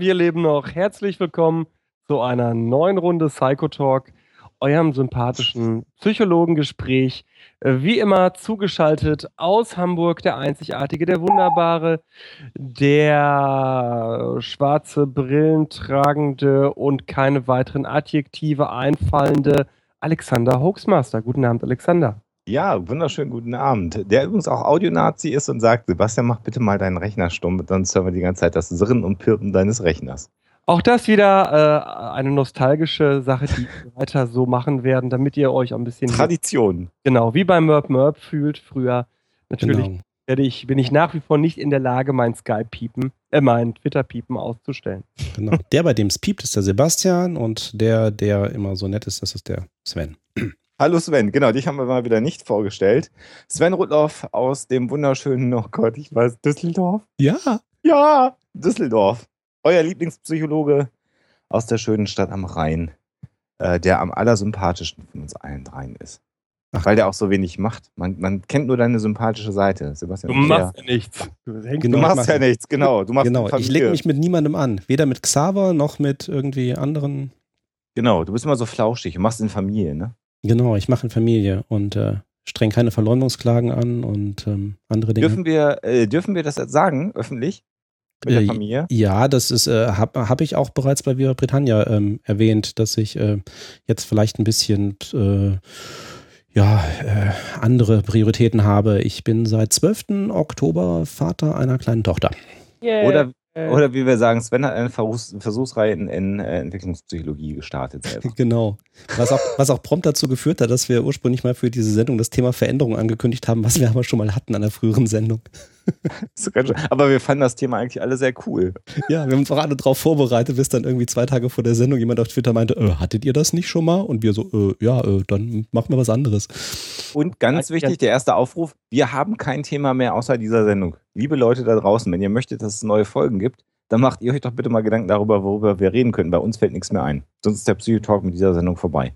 Wir leben noch. Herzlich willkommen zu einer neuen Runde Psychotalk, eurem sympathischen Psychologengespräch. Wie immer zugeschaltet aus Hamburg der einzigartige, der wunderbare, der schwarze Brillen tragende und keine weiteren Adjektive einfallende Alexander Hoaxmaster. Guten Abend, Alexander. Ja, wunderschönen guten Abend. Der übrigens auch Audionazi ist und sagt, Sebastian, mach bitte mal deinen Rechner stumm, sonst hören wir die ganze Zeit das Sirren und Pirpen deines Rechners. Auch das wieder äh, eine nostalgische Sache, die wir weiter so machen werden, damit ihr euch auch ein bisschen Tradition. genau wie beim Merp Merp fühlt früher. Natürlich Genau. werde ich, bin ich nach wie vor nicht in der Lage, mein Skype-Piepen, äh, mein Twitter-Piepen auszustellen. genau. Der, bei dem es piept, ist der Sebastian und der, der immer so nett ist, das ist der Sven. Hallo Sven, genau, dich haben wir mal wieder nicht vorgestellt. Sven Rudloff aus dem wunderschönen, oh Gott, ich weiß, Düsseldorf? Ja. Ja, Düsseldorf. Euer Lieblingspsychologe aus der schönen Stadt am Rhein, äh, der am allersympathischsten von uns allen dreien ist. Ach. Weil der auch so wenig macht. Man, man kennt nur deine sympathische Seite, Sebastian. Du machst ja nichts. Du, Genau. Du machst ich ja nichts, genau. Du machst Genau, ich lege mich mit niemandem an. Weder mit Xaver noch mit irgendwie anderen. Genau, du bist immer so flauschig und machst in Familie, ne? Genau, ich mache in Familie und äh, streng keine Verleumdungsklagen an und ähm, andere Dinge. Dürfen wir, äh, dürfen wir das jetzt sagen, öffentlich? Mit Äh, der Familie? Ja, das ist, äh, habe hab ich auch bereits bei Viva Britannia ähm, erwähnt, dass ich äh, jetzt vielleicht ein bisschen äh, ja, äh, andere Prioritäten habe. Ich bin seit 12. Oktober Vater einer kleinen Tochter. Yeah. Oder, Äh, oder wie wir sagen, Sven hat eine Versuchs Versuchsreihe in, in äh, Entwicklungspsychologie gestartet selber. Genau. Was auch, was auch prompt dazu geführt hat, dass wir ursprünglich mal für diese Sendung das Thema Veränderung angekündigt haben, was wir aber schon mal hatten an der früheren Sendung. Aber wir fanden das Thema eigentlich alle sehr cool. Ja, wir haben uns auch alle drauf vorbereitet, bis dann irgendwie zwei Tage vor der Sendung jemand auf Twitter meinte, äh, hattet ihr das nicht schon mal? Und wir so, äh, ja, äh, dann machen wir was anderes. Und ganz wichtig, der erste Aufruf, wir haben kein Thema mehr außer dieser Sendung. Liebe Leute da draußen, wenn ihr möchtet, dass es neue Folgen gibt, dann macht ihr euch doch bitte mal Gedanken darüber, worüber wir reden können. Bei uns fällt nichts mehr ein. Sonst ist der Psychotalk mit dieser Sendung vorbei.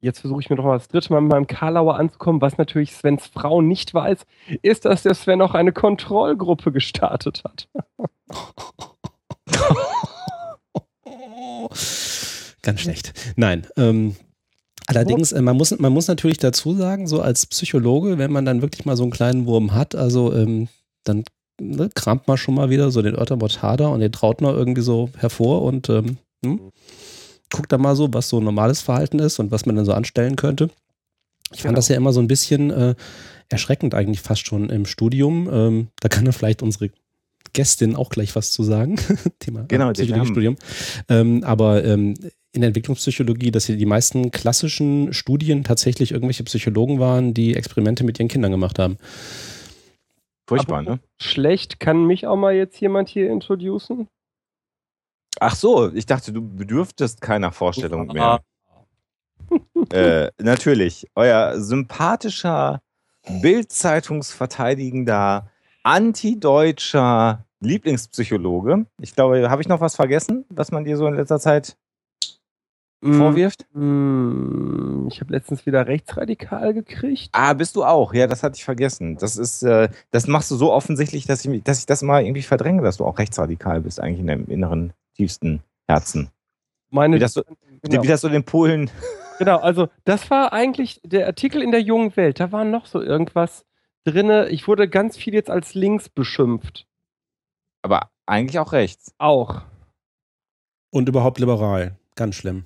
Jetzt versuche ich mir doch mal das dritte Mal mit meinem Karlauer anzukommen. Was natürlich Svens Frau nicht weiß, ist, dass der Sven auch eine Kontrollgruppe gestartet hat. Ganz schlecht. Nein. Ähm, allerdings, äh, man, muss, man muss natürlich dazu sagen, so als Psychologe, wenn man dann wirklich mal so einen kleinen Wurm hat, also ähm, dann ne, kramt man schon mal wieder so den Örterbot Hader und den Trautner irgendwie so hervor und ähm, hm, guckt dann mal so, was so ein normales Verhalten ist und was man dann so anstellen könnte. Ich fand Genau. das ja immer so ein bisschen äh, erschreckend eigentlich fast schon im Studium. Ähm, da kann dann vielleicht unsere Gästin auch gleich was zu sagen. Thema Genau, Psychologiestudium. Ähm, aber ähm, in der Entwicklungspsychologie, dass hier die meisten klassischen Studien tatsächlich irgendwelche Psychologen waren, die Experimente mit ihren Kindern gemacht haben. Furchtbar, Aber ne? Schlecht, kann mich auch mal jetzt jemand hier introducen? Ach so, ich dachte, du bedürftest keiner Vorstellung mehr. äh, natürlich, euer sympathischer, Bild-Zeitungsverteidigender, antideutscher Lieblingspsychologe. Ich glaube, habe ich noch was vergessen, was man dir so in letzter Zeit vorwirft? Mm, Ich habe letztens wieder rechtsradikal gekriegt. Ah, bist du auch? Ja, das hatte ich vergessen. Das ist, äh, das machst du so offensichtlich, dass ich, mich- dass ich das mal irgendwie verdränge, dass du auch rechtsradikal bist, eigentlich in deinem inneren, tiefsten Herzen. Meine, Wie das so, genau. wie das so den Polen. genau, also das war eigentlich der Artikel in der jungen Welt. Da war noch so irgendwas drinne. Ich wurde ganz viel jetzt als links beschimpft. Aber eigentlich auch rechts. Auch. Und überhaupt liberal. Ganz schlimm.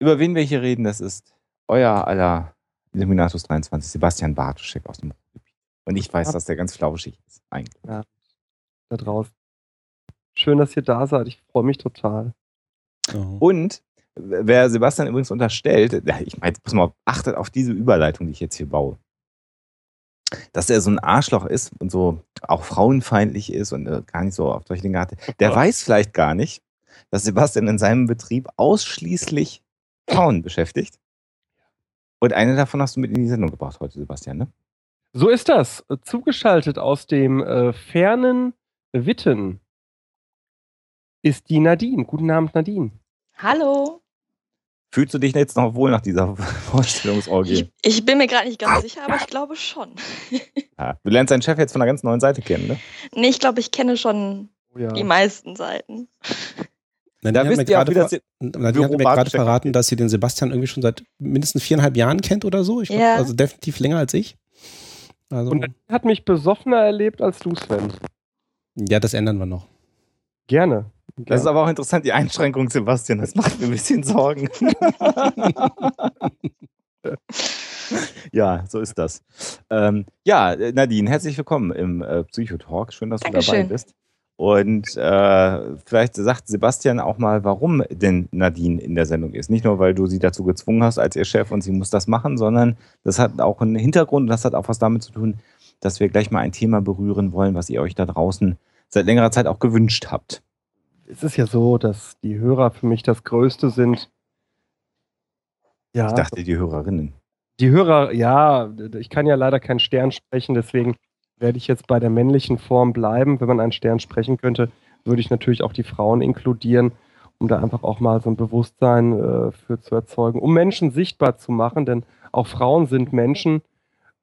Über wen wir hier reden, das ist euer aller Illuminatus 23, Sebastian Bartoschek aus dem Ruhrgebiet. Und ich weiß, dass der ganz flauschig ist, eigentlich. Da draußen. Schön, dass ihr da seid. Ich freue mich total. Oh. Und wer Sebastian übrigens unterstellt, ich meine, pass mal, achtet auf diese Überleitung, die ich jetzt hier baue. Dass er so ein Arschloch ist und so auch frauenfeindlich ist und äh, gar nicht so auf solche Dinge hatte, der oh. weiß vielleicht gar nicht, dass Sebastian in seinem Betrieb ausschließlich Frauen beschäftigt. Und eine davon hast du mit in die Sendung gebracht heute, Sebastian, ne? So ist das. Zugeschaltet aus dem äh, fernen Witten ist die Nadine. Guten Abend, Nadine. Hallo. Fühlst du dich jetzt noch wohl nach dieser Vorstellungsorgie? Ich, ich bin mir gerade nicht ganz sicher, aber ich glaube schon. Ja, du lernst deinen Chef jetzt von einer ganz neuen Seite kennen, ne? Nee, ich glaube, ich kenne schon oh ja. die meisten Seiten. Nadine da wisst ihr auch, wie das Nadine hat mir gerade verraten, dass sie den Sebastian irgendwie schon seit mindestens viereinhalb Jahren kennt oder so. Ich glaub, ja. Also definitiv länger als ich. Also Und hat mich besoffener erlebt als du, Sven. Ja, das ändern wir noch. Gerne. Das ist aber auch interessant, die Einschränkung, Sebastian. Das macht mir ein bisschen Sorgen. ja, so ist das. Ähm, ja, Nadine, herzlich willkommen im äh, Psychotalk. Schön, dass Dankeschön. du dabei bist. Und äh, vielleicht sagt Sebastian auch mal, warum denn Nadine in der Sendung ist. Nicht nur, weil du sie dazu gezwungen hast als ihr Chef und sie muss das machen, sondern das hat auch einen Hintergrund und das hat auch was damit zu tun, dass wir gleich mal ein Thema berühren wollen, was ihr euch da draußen seit längerer Zeit auch gewünscht habt. Es ist ja so, dass die Hörer für mich das Größte sind. Ja. Ich dachte, die Hörerinnen. Die Hörer, ja, ich kann ja leider keinen Stern sprechen, deswegen werde ich jetzt bei der männlichen Form bleiben. Wenn man einen Stern sprechen könnte, würde ich natürlich auch die Frauen inkludieren, um da einfach auch mal so ein Bewusstsein äh, für zu erzeugen, um Menschen sichtbar zu machen, denn auch Frauen sind Menschen.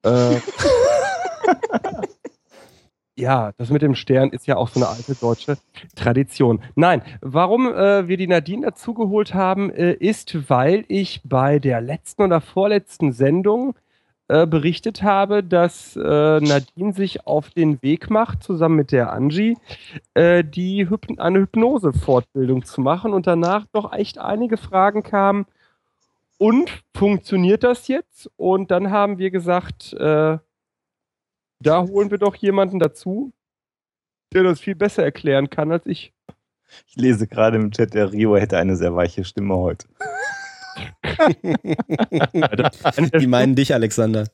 Äh, ja, das mit dem Stern ist ja auch so eine alte deutsche Tradition. Nein, warum äh, wir die Nadine dazugeholt haben, äh, ist, weil ich bei der letzten oder vorletzten Sendung äh, berichtet habe, dass äh, Nadine sich auf den Weg macht, zusammen mit der Angie, äh, die Hyp eine Hypnose-Fortbildung zu machen und danach doch echt einige Fragen kamen. Und funktioniert das jetzt? Und dann haben wir gesagt, äh, da holen wir doch jemanden dazu, der das viel besser erklären kann als ich. Ich lese gerade im Chat, der Rio hätte eine sehr weiche Stimme heute. Die meinen dich, Alexander.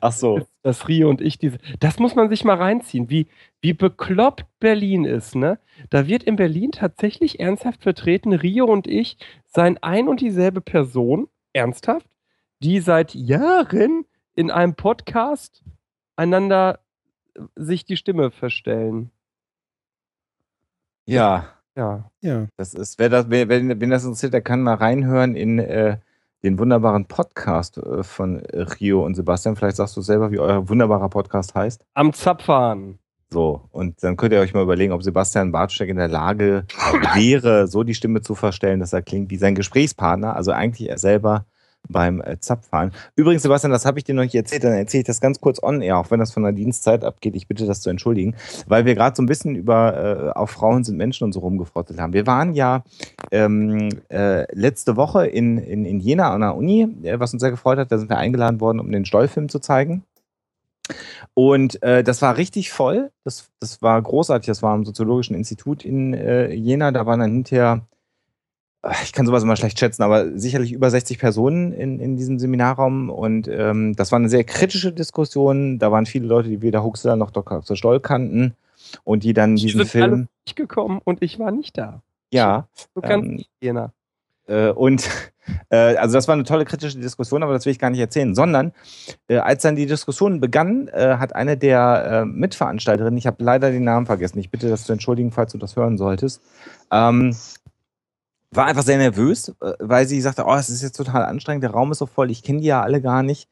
Ach so. Das Rio und ich, diese, das muss man sich mal reinziehen, wie, wie bekloppt Berlin ist, ne? Da wird in Berlin tatsächlich ernsthaft vertreten, Rio und ich seien ein und dieselbe Person, ernsthaft, die seit Jahren in einem Podcast einander sich die Stimme verstellen. Ja. Ja. ja. Das ist, wer das, wer, wenn, wenn das interessiert, der kann mal reinhören in äh, den wunderbaren Podcast äh, von Rio und Sebastian. Vielleicht sagst du selber, wie euer wunderbarer Podcast heißt. Am Zapfahren. So, und dann könnt ihr euch mal überlegen, ob Sebastian Bartschek in der Lage wäre, so die Stimme zu verstellen, dass er klingt wie sein Gesprächspartner, also eigentlich er selber beim äh, Zapffahren. Übrigens, Sebastian, das habe ich dir noch nicht erzählt, dann erzähle ich das ganz kurz on air, auch wenn das von der Dienstzeit abgeht. Ich bitte das zu entschuldigen, weil wir gerade so ein bisschen über äh, auf Frauen sind Menschen und so rumgefrottet haben. Wir waren ja ähm, äh, letzte Woche in, in, in Jena an der Uni, äh, was uns sehr gefreut hat. Da sind wir eingeladen worden, um den Stollfilm zu zeigen. Und äh, das war richtig voll. Das, das war großartig. Das war am Soziologischen Institut in äh, Jena. Da waren dann hinterher ich kann sowas immer schlecht schätzen, aber sicherlich über 60 Personen in, in diesem Seminarraum. Und ähm, das war eine sehr kritische Diskussion. Da waren viele Leute, die weder Huxler noch Dr. Stoll kannten und die dann diesen sind Film. Alle nicht gekommen und ich war nicht da. Ja. So kann ähm. Äh, und äh, also das war eine tolle kritische Diskussion, aber das will ich gar nicht erzählen, sondern äh, als dann die Diskussion begann, äh, hat eine der äh, Mitveranstalterinnen, ich habe leider den Namen vergessen, ich bitte das zu entschuldigen, falls du das hören solltest, ähm, war einfach sehr nervös, äh, weil sie sagte, oh, es ist jetzt total anstrengend, der Raum ist so voll, ich kenne die ja alle gar nicht.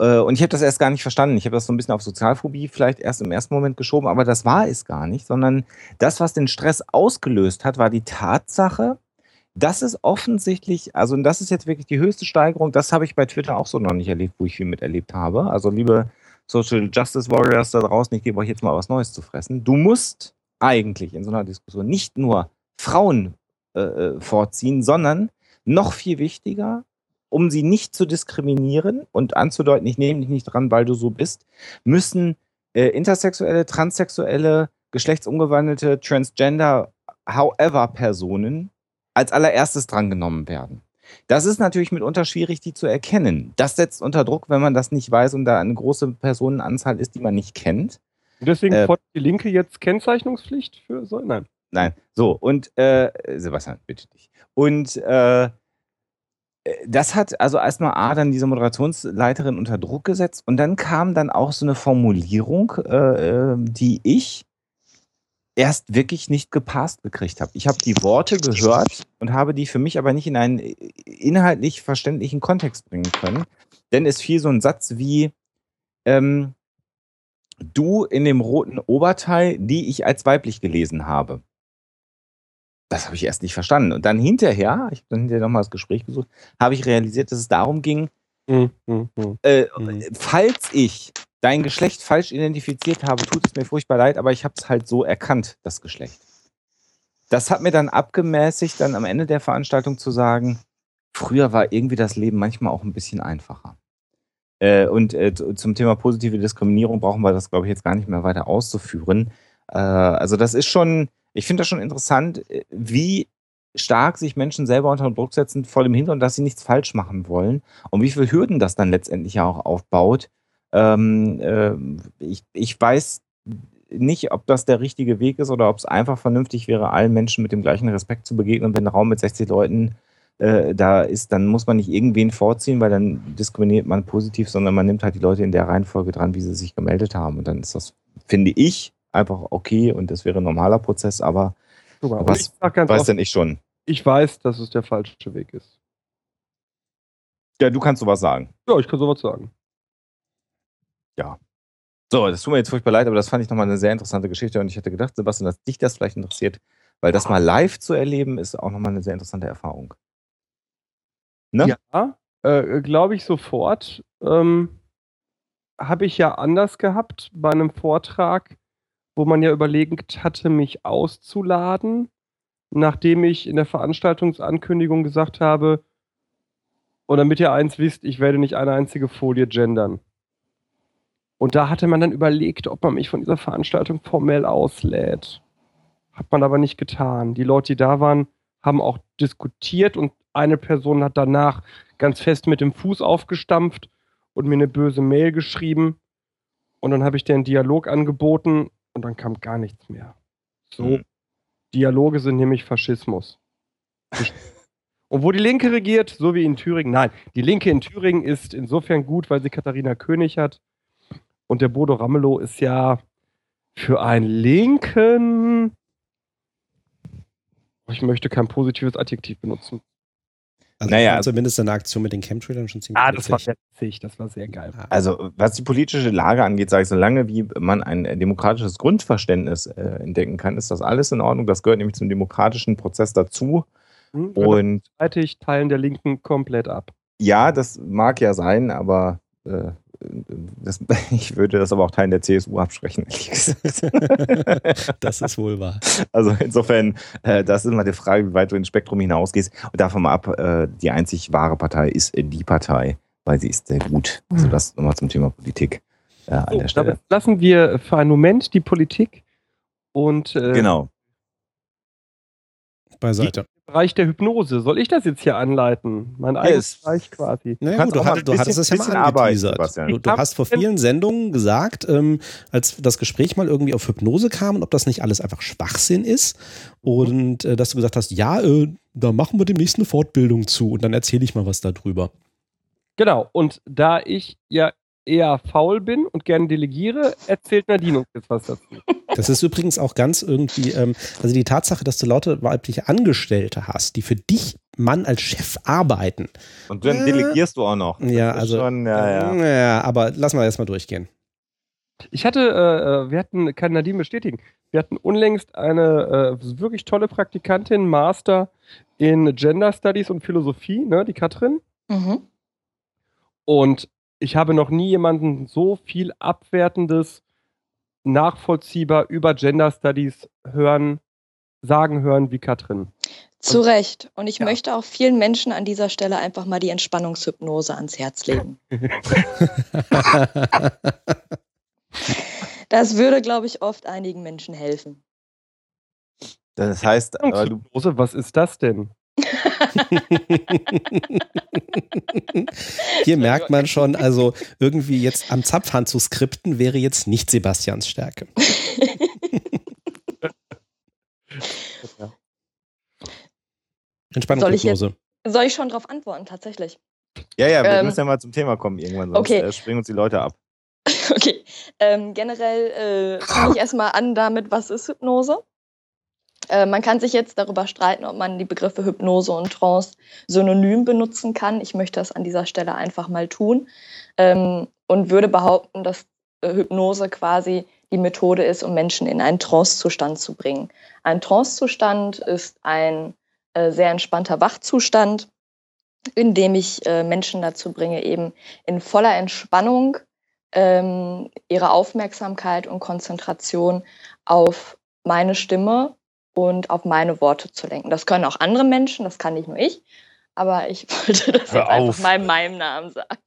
Äh, und ich habe das erst gar nicht verstanden. Ich habe das so ein bisschen auf Sozialphobie vielleicht erst im ersten Moment geschoben, aber das war es gar nicht, sondern das, was den Stress ausgelöst hat, war die Tatsache, dass es offensichtlich, also das ist jetzt wirklich die höchste Steigerung, das habe ich bei Twitter auch so noch nicht erlebt, wo ich viel miterlebt habe. Also liebe Social Justice Warriors da draußen, ich gebe euch jetzt mal was Neues zu fressen. Du musst eigentlich in so einer Diskussion nicht nur Frauen äh, äh, vorziehen, sondern noch viel wichtiger, um sie nicht zu diskriminieren und anzudeuten, ich nehme dich nicht dran, weil du so bist, müssen äh, intersexuelle, transsexuelle, geschlechtsumgewandelte, transgender, However-Personen als allererstes drangenommen werden. Das ist natürlich mitunter schwierig, die zu erkennen. Das setzt unter Druck, wenn man das nicht weiß und da eine große Personenanzahl ist, die man nicht kennt. Und deswegen äh, fordert die Linke jetzt Kennzeichnungspflicht für so? Nein. Nein. So, und äh, Sebastian, bitte dich. Und äh, das hat also erstmal A, dann diese Moderationsleiterin unter Druck gesetzt und dann kam dann auch so eine Formulierung, äh, äh die ich erst wirklich nicht gepasst gekriegt habe. Ich habe die Worte gehört und habe die für mich aber nicht in einen inhaltlich verständlichen Kontext bringen können. Denn es fiel so ein Satz wie ähm, du in dem roten Oberteil, die ich als weiblich gelesen habe. Das habe ich erst nicht verstanden. Und dann hinterher, ich habe dann hinterher nochmal das Gespräch gesucht, habe ich realisiert, dass es darum ging, mhm. Äh, mhm. falls ich dein Geschlecht falsch identifiziert habe, tut es mir furchtbar leid, aber ich habe es halt so erkannt, das Geschlecht. Das hat mir dann abgemäßigt, dann am Ende der Veranstaltung zu sagen, früher war irgendwie das Leben manchmal auch ein bisschen einfacher. Äh, und äh, zum Thema positive Diskriminierung brauchen wir das, glaube ich, jetzt gar nicht mehr weiter auszuführen. Äh, also das ist schon, ich finde das schon interessant, äh, wie stark sich Menschen selber unter Druck setzen, vor dem Hintergrund, dass sie nichts falsch machen wollen und wie viele Hürden das dann letztendlich auch aufbaut, ähm, äh, ich, ich weiß nicht, ob das der richtige Weg ist oder ob es einfach vernünftig wäre, allen Menschen mit dem gleichen Respekt zu begegnen. Wenn ein Raum mit 60 Leuten äh, da ist, dann muss man nicht irgendwen vorziehen, weil dann diskriminiert man positiv, sondern man nimmt halt die Leute in der Reihenfolge dran, wie sie sich gemeldet haben. Und dann ist das, finde ich, einfach okay und das wäre ein normaler Prozess, aber Super, was weiß denn ich schon? Ich weiß, dass es der falsche Weg ist. Ja, du kannst sowas sagen. Ja, ich kann sowas sagen ja. So, das tut mir jetzt furchtbar leid, aber das fand ich nochmal eine sehr interessante Geschichte und ich hätte gedacht, Sebastian, dass dich das vielleicht interessiert, weil das mal live zu erleben, ist auch nochmal eine sehr interessante Erfahrung. Ne? Ja, äh, glaube ich sofort. Ähm, Habe ich ja anders gehabt bei einem Vortrag, wo man ja überlegt hatte, mich auszuladen, nachdem ich in der Veranstaltungsankündigung gesagt habe, und damit ihr eins wisst, ich werde nicht eine einzige Folie gendern. Und da hatte man dann überlegt, ob man mich von dieser Veranstaltung formell auslädt. Hat man aber nicht getan. Die Leute, die da waren, haben auch diskutiert und eine Person hat danach ganz fest mit dem Fuß aufgestampft und mir eine böse Mail geschrieben. Und dann habe ich den Dialog angeboten und dann kam gar nichts mehr. So, mhm. Dialoge sind nämlich Faschismus. Und wo die Linke regiert, so wie in Thüringen, nein, die Linke in Thüringen ist insofern gut, weil sie Katharina König hat. Und der Bodo Ramelow ist ja für einen Linken. Ich möchte kein positives Adjektiv benutzen. Also naja, also zumindest eine Aktion mit den Chemtrailern schon ziemlich Ah, das war witzig, das war sehr geil. Also, was die politische Lage angeht, sage ich, solange wie man ein demokratisches Grundverständnis äh, entdecken kann, ist das alles in Ordnung. Das gehört nämlich zum demokratischen Prozess dazu. Hm, und zeitig teilen der Linken komplett ab. Ja, das mag ja sein, aber äh, das, ich würde das aber auch Teilen der CSU absprechen, ehrlich gesagt. das ist wohl wahr. Also insofern, äh, das ist immer die Frage, wie weit du ins Spektrum hinausgehst. Und davon mal ab, äh, die einzig wahre Partei ist die Partei, weil sie ist sehr gut. Also das nochmal zum Thema Politik äh, an so, der Stelle. Lassen wir für einen Moment die Politik und äh, genau. beiseite. Bereich der Hypnose. Soll ich das jetzt hier anleiten? Mein eigenes Bereich quasi. Naja, du, hat, du hattest es ja mal angeteasert. Du, du hast vor vielen Sendungen gesagt, ähm, als das Gespräch mal irgendwie auf Hypnose kam und ob das nicht alles einfach Schwachsinn ist und äh, dass du gesagt hast, ja, äh, da machen wir demnächst eine Fortbildung zu und dann erzähle ich mal was darüber. Genau, und da ich ja eher faul bin und gerne delegiere, erzählt Nadine uns jetzt was dazu. Das ist übrigens auch ganz irgendwie, ähm, also die Tatsache, dass du lauter weibliche Angestellte hast, die für dich Mann als Chef arbeiten. Und dann äh, delegierst du auch noch. Ja, also. Schon, ja, ja. ja, aber lass mal erstmal durchgehen. Ich hatte, äh, äh, wir hatten, kann Nadine bestätigen, wir hatten unlängst eine äh, wirklich tolle Praktikantin, Master in Gender Studies und Philosophie, ne, die Katrin. Mhm. Und ich habe noch nie jemanden so viel Abwertendes nachvollziehbar über Gender Studies hören, sagen hören wie Katrin. Zu Recht. Und ich ja. möchte auch vielen Menschen an dieser Stelle einfach mal die Entspannungshypnose ans Herz legen. das würde, glaube ich, oft einigen Menschen helfen. Das heißt, aber du, Hypnose, was ist das denn? Hier merkt man schon, also irgendwie jetzt am Zapfhahn zu skripten wäre jetzt nicht Sebastians Stärke. Entspannungshypnose. Soll ich schon darauf antworten, tatsächlich? ja, ja, wir Ähm, müssen ja mal zum Thema kommen irgendwann, sonst okay. äh, springen uns die Leute ab. Okay, ähm, generell äh, fange ich erstmal an damit, was ist Hypnose? Äh, man kann sich jetzt darüber streiten, ob man die Begriffe Hypnose und Trance synonym benutzen kann. Ich möchte das an dieser Stelle einfach mal tun ähm, und würde behaupten, dass äh, Hypnose quasi die Methode ist, um Menschen in einen Trancezustand zu bringen. Ein Trancezustand ist ein äh, sehr entspannter Wachzustand, in dem ich äh, Menschen dazu bringe, eben in voller Entspannung ähm, ihre Aufmerksamkeit und Konzentration auf meine Stimme und auf meine Worte zu lenken. Das können auch andere Menschen, das kann nicht nur ich, aber ich wollte das Hör jetzt einfach auf. mal in meinem Namen sagen.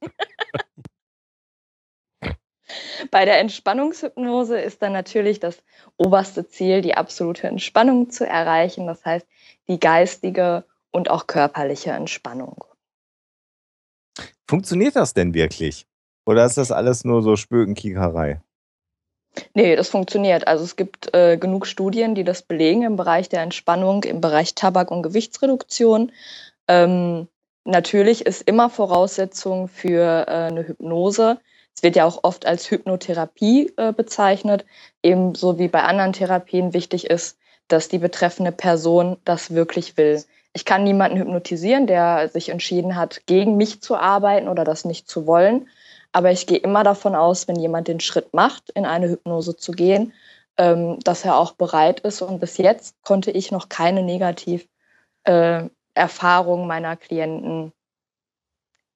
Bei der Entspannungshypnose ist dann natürlich das oberste Ziel, die absolute Entspannung zu erreichen. Das heißt, die geistige und auch körperliche Entspannung. Funktioniert das denn wirklich? Oder ist das alles nur so Spökenkiekerei? Nee, das funktioniert. Also es gibt äh, genug Studien, die das belegen im Bereich der Entspannung, im Bereich Tabak- und Gewichtsreduktion. Ähm, natürlich ist immer Voraussetzung für äh, eine Hypnose. Es wird ja auch oft als Hypnotherapie äh, bezeichnet, ebenso wie bei anderen Therapien wichtig ist, dass die betreffende Person das wirklich will. Ich kann niemanden hypnotisieren, der sich entschieden hat, gegen mich zu arbeiten oder das nicht zu wollen. Aber ich gehe immer davon aus, wenn jemand den Schritt macht, in eine Hypnose zu gehen, ähm, dass er auch bereit ist. Und bis jetzt konnte ich noch keine Negativ äh, Erfahrung meiner Klienten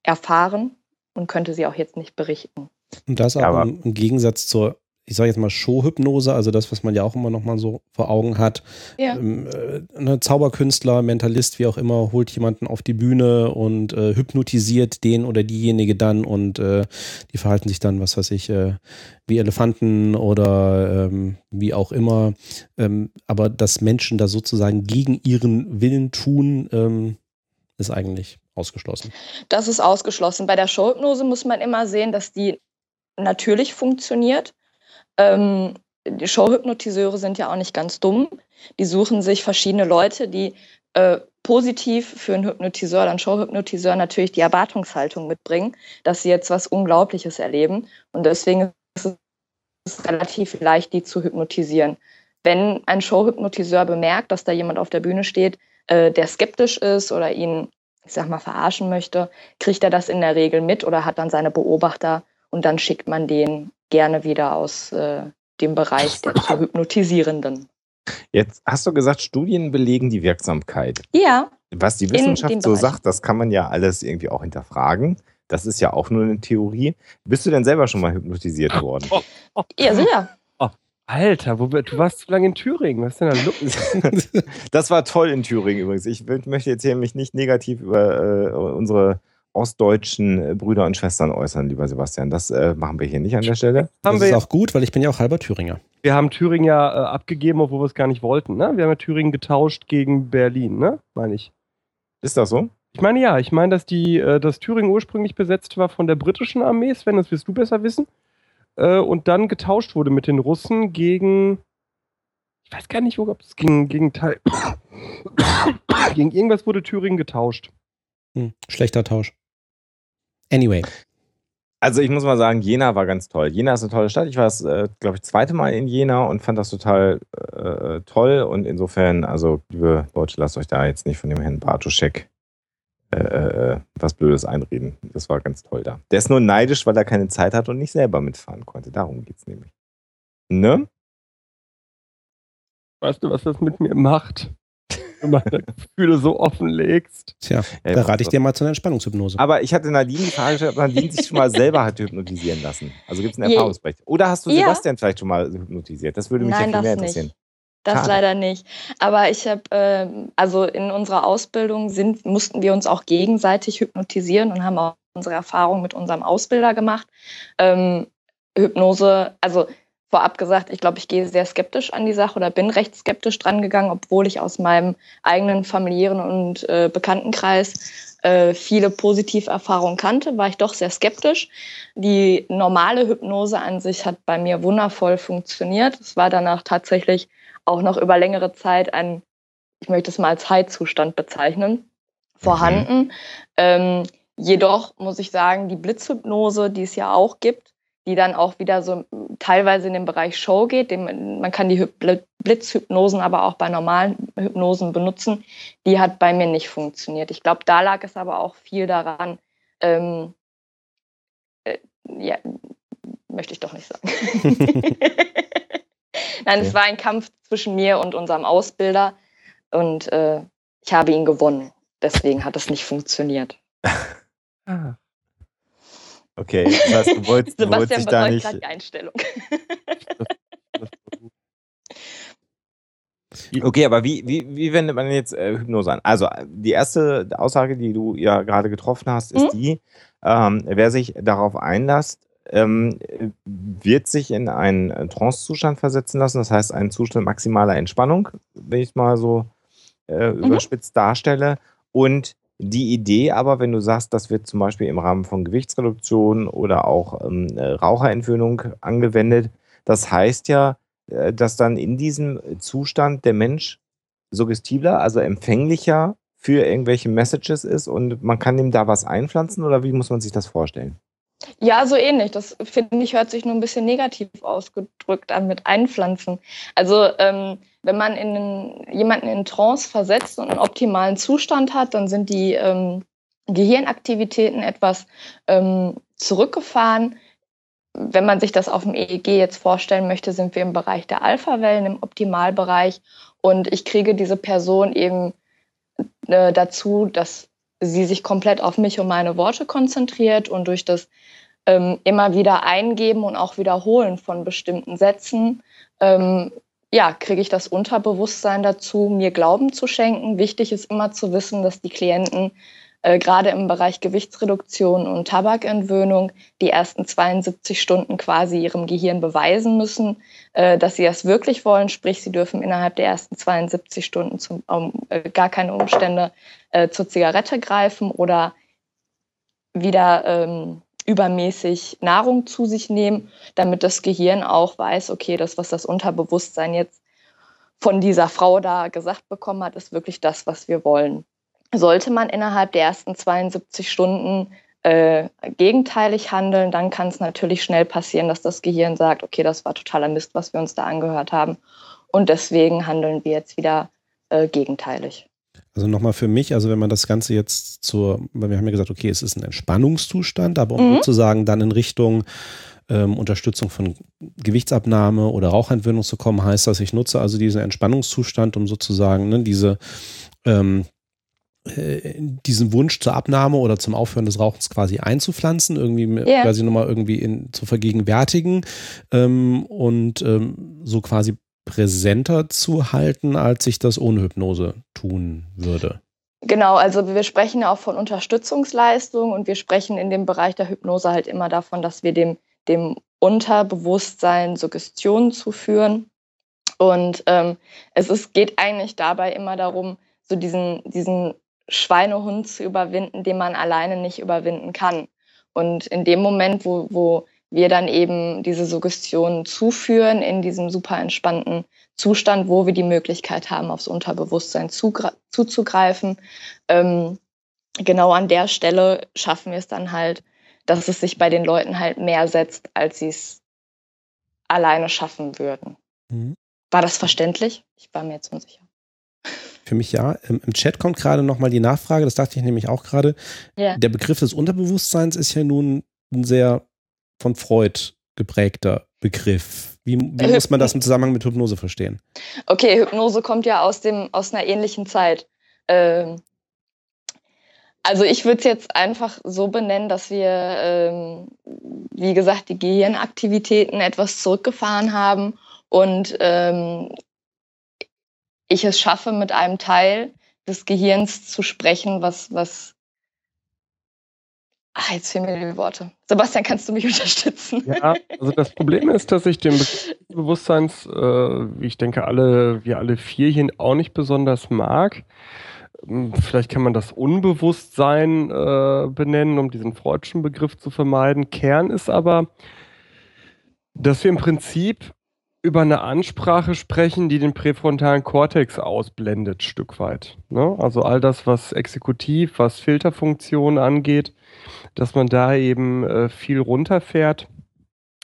erfahren und könnte sie auch jetzt nicht berichten. Und das aber aber- im Gegensatz zur, ich sage jetzt mal Showhypnose, also das, was man ja auch immer noch mal so vor Augen hat. Ja. Ähm, äh, ein Zauberkünstler, Mentalist, wie auch immer, holt jemanden auf die Bühne und äh, hypnotisiert den oder diejenige dann und äh, die verhalten sich dann, was weiß ich, äh, wie Elefanten oder ähm, wie auch immer. Ähm, aber dass Menschen da sozusagen gegen ihren Willen tun, ähm, ist eigentlich ausgeschlossen. Das ist ausgeschlossen. Bei der Showhypnose muss man immer sehen, dass die natürlich funktioniert. Ähm, die Showhypnotiseure sind ja auch nicht ganz dumm. Die suchen sich verschiedene Leute, die äh, positiv für einen Hypnotiseur oder einen Showhypnotiseur natürlich die Erwartungshaltung mitbringen, dass sie jetzt was Unglaubliches erleben. Und deswegen ist es relativ leicht, die zu hypnotisieren. Wenn ein Showhypnotiseur bemerkt, dass da jemand auf der Bühne steht, äh, der skeptisch ist oder ihn, ich sag mal, verarschen möchte, kriegt er das in der Regel mit oder hat dann seine Beobachter und dann schickt man den gerne wieder aus äh, dem Bereich der zu Hypnotisierenden. Jetzt hast du gesagt, Studien belegen die Wirksamkeit. Ja, Was die Wissenschaft so Bereich. sagt, das kann man ja alles irgendwie auch hinterfragen. Das ist ja auch nur eine Theorie. Bist du denn selber schon mal hypnotisiert worden? ja, sicher. Alter, wo, du warst zu lange in Thüringen. Was ist denn da los? Das war toll in Thüringen übrigens. Ich möchte jetzt hier mich nicht negativ über äh, unsere ostdeutschen äh, Brüder und Schwestern äußern, lieber Sebastian. Das äh, machen wir hier nicht an der Stelle. Das ist auch gut, weil ich bin ja auch halber Thüringer. wir haben Thüringen ja äh, abgegeben, obwohl wir es gar nicht wollten. Ne? Wir haben ja Thüringen getauscht gegen Berlin, ne? Meine ich. Ist das so? Ich meine ja, ich meine, dass die, äh, dass Thüringen ursprünglich besetzt war von der britischen Armee, Sven, das wirst du besser wissen. Äh, und dann getauscht wurde mit den Russen gegen. Ich weiß gar nicht, ob es gegen, gegen Teil. gegen irgendwas wurde Thüringen getauscht. Hm, schlechter Tausch. Anyway. Also ich muss mal sagen, Jena war ganz toll. Jena ist eine tolle Stadt. Ich war das, äh, glaube ich, zweite Mal in Jena und fand das total äh, toll. Und insofern, also liebe Leute, lasst euch da jetzt nicht von dem Herrn Bartoschek äh, äh, was Blödes einreden. Das war ganz toll da. Der ist nur neidisch, weil er keine Zeit hat und nicht selber mitfahren konnte. Darum geht's nämlich. Ne? Weißt du, was das mit mir macht? Wenn du meine Gefühle so offenlegst. Tja, Ja, da rate ich dir mal zu einer Entspannungshypnose. Aber ich hatte Nadine die Frage gestellt, ob Nadine sich schon mal selber hat hypnotisieren lassen. Also gibt es einen Erfahrungsbericht. Oder hast du Ja. Sebastian vielleicht schon mal hypnotisiert? Das würde mich Nein, ja viel mehr interessieren. nicht. Das Schade. leider nicht. Aber ich habe, ähm, also in unserer Ausbildung sind, mussten wir uns auch gegenseitig hypnotisieren und haben auch unsere Erfahrung mit unserem Ausbilder gemacht. Ähm, Hypnose, also vorab gesagt, ich glaube, ich gehe sehr skeptisch an die Sache oder bin recht skeptisch dran gegangen, obwohl ich aus meinem eigenen familiären und äh, Bekanntenkreis äh, viele Positiverfahrungen kannte, war ich doch sehr skeptisch. Die normale Hypnose an sich hat bei mir wundervoll funktioniert. Es war danach tatsächlich auch noch über längere Zeit ein, ich möchte es mal als Heilzustand bezeichnen, vorhanden. Mhm. Ähm, jedoch muss ich sagen, die Blitzhypnose, die es ja auch gibt, die dann auch wieder so teilweise in den Bereich Show geht. Man kann die Blitzhypnosen aber auch bei normalen Hypnosen benutzen. Die hat bei mir nicht funktioniert. Ich glaube, da lag es aber auch viel daran, ähm, äh, ja, möchte ich doch nicht sagen. Nein, okay. es war ein Kampf zwischen mir und unserem Ausbilder und äh, ich habe ihn gewonnen. Deswegen hat es nicht funktioniert. ah. Okay, das heißt, du wolltest, du wolltest dich da nicht. Die Einstellung. Okay, aber wie, wie, wie wendet man jetzt äh, Hypnose an? Also die erste Aussage, die du ja gerade getroffen hast, ist mhm. die, ähm, wer sich darauf einlässt, ähm, wird sich in einen Trance-Zustand versetzen lassen, das heißt einen Zustand maximaler Entspannung, wenn ich es mal so äh, mhm. überspitzt darstelle. Und die Idee aber, wenn du sagst, das wird zum Beispiel im Rahmen von Gewichtsreduktion oder auch ähm, äh, Raucherentwöhnung angewendet, das heißt ja, äh, dass dann in diesem Zustand der Mensch suggestibler, also empfänglicher für irgendwelche Messages ist und man kann ihm da was einpflanzen oder wie muss man sich das vorstellen? Ja, so ähnlich. Das finde ich hört sich nur ein bisschen negativ ausgedrückt an mit einpflanzen. Also ähm, wenn man in jemanden in Trance versetzt und einen optimalen Zustand hat, dann sind die ähm, Gehirnaktivitäten etwas ähm, zurückgefahren. Wenn man sich das auf dem EEG jetzt vorstellen möchte, sind wir im Bereich der Alpha-Wellen, im Optimalbereich. Und ich kriege diese Person eben äh, dazu, dass sie sich komplett auf mich und meine Worte konzentriert und durch das ähm, immer wieder eingeben und auch wiederholen von bestimmten Sätzen ähm, ja, kriege ich das Unterbewusstsein dazu, mir Glauben zu schenken. Wichtig ist immer zu wissen, dass die Klienten äh, gerade im Bereich Gewichtsreduktion und Tabakentwöhnung die ersten 72 Stunden quasi ihrem Gehirn beweisen müssen, äh, dass sie das wirklich wollen. Sprich, sie dürfen innerhalb der ersten 72 Stunden zum, um äh, gar keine Umstände äh, zur Zigarette greifen oder wieder ähm, übermäßig Nahrung zu sich nehmen, damit das Gehirn auch weiß, okay, das, was das Unterbewusstsein jetzt von dieser Frau da gesagt bekommen hat, ist wirklich das, was wir wollen. Sollte man innerhalb der ersten 72 Stunden äh, gegenteilig handeln, dann kann es natürlich schnell passieren, dass das Gehirn sagt, okay, das war totaler Mist, was wir uns da angehört haben. Und deswegen handeln wir jetzt wieder äh, gegenteilig. Also nochmal für mich, also wenn man das Ganze jetzt zur, weil wir haben ja gesagt, okay, es ist ein Entspannungszustand, aber um mhm. sozusagen dann in Richtung ähm, Unterstützung von Gewichtsabnahme oder Rauchentwöhnung zu kommen, heißt das, ich nutze also diesen Entspannungszustand, um sozusagen ne, diese ähm, äh, diesen Wunsch zur Abnahme oder zum Aufhören des Rauchens quasi einzupflanzen, irgendwie yeah. quasi nochmal irgendwie in, zu vergegenwärtigen ähm, und ähm, so quasi präsenter zu halten, als ich das ohne Hypnose tun würde. Genau, also wir sprechen auch von Unterstützungsleistung und wir sprechen in dem Bereich der Hypnose halt immer davon, dass wir dem, dem Unterbewusstsein Suggestionen zuführen. Und ähm, es ist, geht eigentlich dabei immer darum, so diesen, diesen Schweinehund zu überwinden, den man alleine nicht überwinden kann. Und in dem Moment, wo, wo wir dann eben diese Suggestionen zuführen in diesem super entspannten Zustand, wo wir die Möglichkeit haben, aufs Unterbewusstsein zuzugreifen. Ähm, genau an der Stelle schaffen wir es dann halt, dass es sich bei den Leuten halt mehr setzt, als sie es alleine schaffen würden. Mhm. War das verständlich? Ich war mir jetzt unsicher. Für mich ja. Im, Chat kommt gerade nochmal die Nachfrage, das dachte ich nämlich auch gerade. Ja. Der Begriff des Unterbewusstseins ist ja nun ein sehr von Freud geprägter Begriff. Wie, wie muss man das im Zusammenhang mit Hypnose verstehen? Okay, Hypnose kommt ja aus, dem, aus einer ähnlichen Zeit. Ähm, also ich würde es jetzt einfach so benennen, dass wir, ähm, wie gesagt, die Gehirnaktivitäten etwas zurückgefahren haben und ähm, ich es schaffe, mit einem Teil des Gehirns zu sprechen, was, was Ah, jetzt fehlen mir die Worte. Sebastian, kannst du mich unterstützen? Ja, also das Problem ist, dass ich den Bewusstseins, äh, ich denke, alle, wir alle vier hier auch nicht besonders mag. Hm, vielleicht kann man das Unbewusstsein äh, benennen, um diesen freudschen Begriff zu vermeiden. Kern ist aber, dass wir im Prinzip über eine Ansprache sprechen, die den präfrontalen Kortex ausblendet, Stück weit. Ne? Also all das, was Exekutiv, was Filterfunktionen angeht, dass man da eben äh, viel runterfährt.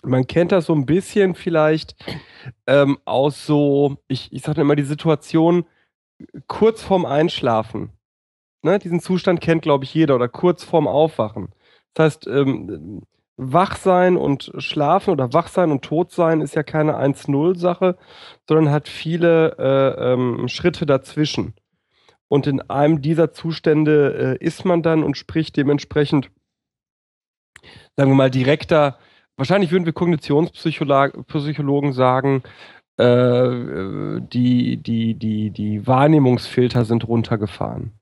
Man kennt das so ein bisschen vielleicht ähm, aus so, ich, ich sage immer die Situation kurz vorm Einschlafen. Ne? Diesen Zustand kennt, glaube ich, jeder oder kurz vorm Aufwachen. Das heißt, ähm, Wachsein und Schlafen oder Wachsein und Todsein ist ja keine 1-0-Sache, sondern hat viele äh, ähm, Schritte dazwischen. Und in einem dieser Zustände äh, ist man dann und spricht dementsprechend, sagen wir mal, direkter. Wahrscheinlich würden wir Kognitionspsychologen sagen, äh, die, die, die, die Wahrnehmungsfilter sind runtergefahren.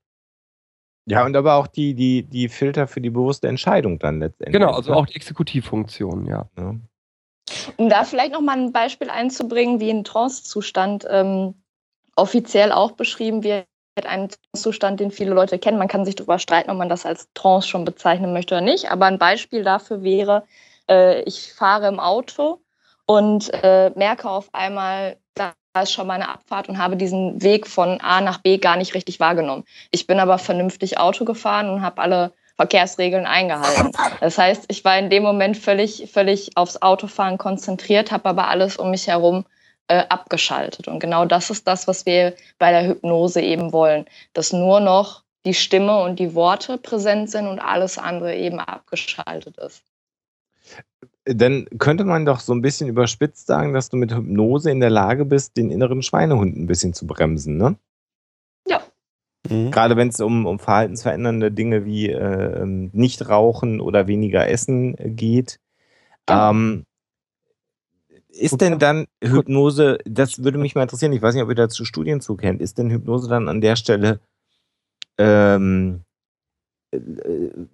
Ja, und aber auch die, die, die Filter für die bewusste Entscheidung dann letztendlich. Genau, also ne? auch die Exekutivfunktion, ja. ja. Um da vielleicht nochmal ein Beispiel einzubringen, wie ein Trance-Zustand ähm, offiziell auch beschrieben wird, ein Zustand, den viele Leute kennen. Man kann sich darüber streiten, ob man das als Trance schon bezeichnen möchte oder nicht. Aber ein Beispiel dafür wäre, äh, ich fahre im Auto und äh, merke auf einmal, da ist schon mal eine Abfahrt und habe diesen Weg von A nach B gar nicht richtig wahrgenommen. Ich bin aber vernünftig Auto gefahren und habe alle Verkehrsregeln eingehalten. Das heißt, ich war in dem Moment völlig, völlig aufs Autofahren konzentriert, habe aber alles um mich herum äh, abgeschaltet. Und genau das ist das, was wir bei der Hypnose eben wollen, dass nur noch die Stimme und die Worte präsent sind und alles andere eben abgeschaltet ist dann könnte man doch so ein bisschen überspitzt sagen, dass du mit Hypnose in der Lage bist, den inneren Schweinehund ein bisschen zu bremsen, ne? Ja. Mhm. Gerade wenn es um, um verhaltensverändernde Dinge wie äh, ähm, nicht rauchen oder weniger essen geht. Ja. Ähm, ist denn dann Hypnose, das würde mich mal interessieren, ich weiß nicht, ob ihr dazu Studien zukennt, ist denn Hypnose dann an der Stelle ähm, äh, äh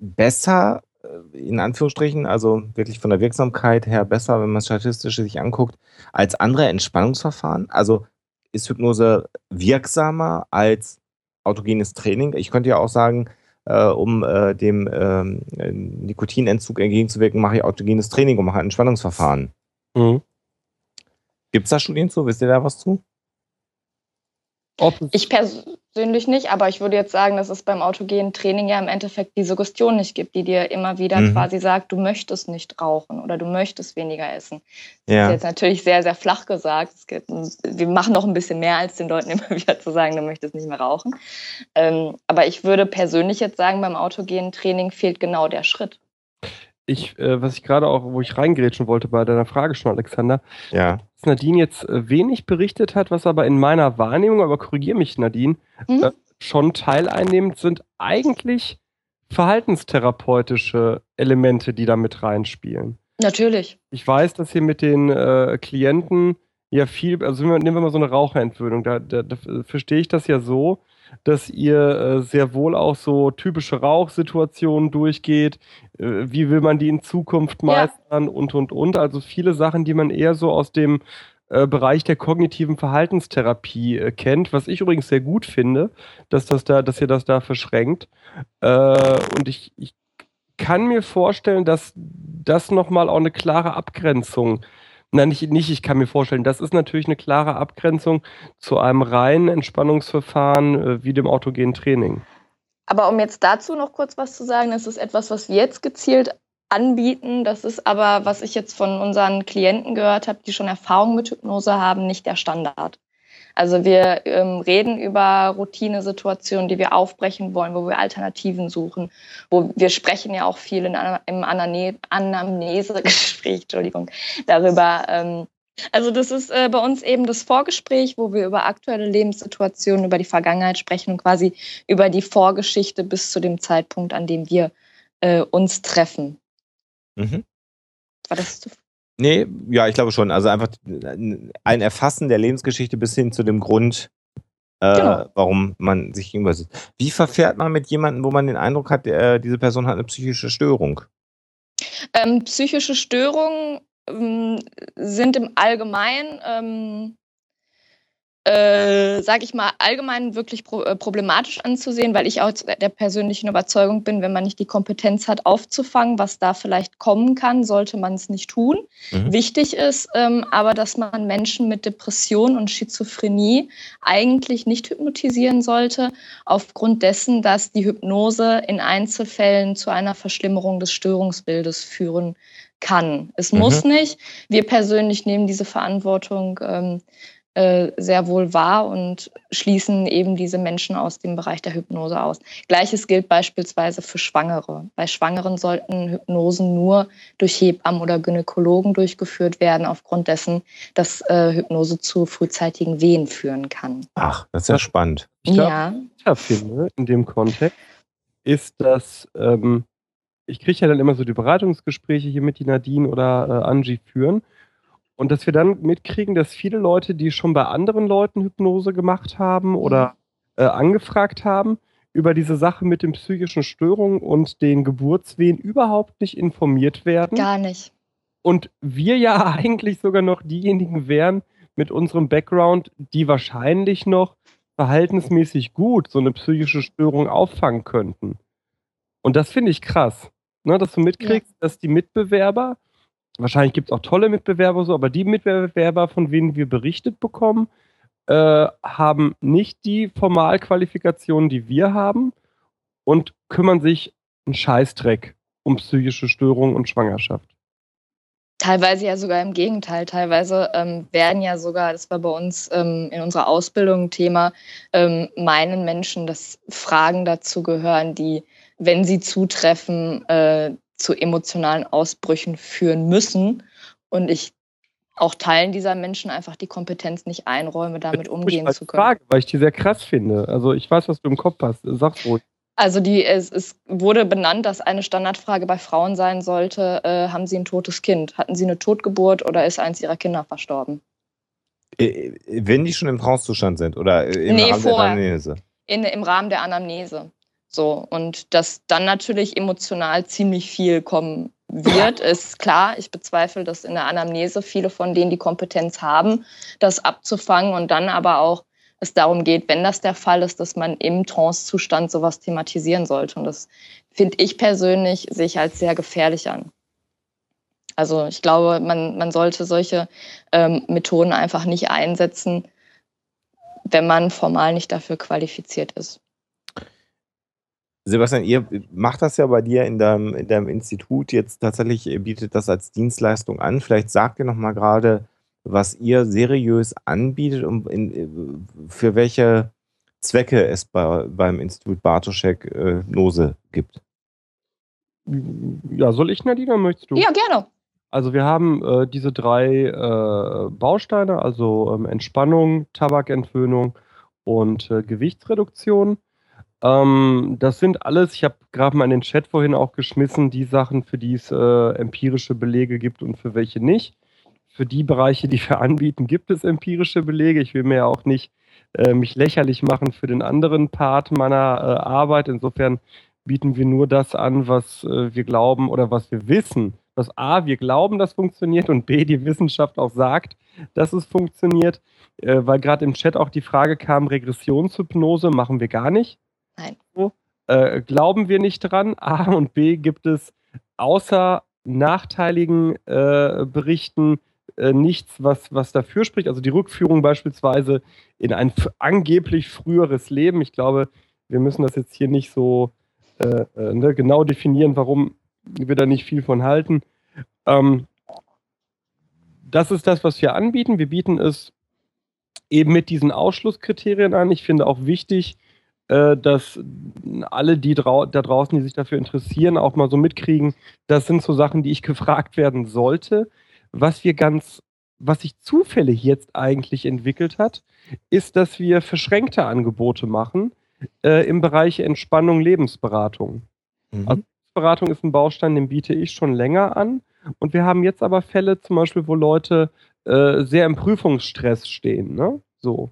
besser äh, in Anführungsstrichen, also wirklich von der Wirksamkeit her besser, wenn man statistisch sich anguckt, als andere Entspannungsverfahren? Also ist Hypnose wirksamer als autogenes Training? Ich könnte ja auch sagen, äh, um äh, dem äh, Nikotinentzug entgegenzuwirken, mache ich autogenes Training und mache ein Entspannungsverfahren. Mhm. Gibt es da Studien zu? Wisst ihr da was zu? ich persönlich nicht, aber ich würde jetzt sagen, dass es beim autogenen Training ja im Endeffekt die Suggestion nicht gibt, die dir immer wieder mhm. quasi sagt, du möchtest nicht rauchen oder du möchtest weniger essen. Das ja. ist jetzt natürlich sehr, sehr flach gesagt. Gibt, wir machen noch ein bisschen mehr, als den Leuten immer wieder zu sagen, du möchtest nicht mehr rauchen. Ähm, aber ich würde persönlich jetzt sagen, beim autogenen Training fehlt genau der Schritt ich, äh, was ich gerade auch, wo ich reingrätschen wollte bei deiner Frage schon, Alexander, ja. dass Nadine jetzt äh, wenig berichtet hat, was aber in meiner Wahrnehmung, aber korrigier mich, Nadine, mhm. äh, schon teileinnehmend sind eigentlich verhaltenstherapeutische Elemente, die da mit reinspielen. Natürlich. Ich weiß, dass ihr mit den äh, Klienten ja viel, also nehmen wir mal so eine Raucherentwöhnung, da, da, da verstehe ich das ja so, dass ihr äh, sehr wohl auch so typische Rauchsituationen durchgeht. Äh, wie will man die in Zukunft meistern ja. und, und, und. Also viele Sachen, die man eher so aus dem äh, Bereich der kognitiven Verhaltenstherapie äh, kennt, was ich übrigens sehr gut finde, dass, das da, dass ihr das da verschränkt. Äh, und ich, ich kann mir vorstellen, dass das nochmal auch eine klare Abgrenzung Nein, nicht, nicht, ich kann mir vorstellen, das ist natürlich eine klare Abgrenzung zu einem reinen Entspannungsverfahren äh, wie dem autogenen Training. Aber um jetzt dazu noch kurz was zu sagen, das ist etwas, was wir jetzt gezielt anbieten. Das ist aber, was ich jetzt von unseren Klienten gehört habe, die schon Erfahrung mit Hypnose haben, nicht der Standard. Also wir ähm, reden über Routinesituationen, die wir aufbrechen wollen, wo wir Alternativen suchen, wo wir sprechen ja auch viel in im Anamnesegespräch, Entschuldigung, darüber. Ähm, also das ist äh, bei uns eben das Vorgespräch, wo wir über aktuelle Lebenssituationen, über die Vergangenheit sprechen und quasi über die Vorgeschichte bis zu dem Zeitpunkt, an dem wir äh, uns treffen. Mhm. War das zu Nee, ja, ich glaube schon. Also einfach ein Erfassen der Lebensgeschichte bis hin zu dem Grund, äh, genau. warum man sich gegenüber sitzt. Wie verfährt man mit jemandem, wo man den Eindruck hat, äh, diese Person hat eine psychische Störung? Ähm, psychische Störung ähm, sind im Allgemeinen ähm, äh, sage ich mal, allgemein wirklich pro, äh, problematisch anzusehen, weil ich auch der persönlichen Überzeugung bin, wenn man nicht die Kompetenz hat, aufzufangen, was da vielleicht kommen kann, sollte man es nicht tun. Mhm. Wichtig ist ähm, aber, dass man Menschen mit Depression und Schizophrenie eigentlich nicht hypnotisieren sollte, aufgrund dessen, dass die Hypnose in Einzelfällen zu einer Verschlimmerung des Störungsbildes führen kann. Es mhm. muss nicht. Wir persönlich nehmen diese Verantwortung. Ähm, äh, sehr wohl wahr und schließen eben diese Menschen aus dem Bereich der Hypnose aus. Gleiches gilt beispielsweise für Schwangere. Bei Schwangeren sollten Hypnosen nur durch Hebammen oder Gynäkologen durchgeführt werden, aufgrund dessen, dass äh, Hypnose zu frühzeitigen Wehen führen kann. Ach, das ist ja spannend. Ich glaub, ja. ich finde, in dem Kontext ist dass ähm, ich kriege ja dann immer so die Beratungsgespräche hier mit die Nadine oder äh, Angie führen. Und dass wir dann mitkriegen, dass viele Leute, die schon bei anderen Leuten Hypnose gemacht haben oder mhm. äh, angefragt haben, über diese Sache mit den psychischen Störungen und den Geburtswehen überhaupt nicht informiert werden. Gar nicht. Und wir ja eigentlich sogar noch diejenigen wären mit unserem Background, die wahrscheinlich noch verhaltensmäßig gut so eine psychische Störung auffangen könnten. Und das finde ich krass, ne, dass du mitkriegst, ja. dass die Mitbewerber wahrscheinlich gibt es auch tolle Mitbewerber so, aber die Mitbewerber, von denen wir berichtet bekommen, äh, haben nicht die Formalqualifikationen, die wir haben und kümmern sich einen Scheißdreck um psychische Störungen und Schwangerschaft. Teilweise ja sogar im Gegenteil. Teilweise ähm, werden ja sogar, das war bei uns ähm, in unserer Ausbildung Thema, ähm, meinen Menschen, dass Fragen dazu gehören, die, wenn sie zutreffen, äh, zu emotionalen Ausbrüchen führen müssen. Und ich auch Teilen dieser Menschen einfach die Kompetenz nicht einräume, damit umgehen zu können. Frage, weil ich die sehr krass finde. Also ich weiß, was du im Kopf hast. Sag's ruhig. Also die, es, es, wurde benannt, dass eine Standardfrage bei Frauen sein sollte, äh, haben sie ein totes Kind? Hatten sie eine Totgeburt oder ist eins ihrer Kinder verstorben? Äh, wenn die schon im Trance-Zustand sind oder im nee, Rahmen vorher. der Anamnese? In, Im Rahmen der Anamnese. So, und dass dann natürlich emotional ziemlich viel kommen wird, ist klar. Ich bezweifle, dass in der Anamnese viele von denen die Kompetenz haben, das abzufangen und dann aber auch es darum geht, wenn das der Fall ist, dass man im Trance-Zustand sowas thematisieren sollte. Und das finde ich persönlich sich als sehr gefährlich an. Also ich glaube, man, man sollte solche ähm, Methoden einfach nicht einsetzen, wenn man formal nicht dafür qualifiziert ist. Sebastian, ihr macht das ja bei dir in deinem, in deinem Institut jetzt tatsächlich, ihr bietet das als Dienstleistung an. Vielleicht sagt ihr nochmal gerade, was ihr seriös anbietet und in, für welche Zwecke es bei, beim Institut Bartoschek äh, Nose gibt. Ja, soll ich, Nadine, möchtest du? Ja, gerne. Also wir haben äh, diese drei äh, Bausteine, also ähm, Entspannung, Tabakentwöhnung und äh, Gewichtsreduktion. Ähm, das sind alles, ich habe gerade mal in den Chat vorhin auch geschmissen, die Sachen, für die es äh, empirische Belege gibt und für welche nicht. Für die Bereiche, die wir anbieten, gibt es empirische Belege. Ich will mir ja auch nicht äh, mich lächerlich machen für den anderen Part meiner äh, Arbeit. Insofern bieten wir nur das an, was äh, wir glauben oder was wir wissen. Was A, wir glauben, das funktioniert und B, die Wissenschaft auch sagt, dass es funktioniert. Äh, weil gerade im Chat auch die Frage kam, Regressionshypnose machen wir gar nicht Nein. Äh, glauben wir nicht dran. A und B gibt es außer nachteiligen äh, Berichten äh, nichts, was, was dafür spricht. Also die Rückführung beispielsweise in ein angeblich früheres Leben. Ich glaube, wir müssen das jetzt hier nicht so äh, äh, ne, genau definieren, warum wir da nicht viel von halten. Ähm, das ist das, was wir anbieten. Wir bieten es eben mit diesen Ausschlusskriterien an. Ich finde auch wichtig, dass alle, die drau da draußen, die sich dafür interessieren, auch mal so mitkriegen, das sind so Sachen, die ich gefragt werden sollte. Was wir ganz, was sich zufällig jetzt eigentlich entwickelt hat, ist, dass wir verschränkte Angebote machen äh, im Bereich Entspannung, Lebensberatung. Mhm. Also Lebensberatung ist ein Baustein, den biete ich schon länger an. Und wir haben jetzt aber Fälle zum Beispiel, wo Leute äh, sehr im Prüfungsstress stehen. Ne? So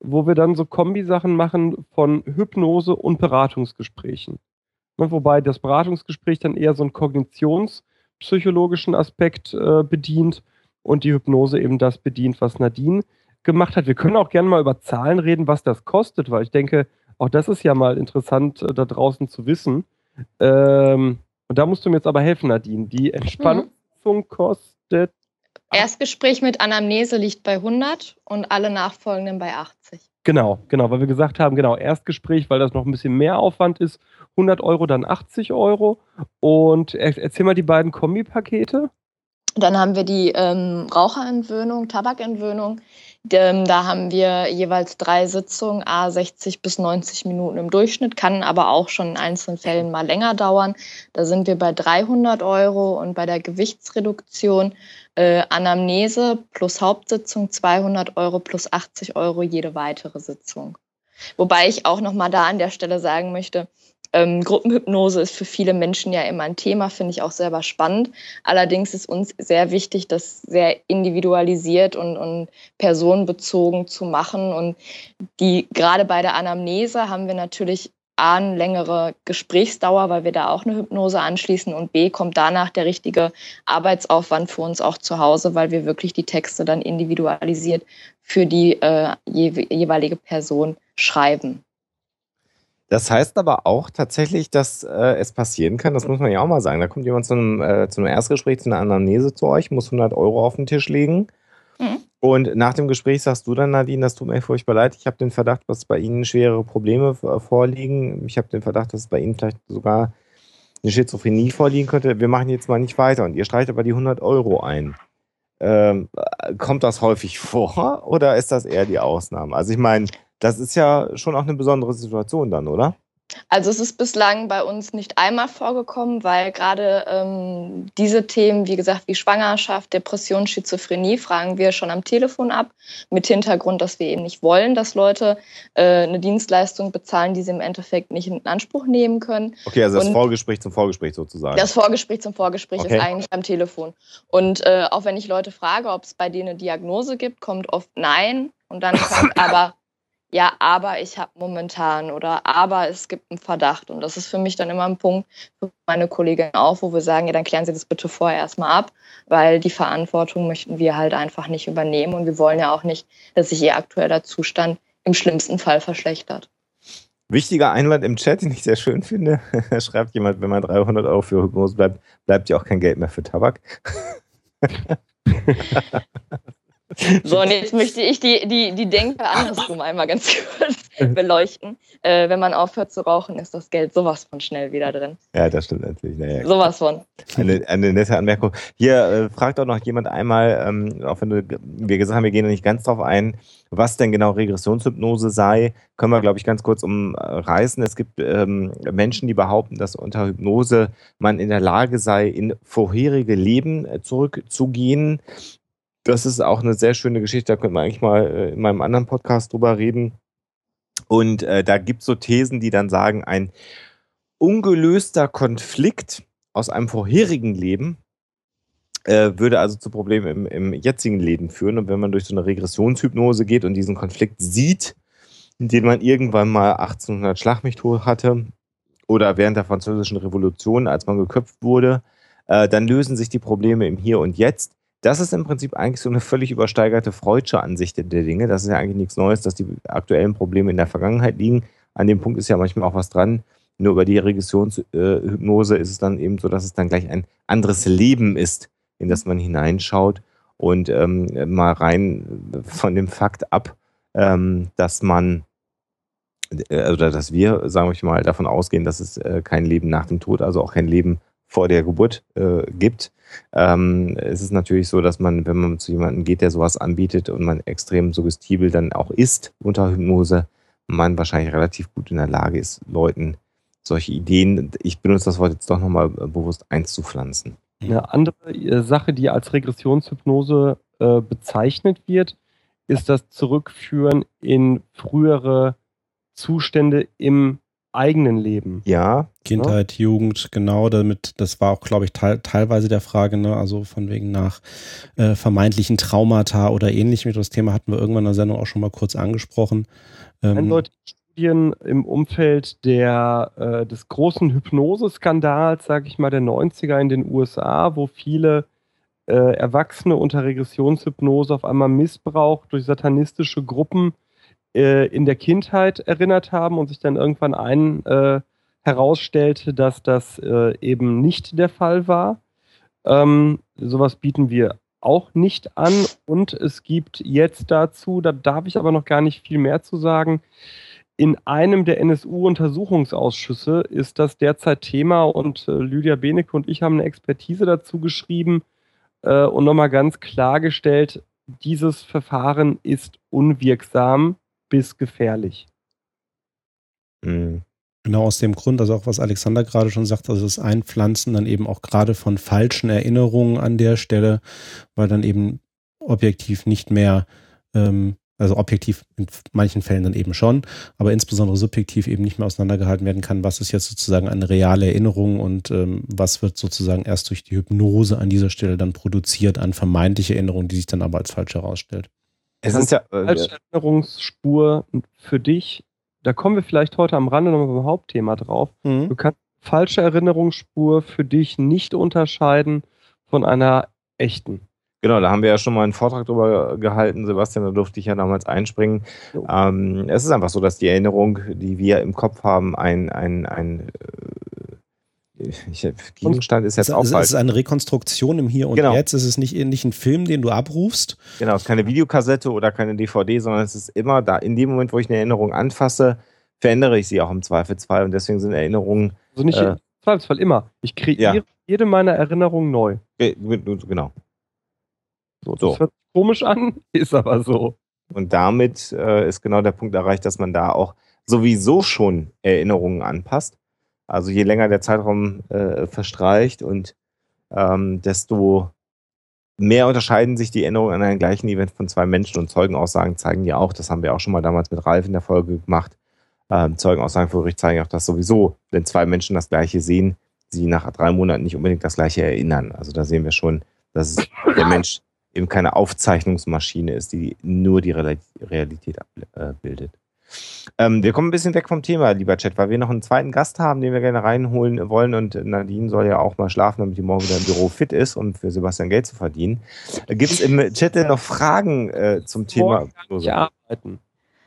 wo wir dann so Kombisachen machen von Hypnose und Beratungsgesprächen. Ne, wobei das Beratungsgespräch dann eher so ein Kognitionsmodell psychologischen Aspekt äh, bedient und die Hypnose eben das bedient, was Nadine gemacht hat. Wir können auch gerne mal über Zahlen reden, was das kostet, weil ich denke, auch das ist ja mal interessant äh, da draußen zu wissen. Ähm, und da musst du mir jetzt aber helfen, Nadine. Die Entspannung mhm. kostet. Erstgespräch mit Anamnese liegt bei 100 und alle nachfolgenden bei 80. Genau, genau, weil wir gesagt haben, genau, Erstgespräch, weil das noch ein bisschen mehr Aufwand ist, 100 Euro, dann 80 Euro. Und erzähl mal die beiden Kombipakete. Dann haben wir die ähm, Raucherentwöhnung, Tabakentwöhnung. Ähm, da haben wir jeweils drei Sitzungen, a 60 bis 90 Minuten im Durchschnitt, kann aber auch schon in einzelnen Fällen mal länger dauern. Da sind wir bei 300 Euro und bei der Gewichtsreduktion äh, Anamnese plus Hauptsitzung 200 Euro plus 80 Euro jede weitere Sitzung. Wobei ich auch noch mal da an der Stelle sagen möchte, ähm, Gruppenhypnose ist für viele Menschen ja immer ein Thema, finde ich auch selber spannend. Allerdings ist uns sehr wichtig, das sehr individualisiert und, und personenbezogen zu machen. Und die gerade bei der Anamnese haben wir natürlich A, eine längere Gesprächsdauer, weil wir da auch eine Hypnose anschließen und B, kommt danach der richtige Arbeitsaufwand für uns auch zu Hause, weil wir wirklich die Texte dann individualisiert für die äh, jeweilige Person schreiben. Das heißt aber auch tatsächlich, dass äh, es passieren kann, das muss man ja auch mal sagen. Da kommt jemand zu einem, äh, zu einem Erstgespräch, zu einer Anamnese zu euch, muss 100 Euro auf den Tisch legen. Mhm. Und nach dem Gespräch sagst du dann, Nadine, das tut mir furchtbar leid. Ich habe den Verdacht, dass bei Ihnen schwere Probleme vorliegen. Ich habe den Verdacht, dass bei Ihnen vielleicht sogar eine Schizophrenie vorliegen könnte. Wir machen jetzt mal nicht weiter. Und ihr streicht aber die 100 Euro ein. Ähm, kommt das häufig vor oder ist das eher die Ausnahme? Also ich meine, das ist ja schon auch eine besondere Situation dann, oder? Also es ist bislang bei uns nicht einmal vorgekommen, weil gerade ähm, diese Themen, wie gesagt, wie Schwangerschaft, Depression, Schizophrenie, fragen wir schon am Telefon ab, mit Hintergrund, dass wir eben nicht wollen, dass Leute äh, eine Dienstleistung bezahlen, die sie im Endeffekt nicht in Anspruch nehmen können. Okay, also das Und Vorgespräch zum Vorgespräch sozusagen. Das Vorgespräch zum Vorgespräch okay. ist eigentlich am Telefon. Und äh, auch wenn ich Leute frage, ob es bei denen eine Diagnose gibt, kommt oft Nein. Und dann kommt aber ja, aber ich habe momentan oder aber es gibt einen Verdacht. Und das ist für mich dann immer ein Punkt für meine Kollegin auch, wo wir sagen, ja, dann klären Sie das bitte vorher erstmal ab, weil die Verantwortung möchten wir halt einfach nicht übernehmen und wir wollen ja auch nicht, dass sich Ihr aktueller Zustand im schlimmsten Fall verschlechtert. Wichtiger Einwand im Chat, den ich sehr schön finde, schreibt jemand, wenn man 300 Euro für Hypnose bleibt, bleibt ja auch kein Geld mehr für Tabak. So, und jetzt möchte ich die, die, die Denke andersrum einmal ganz kurz beleuchten. Äh, wenn man aufhört zu rauchen, ist das Geld sowas von schnell wieder drin. Ja, das stimmt natürlich. Naja, sowas von. Eine, eine nette Anmerkung. Hier äh, fragt auch noch jemand einmal, ähm, auch wenn du, wir gesagt haben, wir gehen da nicht ganz drauf ein, was denn genau Regressionshypnose sei, können wir, glaube ich, ganz kurz umreißen. Es gibt ähm, Menschen, die behaupten, dass unter Hypnose man in der Lage sei, in vorherige Leben äh, zurückzugehen das ist auch eine sehr schöne Geschichte. Da könnte man eigentlich mal äh, in meinem anderen Podcast drüber reden. Und äh, da gibt es so Thesen, die dann sagen, ein ungelöster Konflikt aus einem vorherigen Leben äh, würde also zu Problemen im, im, jetzigen Leben führen. Und wenn man durch so eine Regressionshypnose geht und diesen Konflikt sieht, den man irgendwann mal 1800 Schlag hatte oder während der Französischen Revolution, als man geköpft wurde, äh, dann lösen sich die Probleme im Hier und Jetzt das ist im Prinzip eigentlich so eine völlig übersteigerte Freudsche Ansicht der Dinge. Das ist ja eigentlich nichts Neues, dass die aktuellen Probleme in der Vergangenheit liegen. An dem Punkt ist ja manchmal auch was dran. Nur über die Regressionshypnose ist es dann eben so, dass es dann gleich ein anderes Leben ist, in das man hineinschaut. Und ähm, mal rein von dem Fakt ab, ähm, dass man äh, oder dass wir, sagen wir mal, davon ausgehen, dass es äh, kein Leben nach dem Tod, also auch kein Leben vor der Geburt äh, gibt. Ähm, es ist natürlich so, dass man, wenn man zu jemandem geht, der sowas anbietet und man extrem suggestibel dann auch ist unter Hypnose, man wahrscheinlich relativ gut in der Lage ist, Leuten solche Ideen, ich benutze das Wort jetzt doch nochmal bewusst einzupflanzen. Eine andere äh, Sache, die als Regressionshypnose äh, bezeichnet wird, ist das Zurückführen in frühere Zustände im eigenen Leben. Ja. Kindheit, ja. Jugend, genau, damit, das war auch, glaube ich, te teilweise der Frage, ne, also von wegen nach äh, vermeintlichen Traumata oder ähnlichem. Das Thema hatten wir irgendwann in der Sendung auch schon mal kurz angesprochen. Ähm, Eindeutig Studien im Umfeld der, äh, des großen Hypnoseskandals, sage ich mal, der 90er in den USA, wo viele äh, Erwachsene unter Regressionshypnose auf einmal Missbrauch durch satanistische Gruppen äh, in der Kindheit erinnert haben und sich dann irgendwann ein äh, herausstellte, dass das äh, eben nicht der Fall war. Ähm, sowas bieten wir auch nicht an und es gibt jetzt dazu, da darf ich aber noch gar nicht viel mehr zu sagen, in einem der NSU-Untersuchungsausschüsse ist das derzeit Thema und äh, Lydia Benecke und ich haben eine Expertise dazu geschrieben äh, und nochmal ganz klargestellt, dieses Verfahren ist unwirksam bis gefährlich. Mhm. Genau aus dem Grund, also auch was Alexander gerade schon sagt, also das Einpflanzen dann eben auch gerade von falschen Erinnerungen an der Stelle, weil dann eben objektiv nicht mehr, ähm, also objektiv in manchen Fällen dann eben schon, aber insbesondere subjektiv eben nicht mehr auseinandergehalten werden kann, was ist jetzt sozusagen eine reale Erinnerung und ähm, was wird sozusagen erst durch die Hypnose an dieser Stelle dann produziert an vermeintliche Erinnerungen, die sich dann aber als falsch herausstellt. Es ist ja äh, als Erinnerungsspur für dich da kommen wir vielleicht heute am Rande nochmal beim Hauptthema drauf. Mhm. Du kannst falsche Erinnerungsspur für dich nicht unterscheiden von einer echten. Genau, da haben wir ja schon mal einen Vortrag drüber gehalten, Sebastian, da durfte ich ja damals einspringen. Ähm, es ist einfach so, dass die Erinnerung, die wir im Kopf haben, ein, ein, ein ich, Gegenstand ist jetzt es, auch falsch. Es ist eine Rekonstruktion im Hier und genau. Jetzt. Es ist nicht, nicht ein Film, den du abrufst. Genau, es ist keine Videokassette oder keine DVD, sondern es ist immer da. In dem Moment, wo ich eine Erinnerung anfasse, verändere ich sie auch im Zweifelsfall. Und deswegen sind Erinnerungen. Also nicht äh, im Zweifelsfall immer. Ich kreiere ja. jede meiner Erinnerungen neu. Genau. So, das so. hört sich komisch an, ist aber so. Und damit äh, ist genau der Punkt erreicht, dass man da auch sowieso schon Erinnerungen anpasst. Also je länger der Zeitraum äh, verstreicht und ähm, desto mehr unterscheiden sich die Erinnerungen an einem gleichen Event von zwei Menschen und Zeugenaussagen zeigen ja auch, das haben wir auch schon mal damals mit Ralf in der Folge gemacht, ähm, Zeugenaussagen vor Gericht zeigen auch, dass sowieso, wenn zwei Menschen das gleiche sehen, sie nach drei Monaten nicht unbedingt das gleiche erinnern. Also da sehen wir schon, dass der Mensch eben keine Aufzeichnungsmaschine ist, die nur die Realität abbildet. Ähm, wir kommen ein bisschen weg vom Thema, lieber Chat, weil wir noch einen zweiten Gast haben, den wir gerne reinholen wollen. Und Nadine soll ja auch mal schlafen, damit die morgen wieder im Büro fit ist, um für Sebastian Geld zu verdienen. Gibt es im Chat denn noch Fragen äh, zum Thema? Ja, arbeiten.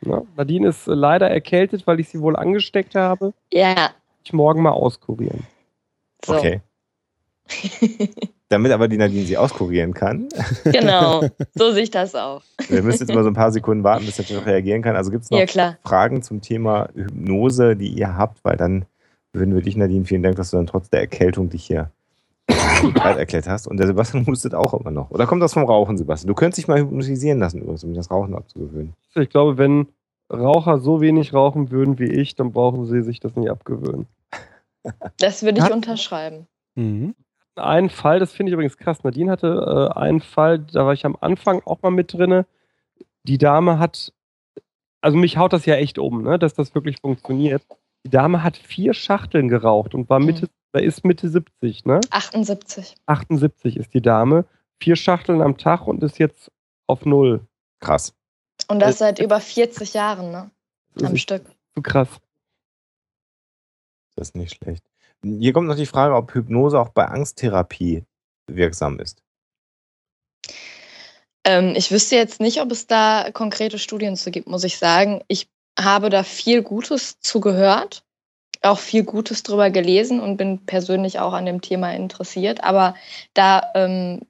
Ja, Nadine ist leider erkältet, weil ich sie wohl angesteckt habe. Ja. Ich morgen mal auskurieren. So. Okay. Damit aber die Nadine sie auskurieren kann. Genau, so sehe ich das auch. Wir müssen jetzt mal so ein paar Sekunden warten, bis er noch reagieren kann. Also gibt es noch ja, Fragen zum Thema Hypnose, die ihr habt, weil dann würden wir dich, Nadine, vielen Dank, dass du dann trotz der Erkältung dich hier bereit erklärt hast. Und der Sebastian hustet auch immer noch. Oder kommt das vom Rauchen, Sebastian? Du könntest dich mal hypnotisieren lassen, übrigens, um das Rauchen abzugewöhnen. Ich glaube, wenn Raucher so wenig rauchen würden wie ich, dann brauchen sie sich das nicht abgewöhnen. Das würde ich unterschreiben. Mhm einen Fall, das finde ich übrigens krass. Nadine hatte äh, einen Fall, da war ich am Anfang auch mal mit drinne. Die Dame hat, also mich haut das ja echt um, ne, dass das wirklich funktioniert. Die Dame hat vier Schachteln geraucht und war mhm. Mitte, da ist Mitte 70, ne? 78. 78 ist die Dame. Vier Schachteln am Tag und ist jetzt auf Null. Krass. Und das seit über 40 Jahren, ne? Am Stück. So krass. Das ist nicht schlecht. Hier kommt noch die Frage, ob Hypnose auch bei Angsttherapie wirksam ist. Ähm, ich wüsste jetzt nicht, ob es da konkrete Studien zu gibt, muss ich sagen. Ich habe da viel Gutes zugehört, auch viel Gutes drüber gelesen und bin persönlich auch an dem Thema interessiert. Aber da ähm,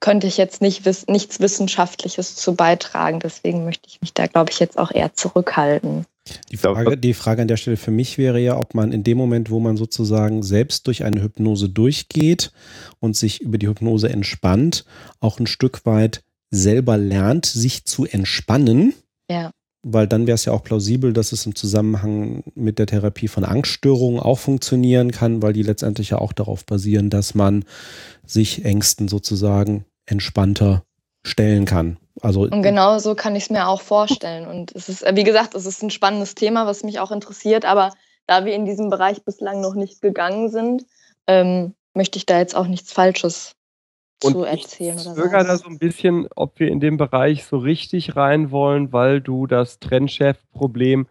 könnte ich jetzt nicht wiss nichts Wissenschaftliches zu beitragen. Deswegen möchte ich mich da, glaube ich, jetzt auch eher zurückhalten. Die Frage, die Frage an der Stelle für mich wäre ja, ob man in dem Moment, wo man sozusagen selbst durch eine Hypnose durchgeht und sich über die Hypnose entspannt, auch ein Stück weit selber lernt, sich zu entspannen. Ja. Weil dann wäre es ja auch plausibel, dass es im Zusammenhang mit der Therapie von Angststörungen auch funktionieren kann, weil die letztendlich ja auch darauf basieren, dass man sich Ängsten sozusagen entspannter stellen kann. Also, und genau so kann ich es mir auch vorstellen. Und es ist, wie gesagt, es ist ein spannendes Thema, was mich auch interessiert, aber da wir in diesem Bereich bislang noch nicht gegangen sind, ähm, möchte ich da jetzt auch nichts Falsches und zu erzählen. Ich zögere da so ein bisschen, ob wir in dem Bereich so richtig rein wollen, weil du das Trennchef-Problem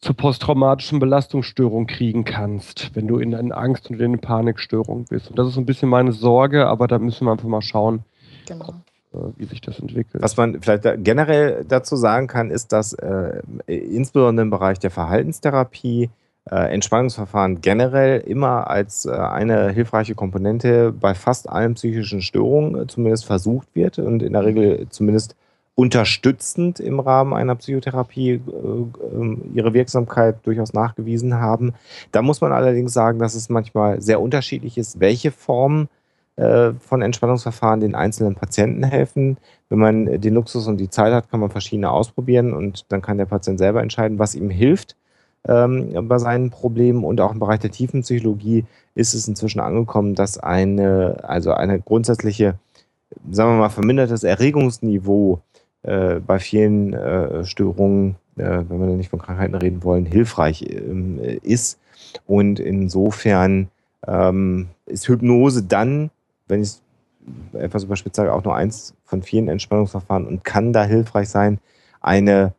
zur posttraumatischen Belastungsstörung kriegen kannst, wenn du in eine Angst und in eine Panikstörung bist. Und das ist so ein bisschen meine Sorge, aber da müssen wir einfach mal schauen, Genau. Wie sich das entwickelt. Was man vielleicht generell dazu sagen kann, ist, dass äh, insbesondere im Bereich der Verhaltenstherapie äh, Entspannungsverfahren generell immer als äh, eine hilfreiche Komponente bei fast allen psychischen Störungen äh, zumindest versucht wird und in der Regel zumindest unterstützend im Rahmen einer Psychotherapie äh, ähm, ihre Wirksamkeit durchaus nachgewiesen haben. Da muss man allerdings sagen, dass es manchmal sehr unterschiedlich ist, welche Formen äh, von Entspannungsverfahren den einzelnen Patienten helfen. Wenn man den Luxus und die Zeit hat, kann man verschiedene ausprobieren und dann kann der Patient selber entscheiden, was ihm hilft ähm, bei seinen Problemen. Und auch im Bereich der Tiefenpsychologie ist es inzwischen angekommen, dass eine, also eine grundsätzliche, sagen wir mal, vermindertes Erregungsniveau äh, bei vielen äh, Störungen, äh, wenn wir nicht von Krankheiten reden wollen, hilfreich ähm, ist. Und insofern ähm, ist Hypnose dann, wenn ich es etwas überspitzt sage, auch nur eins von vielen Entspannungsverfahren und kann da hilfreich sein, eine,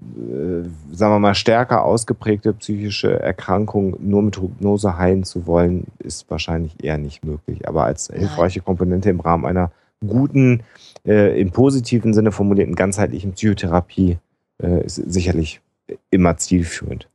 äh, sagen wir mal, stärker ausgeprägte psychische Erkrankung nur mit Hypnose heilen zu wollen, ist wahrscheinlich eher nicht möglich. Aber als hilfreiche Komponente im Rahmen einer guten, äh, im positiven Sinne formulierten ganzheitlichen Psychotherapie äh, ist sicherlich immer zielführend.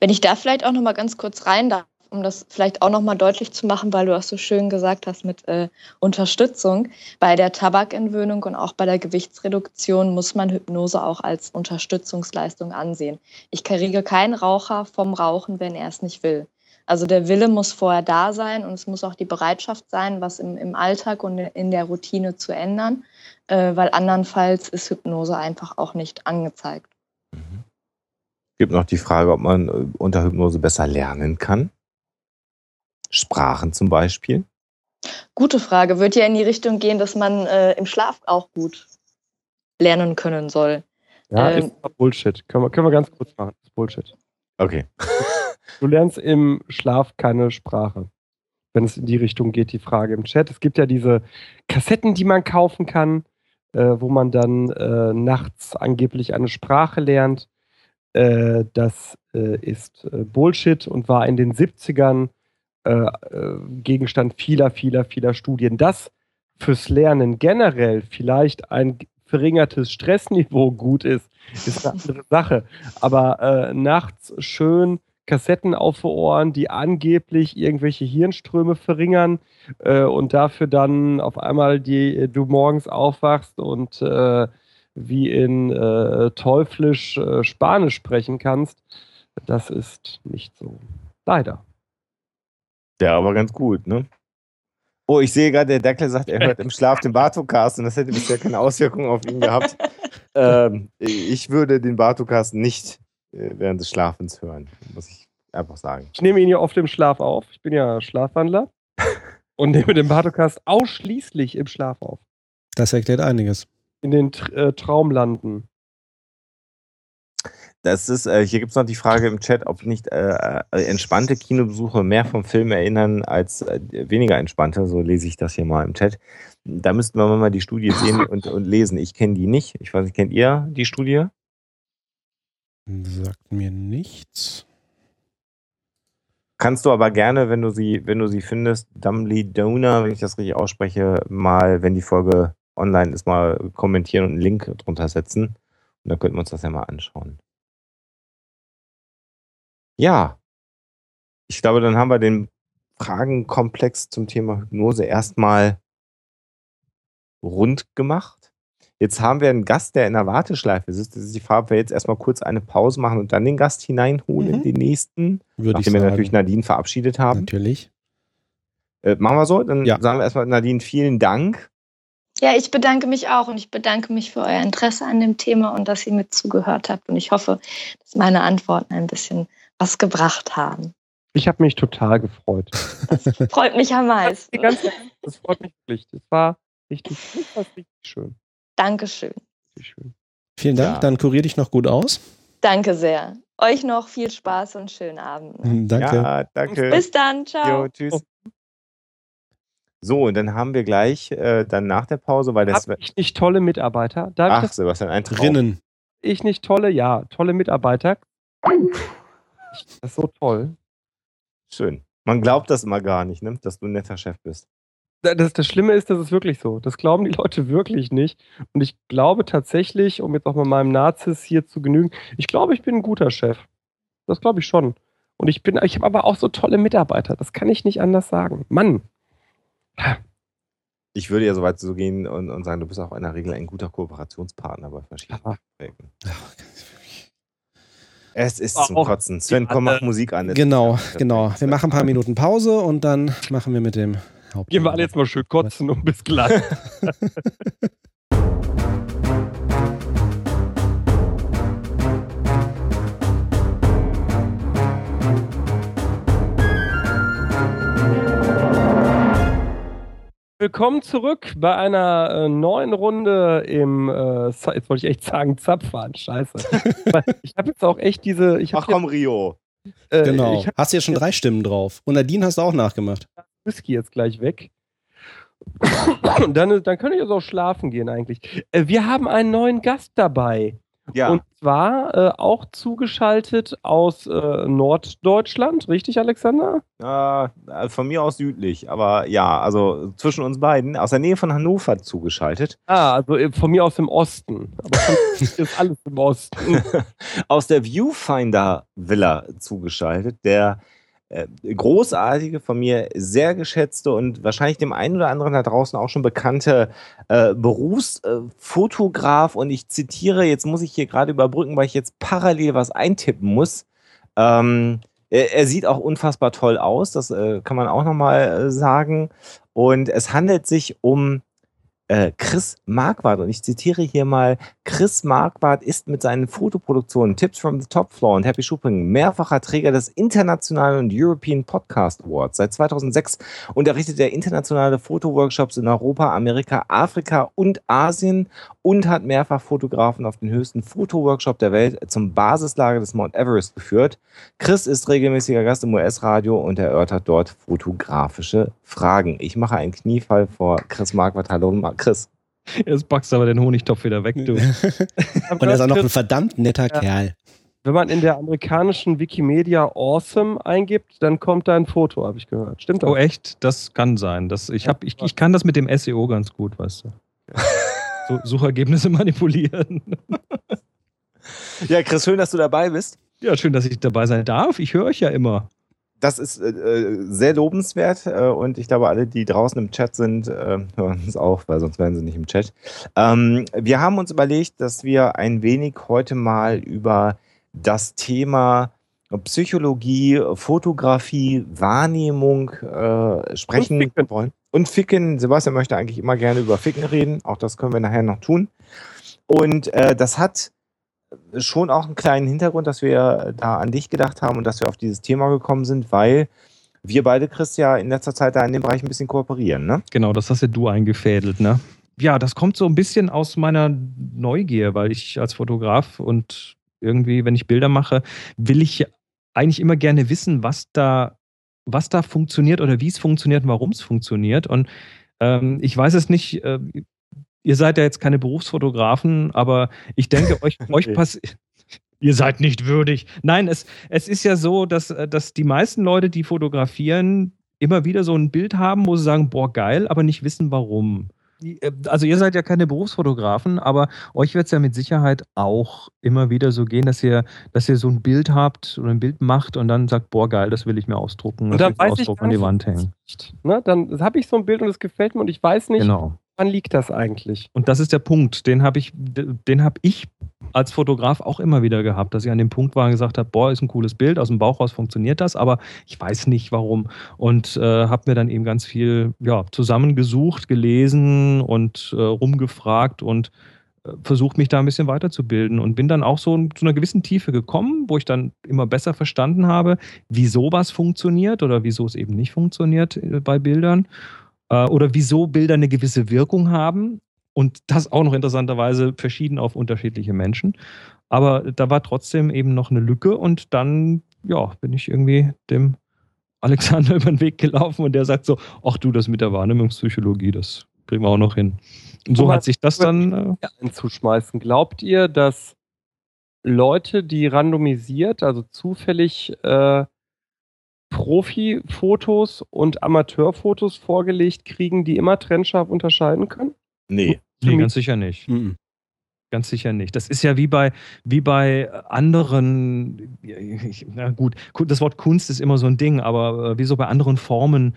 Wenn ich da vielleicht auch noch mal ganz kurz rein darf, um das vielleicht auch noch mal deutlich zu machen, weil du das so schön gesagt hast mit äh, Unterstützung. Bei der Tabakentwöhnung und auch bei der Gewichtsreduktion muss man Hypnose auch als Unterstützungsleistung ansehen. Ich kriege keinen Raucher vom Rauchen, wenn er es nicht will. Also der Wille muss vorher da sein und es muss auch die Bereitschaft sein, was im, im Alltag und in der Routine zu ändern, äh, weil andernfalls ist Hypnose einfach auch nicht angezeigt. gibt noch die Frage, ob man äh, unter Hypnose besser lernen kann. Sprachen zum Beispiel. Gute Frage. Wird ja in die Richtung gehen, dass man äh, im Schlaf auch gut lernen können soll. ja, ähm, ist aber Bullshit. Können wir, können wir ganz kurz machen. Ist Bullshit. Okay. Du lernst im Schlaf keine Sprache. Wenn es in die Richtung geht, die Frage im Chat. Es gibt ja diese Kassetten, die man kaufen kann, äh, wo man dann äh, nachts angeblich eine Sprache lernt. Äh, das äh, ist äh, Bullshit und war in den 70ern äh, äh, Gegenstand vieler, vieler, vieler Studien. Dass fürs Lernen generell vielleicht ein verringertes Stressniveau gut ist, ist eine andere Sache. Aber äh, nachts schön Kassetten auf die Ohren, die angeblich irgendwelche Hirnströme verringern äh, und dafür dann auf einmal die, du morgens aufwachst und äh, wie in äh, teuflisch äh, Spanisch sprechen kannst, das ist nicht so. Leider. Ja, aber ganz gut, ne? Oh, ich sehe gerade, der Deckel sagt, er hört im Schlaf den Bartokast und das hätte bisher keine Auswirkungen auf ihn gehabt. ähm, ich würde den Bartokast nicht äh, während des Schlafens hören, muss ich einfach sagen. Ich nehme ihn ja oft im Schlaf auf. Ich bin ja Schlafwandler und nehme den Bartokast ausschließlich im Schlaf auf. Das erklärt einiges. In den äh, Traumlanden. Das ist, äh, hier gibt es noch die Frage im Chat, ob nicht äh, äh, entspannte Kinobesuche mehr vom Film erinnern als äh, weniger entspannte. So lese ich das hier mal im Chat. Da müssten wir mal die Studie sehen und, und lesen. Ich kenne die nicht. Ich weiß nicht, kennt ihr die Studie? Sagt mir nichts. Kannst du aber gerne, wenn du sie, wenn du sie findest, Dumbly Donor, wenn ich das richtig ausspreche, mal, wenn die Folge online ist, mal kommentieren und einen Link drunter setzen. Und dann könnten wir uns das ja mal anschauen. Ja. Ich glaube, dann haben wir den Fragenkomplex zum Thema Hypnose erstmal rund gemacht. Jetzt haben wir einen Gast, der in der Warteschleife sitzt. Das ist die Frage, ob wir jetzt erstmal kurz eine Pause machen und dann den Gast hineinholen, Mhm. den nächsten. Würde ich Nachdem wir sagen. natürlich Nadine verabschiedet haben. Natürlich. Äh, machen wir so, dann Ja. sagen wir erstmal Nadine, vielen Dank. Ja, ich bedanke mich auch und ich bedanke mich für euer Interesse an dem Thema und dass ihr mit zugehört habt. Und ich hoffe, dass meine Antworten ein bisschen was gebracht haben. Ich habe mich total gefreut. Das freut mich am meisten. Ehrlich, das freut mich wirklich. Das war richtig, das war richtig schön. Dankeschön. Richtig schön. Vielen Dank. Ja. Dann kurier dich noch gut aus. Danke sehr. Euch noch viel Spaß und schönen Abend. Danke. Ja, danke. Bis dann. Ciao. Jo, tschüss. So, und dann haben wir gleich äh, dann nach der Pause, weil das. Hab ich nicht tolle Mitarbeiter? Darf ich Ach, das Sebastian, ein Traum. Drinnen. ich nicht tolle? Ja, tolle Mitarbeiter. Das ist so toll. Schön. Man glaubt das immer gar nicht, ne? dass du ein netter Chef bist. Das, das Schlimme ist, das ist wirklich so. Das glauben die Leute wirklich nicht. Und ich glaube tatsächlich, um jetzt auch mal meinem Nazis hier zu genügen, ich glaube, ich bin ein guter Chef. Das glaube ich schon. Und ich bin, ich habe aber auch so tolle Mitarbeiter. Das kann ich nicht anders sagen. Mann. Ich würde ja so weit so gehen und, und sagen, du bist auch in der Regel ein guter Kooperationspartner bei verschiedenen Ja. Projekten. Es ist zum Kotzen. Sven, komm, mach Musik an. Genau, genau. Wir machen ein paar Minuten Pause und dann machen wir mit dem Haupt. Gehen wir alle jetzt mal schön kotzen und bis gleich. Willkommen zurück bei einer äh, neuen Runde im, äh, jetzt wollte ich echt sagen, Zapfhahn, scheiße. Ich habe jetzt auch echt diese, ich Ach komm, Rio. äh, Genau. Hast du jetzt schon drei Stimmen drauf. Und Nadine hast du auch nachgemacht. Whisky jetzt gleich weg. Und dann, dann kann ich jetzt auch schlafen gehen eigentlich. Äh, wir haben einen neuen Gast dabei. Ja, Und zwar äh, auch zugeschaltet aus äh, Norddeutschland, richtig, Alexander? äh, von mir aus südlich, aber ja, also zwischen uns beiden, aus der Nähe von Hannover zugeschaltet. Ah, also äh, von mir aus dem Osten. Aber von ist alles im Osten. aus der Viewfinder Villa zugeschaltet, der großartige, von mir sehr geschätzte und wahrscheinlich dem einen oder anderen da draußen auch schon bekannte äh, Berufsfotograf. und ich zitiere, jetzt muss ich hier gerade überbrücken, weil ich jetzt parallel was eintippen muss. Ähm, er, er sieht auch unfassbar toll aus, das äh, kann man auch nochmal äh, sagen. Und es handelt sich um äh, Chris Marquardt. Und ich zitiere hier mal, Chris Marquardt ist mit seinen Fotoproduktionen Tips from the Top Floor und Happy Shopping mehrfacher Träger des Internationalen und European Podcast Awards. Seit 2006 unterrichtet er internationale Fotoworkshops in Europa, Amerika, Afrika und Asien und hat mehrfach Fotografen auf den höchsten Fotoworkshop der Welt zum Basislager des Mount Everest geführt. Chris ist regelmäßiger Gast im US-Radio und erörtert dort fotografische Fragen. Ich mache einen Kniefall vor Chris Marquardt. Hallo, Ma- Chris. Jetzt packst du aber den Honigtopf wieder weg, du. Und er ist auch noch ein verdammt netter Kerl. Wenn man in der amerikanischen Wikimedia Awesome eingibt, dann kommt da ein Foto, habe ich gehört. Stimmt das? Oh, echt? Das kann sein. Das, ich, hab, ich, ich kann das mit dem SEO ganz gut, weißt du. So, Suchergebnisse manipulieren. Ja, Chris, schön, dass du dabei bist. Ja, schön, dass ich dabei sein darf. Ich höre euch ja immer. Das ist äh, äh, sehr lobenswert äh, und ich glaube, alle, die draußen im Chat sind, äh, hören uns auch, weil sonst wären sie nicht im Chat. Ähm, wir haben uns überlegt, dass wir ein wenig heute mal über das Thema Psychologie, Fotografie, Wahrnehmung äh, sprechen Und Ficken. wollen. Und Ficken. Sebastian möchte eigentlich immer gerne über Ficken reden. Auch das können wir nachher noch tun. Und äh, das hat schon auch einen kleinen Hintergrund, dass wir da an dich gedacht haben und dass wir auf dieses Thema gekommen sind, weil wir beide, Chris, ja in letzter Zeit da in dem Bereich ein bisschen kooperieren, ne? Genau, das hast ja du eingefädelt, ne? Ja, das kommt so ein bisschen aus meiner Neugier, weil ich als Fotograf und irgendwie, wenn ich Bilder mache, will ich eigentlich immer gerne wissen, was da, was da funktioniert oder wie es funktioniert und warum es funktioniert. Und ähm, ich weiß es nicht, äh, ihr seid ja jetzt keine Berufsfotografen, aber ich denke, euch, euch passiert. Ihr seid nicht würdig. Nein, es, es ist ja so, dass, äh, dass die meisten Leute, die fotografieren, immer wieder so ein Bild haben, wo sie sagen, boah, geil, aber nicht wissen, warum. Äh, Also ihr seid ja keine Berufsfotografen, aber euch wird es ja mit Sicherheit auch immer wieder so gehen, dass ihr, dass ihr so ein Bild habt oder ein Bild macht und dann sagt, boah, geil, das will ich mir ausdrucken, Und dann will ich weiß ich ausdrucken an die nicht, Wand hängen. Ne? Dann habe ich so ein Bild und es gefällt mir und ich weiß nicht, Genau. Wann liegt das eigentlich. Und das ist der Punkt, den habe ich, den habe ich als Fotograf auch immer wieder gehabt, dass ich an dem Punkt war und gesagt habe, boah, ist ein cooles Bild, aus dem Bauch raus funktioniert das, aber ich weiß nicht warum. Und äh, habe mir dann eben ganz viel ja, zusammengesucht, gelesen und äh, rumgefragt und äh, versucht, mich da ein bisschen weiterzubilden und bin dann auch so zu einer gewissen Tiefe gekommen, wo ich dann immer besser verstanden habe, wieso was funktioniert oder wieso es eben nicht funktioniert äh, bei Bildern äh, oder wieso Bilder eine gewisse Wirkung haben und das auch noch interessanterweise verschieden auf unterschiedliche Menschen. Aber da war trotzdem eben noch eine Lücke und dann, ja, bin ich irgendwie dem Alexander über den Weg gelaufen und der sagt so, ach du, das mit der Wahrnehmungspsychologie, das kriegen wir auch noch hin. Und so Aber- hat sich das dann, äh, einzuschmeißen. Glaubt ihr, dass Leute, die randomisiert, also zufällig äh, Profi-Fotos und Amateurfotos vorgelegt kriegen, die immer trennscharf unterscheiden können? Nee. Nee, ganz sicher nicht. Mhm. Ganz sicher nicht. Das ist ja wie bei, wie bei anderen, na gut, das Wort Kunst ist immer so ein Ding, aber äh, wie so bei anderen Formen.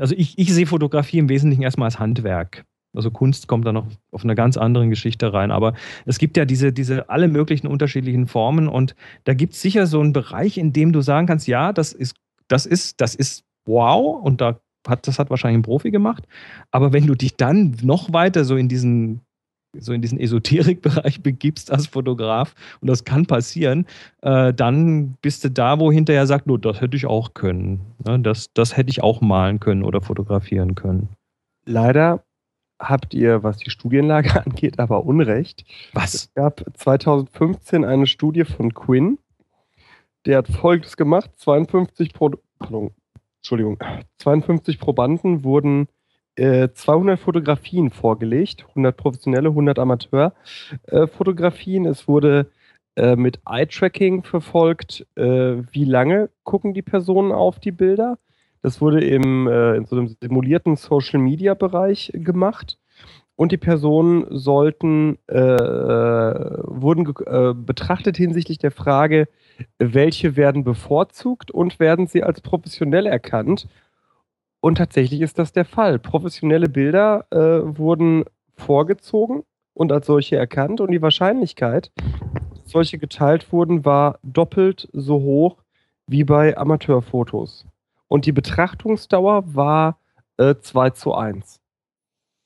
Also ich, ich sehe Fotografie im Wesentlichen erstmal als Handwerk. Also Kunst kommt da noch auf eine ganz andere Geschichte rein. Aber es gibt ja diese, diese alle möglichen unterschiedlichen Formen und da gibt es sicher so einen Bereich, in dem du sagen kannst, ja, das ist, das ist, das ist wow und da hat, das hat wahrscheinlich ein Profi gemacht. Aber wenn du dich dann noch weiter so in diesen so in diesen Esoterikbereich begibst als Fotograf und das kann passieren, äh, dann bist du da, wo hinterher sagt, no, das hätte ich auch können. Ne? Das, das hätte ich auch malen können oder fotografieren können. Leider habt ihr, was die Studienlage angeht, aber Unrecht. Was? Es gab 2015 eine Studie von Quinn, der hat Folgendes gemacht: 52, Pro Entschuldigung, 52 Probanden wurden äh, 200 Fotografien vorgelegt, 100 professionelle, 100 Amateurfotografien. es wurde äh, mit Eye-Tracking verfolgt, äh, wie lange gucken die Personen auf die Bilder. Das wurde im, äh, in so einem simulierten Social-Media-Bereich gemacht. Und die Personen sollten, äh, wurden ge- äh, betrachtet hinsichtlich der Frage, welche werden bevorzugt und werden sie als professionell erkannt. Und tatsächlich ist das der Fall. Professionelle Bilder äh, wurden vorgezogen und als solche erkannt. Und die Wahrscheinlichkeit, dass solche geteilt wurden, war doppelt so hoch wie bei Amateurfotos. Und die Betrachtungsdauer war äh, 2 zu 1.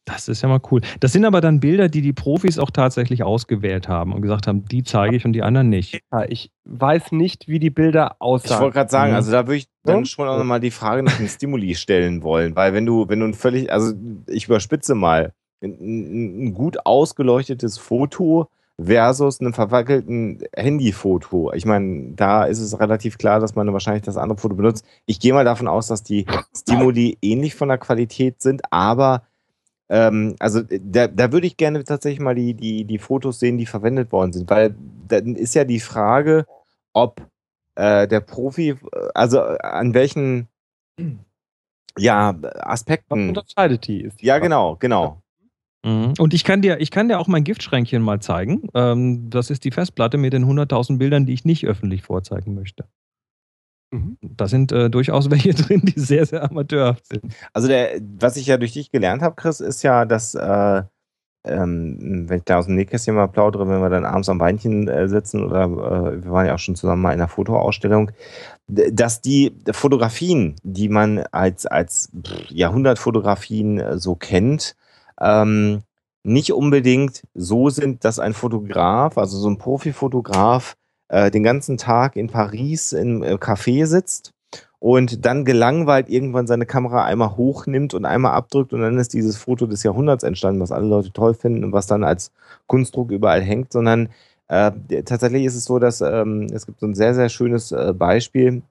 Das ist ja mal cool. Das sind aber dann Bilder, die die Profis auch tatsächlich ausgewählt haben und gesagt haben, die zeige ich und die anderen nicht. Ja, ich weiß nicht, wie die Bilder Ich aussahen. wollte gerade sagen, Mhm. also da würde ich dann schon auch nochmal die Frage nach dem Stimuli stellen wollen, weil wenn du, wenn du ein völlig, also ich überspitze mal, ein, ein ein gut ausgeleuchtetes Foto versus einem verwackelten Handyfoto. Ich meine, da ist es relativ klar, dass man wahrscheinlich das andere Foto benutzt. Ich gehe mal davon aus, dass die Stimuli ähnlich von der Qualität sind, aber ähm, also da, da würde ich gerne tatsächlich mal die, die, die Fotos sehen, die verwendet worden sind, weil dann ist ja die Frage, ob äh, der Profi, äh, also äh, an welchen ja, Was Aspekten. unterscheidet die? Ist die Ja, Frage. genau, genau. Mhm. Und ich kann, dir, ich kann dir auch mein Giftschränkchen mal zeigen. Ähm, das ist die Festplatte mit den 100.000 Bildern, die ich nicht öffentlich vorzeigen möchte. Mhm. Da sind äh, durchaus welche drin, die sehr, sehr amateurhaft sind. Also der, was ich ja durch dich gelernt habe, Chris, ist ja, dass äh, ähm, wenn ich da aus dem Nähkästchen mal plaudere, wenn wir dann abends am Weinchen äh, sitzen oder äh, wir waren ja auch schon zusammen mal in einer Fotoausstellung, dass die Fotografien, die man als, als Jahrhundertfotografien äh, so kennt, ähm, nicht unbedingt so sind, dass ein Fotograf, also so ein Profifotograf, äh, den ganzen Tag in Paris im äh, Café sitzt und dann gelangweilt irgendwann seine Kamera einmal hochnimmt und einmal abdrückt und dann ist dieses Foto des Jahrhunderts entstanden, was alle Leute toll finden und was dann als Kunstdruck überall hängt, sondern äh, tatsächlich ist es so, dass ähm, es gibt so ein sehr, sehr schönes äh, Beispiel,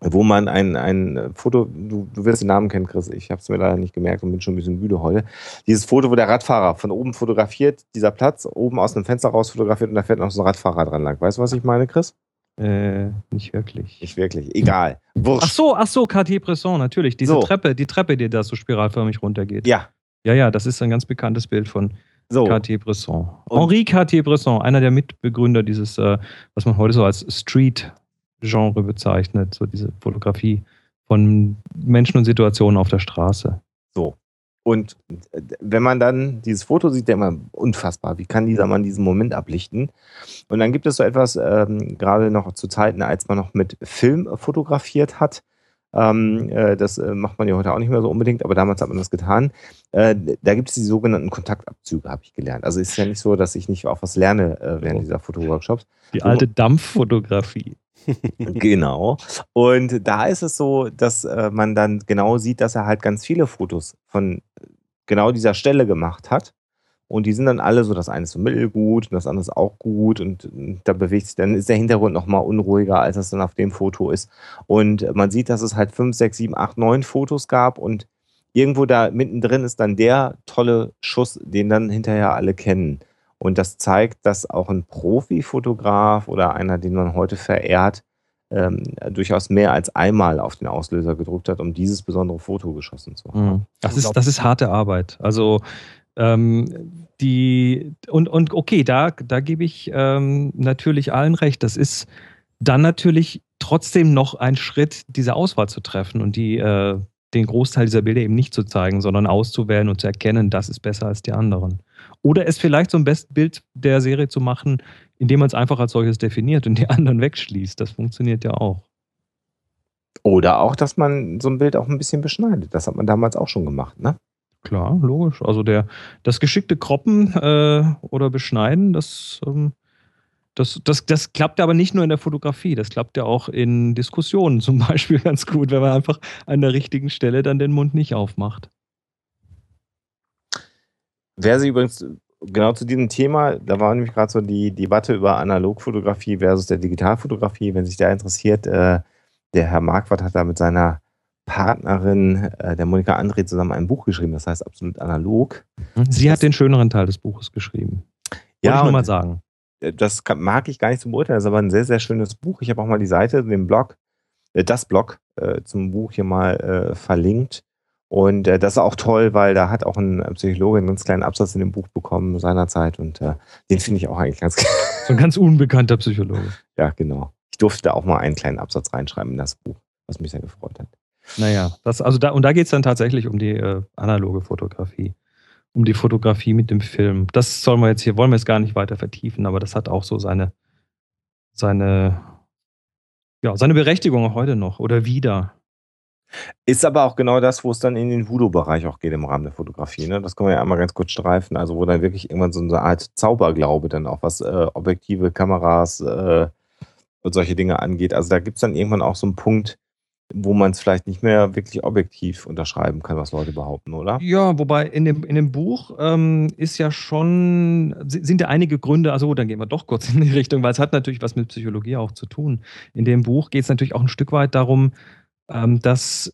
wo man ein, ein Foto, du, du wirst den Namen kennen, Chris, ich habe es mir leider nicht gemerkt und bin schon ein bisschen müde heute. Dieses Foto, wo der Radfahrer von oben fotografiert, dieser Platz, oben aus einem Fenster raus fotografiert und da fährt noch so ein Radfahrer dran lang. Weißt du, was ich meine, Chris? Äh, nicht wirklich. Nicht wirklich. Egal. Wurscht. Ach so, ach so, Cartier-Bresson, natürlich. Diese So. Treppe, die Treppe, die da so spiralförmig runtergeht. Ja, ja, ja, das ist ein ganz bekanntes Bild von so. Cartier-Bresson. Henri Cartier-Bresson, einer der Mitbegründer dieses, äh, was man heute so als Street-Genre bezeichnet, so diese Fotografie von Menschen und Situationen auf der Straße. So. Und äh, wenn man dann dieses Foto sieht, der immer unfassbar, wie kann dieser Mann diesen Moment ablichten? Und dann gibt es so etwas, ähm, gerade noch zu Zeiten, als man noch mit Film fotografiert hat. Ähm, äh, das äh, macht man ja heute auch nicht mehr so unbedingt, aber damals hat man das getan. Äh, da gibt es die sogenannten Kontaktabzüge, habe ich gelernt. Also es ist ja nicht so, dass ich nicht auch was lerne äh, während dieser Fotoworkshops. Die alte Dampffotografie. Genau. Und da ist es so, dass äh, man dann genau sieht, dass er halt ganz viele Fotos von genau dieser Stelle gemacht hat. Und die sind dann alle so, das eine ist so mittelgut und das andere ist auch gut und, und da bewegt sich, dann ist der Hintergrund nochmal unruhiger, als das dann auf dem Foto ist. Und man sieht, dass es halt fünf, sechs, sieben, acht, neun Fotos gab und irgendwo da mittendrin ist dann der tolle Schuss, den dann hinterher alle kennen. Und das zeigt, dass auch ein Profifotograf oder einer, den man heute verehrt, ähm, durchaus mehr als einmal auf den Auslöser gedruckt hat, um dieses besondere Foto geschossen zu haben. Mhm. Das, ist, das ist harte Arbeit. Also ähm, die und, und okay, da, da gebe ich ähm, natürlich allen recht. Das ist dann natürlich trotzdem noch ein Schritt, diese Auswahl zu treffen und die äh, den Großteil dieser Bilder eben nicht zu zeigen, sondern auszuwählen und zu erkennen, das ist besser als die anderen. Oder es vielleicht zum besten Bild der Serie zu machen, indem man es einfach als solches definiert und die anderen wegschließt. Das funktioniert ja auch. Oder auch, dass man so ein Bild auch ein bisschen beschneidet. Das hat man damals auch schon gemacht, ne? Klar, logisch. Also der, das geschickte Kroppen äh, oder Beschneiden, das, ähm, das, das, das klappt aber nicht nur in der Fotografie, das klappt ja auch in Diskussionen zum Beispiel ganz gut, wenn man einfach an der richtigen Stelle dann den Mund nicht aufmacht. Wer sich übrigens genau zu diesem Thema, da war nämlich gerade so die Debatte über Analogfotografie versus der Digitalfotografie. Wenn sich da interessiert, äh, der Herr Marquardt hat da mit seiner Partnerin, äh, der Monika André, zusammen ein Buch geschrieben, das heißt absolut analog. Sie hat den schöneren Teil des Buches geschrieben. Wollte Ja, ich nur und- mal sagen. Äh, das kann, mag ich gar nicht zum beurteilen, das ist aber ein sehr, sehr schönes Buch. Ich habe auch mal die Seite, den Blog, äh, das Blog äh, zum Buch hier mal äh, verlinkt. Und äh, das ist auch toll, weil da hat auch ein Psychologe einen ganz kleinen Absatz in dem Buch bekommen seinerzeit und äh, den finde ich auch eigentlich ganz So ein ganz unbekannter Psychologe. Ja, genau. Ich durfte da auch mal einen kleinen Absatz reinschreiben in das Buch, was mich sehr gefreut hat. Naja, das, also da, und da geht es dann tatsächlich um die äh, analoge Fotografie. Um die Fotografie mit dem Film. Das sollen wir jetzt hier, wollen wir jetzt gar nicht weiter vertiefen, aber das hat auch so seine, seine, ja, seine Berechtigung auch heute noch oder wieder. Ist aber auch genau das, wo es dann in den Voodoo-Bereich auch geht im Rahmen der Fotografie. Ne? Das können wir ja einmal ganz kurz streifen. Also wo dann wirklich irgendwann so eine Art Zauberglaube dann auch, was äh, Objektive, Kameras äh, und solche Dinge angeht. Also da gibt es dann irgendwann auch so einen Punkt, wo man es vielleicht nicht mehr wirklich objektiv unterschreiben kann, was Leute behaupten, oder? Ja, wobei in dem, in dem Buch ähm, ist ja schon, sind ja einige Gründe, also dann gehen wir doch kurz in die Richtung, weil es hat natürlich was mit Psychologie auch zu tun. In dem Buch geht es natürlich auch ein Stück weit darum, ähm, dass,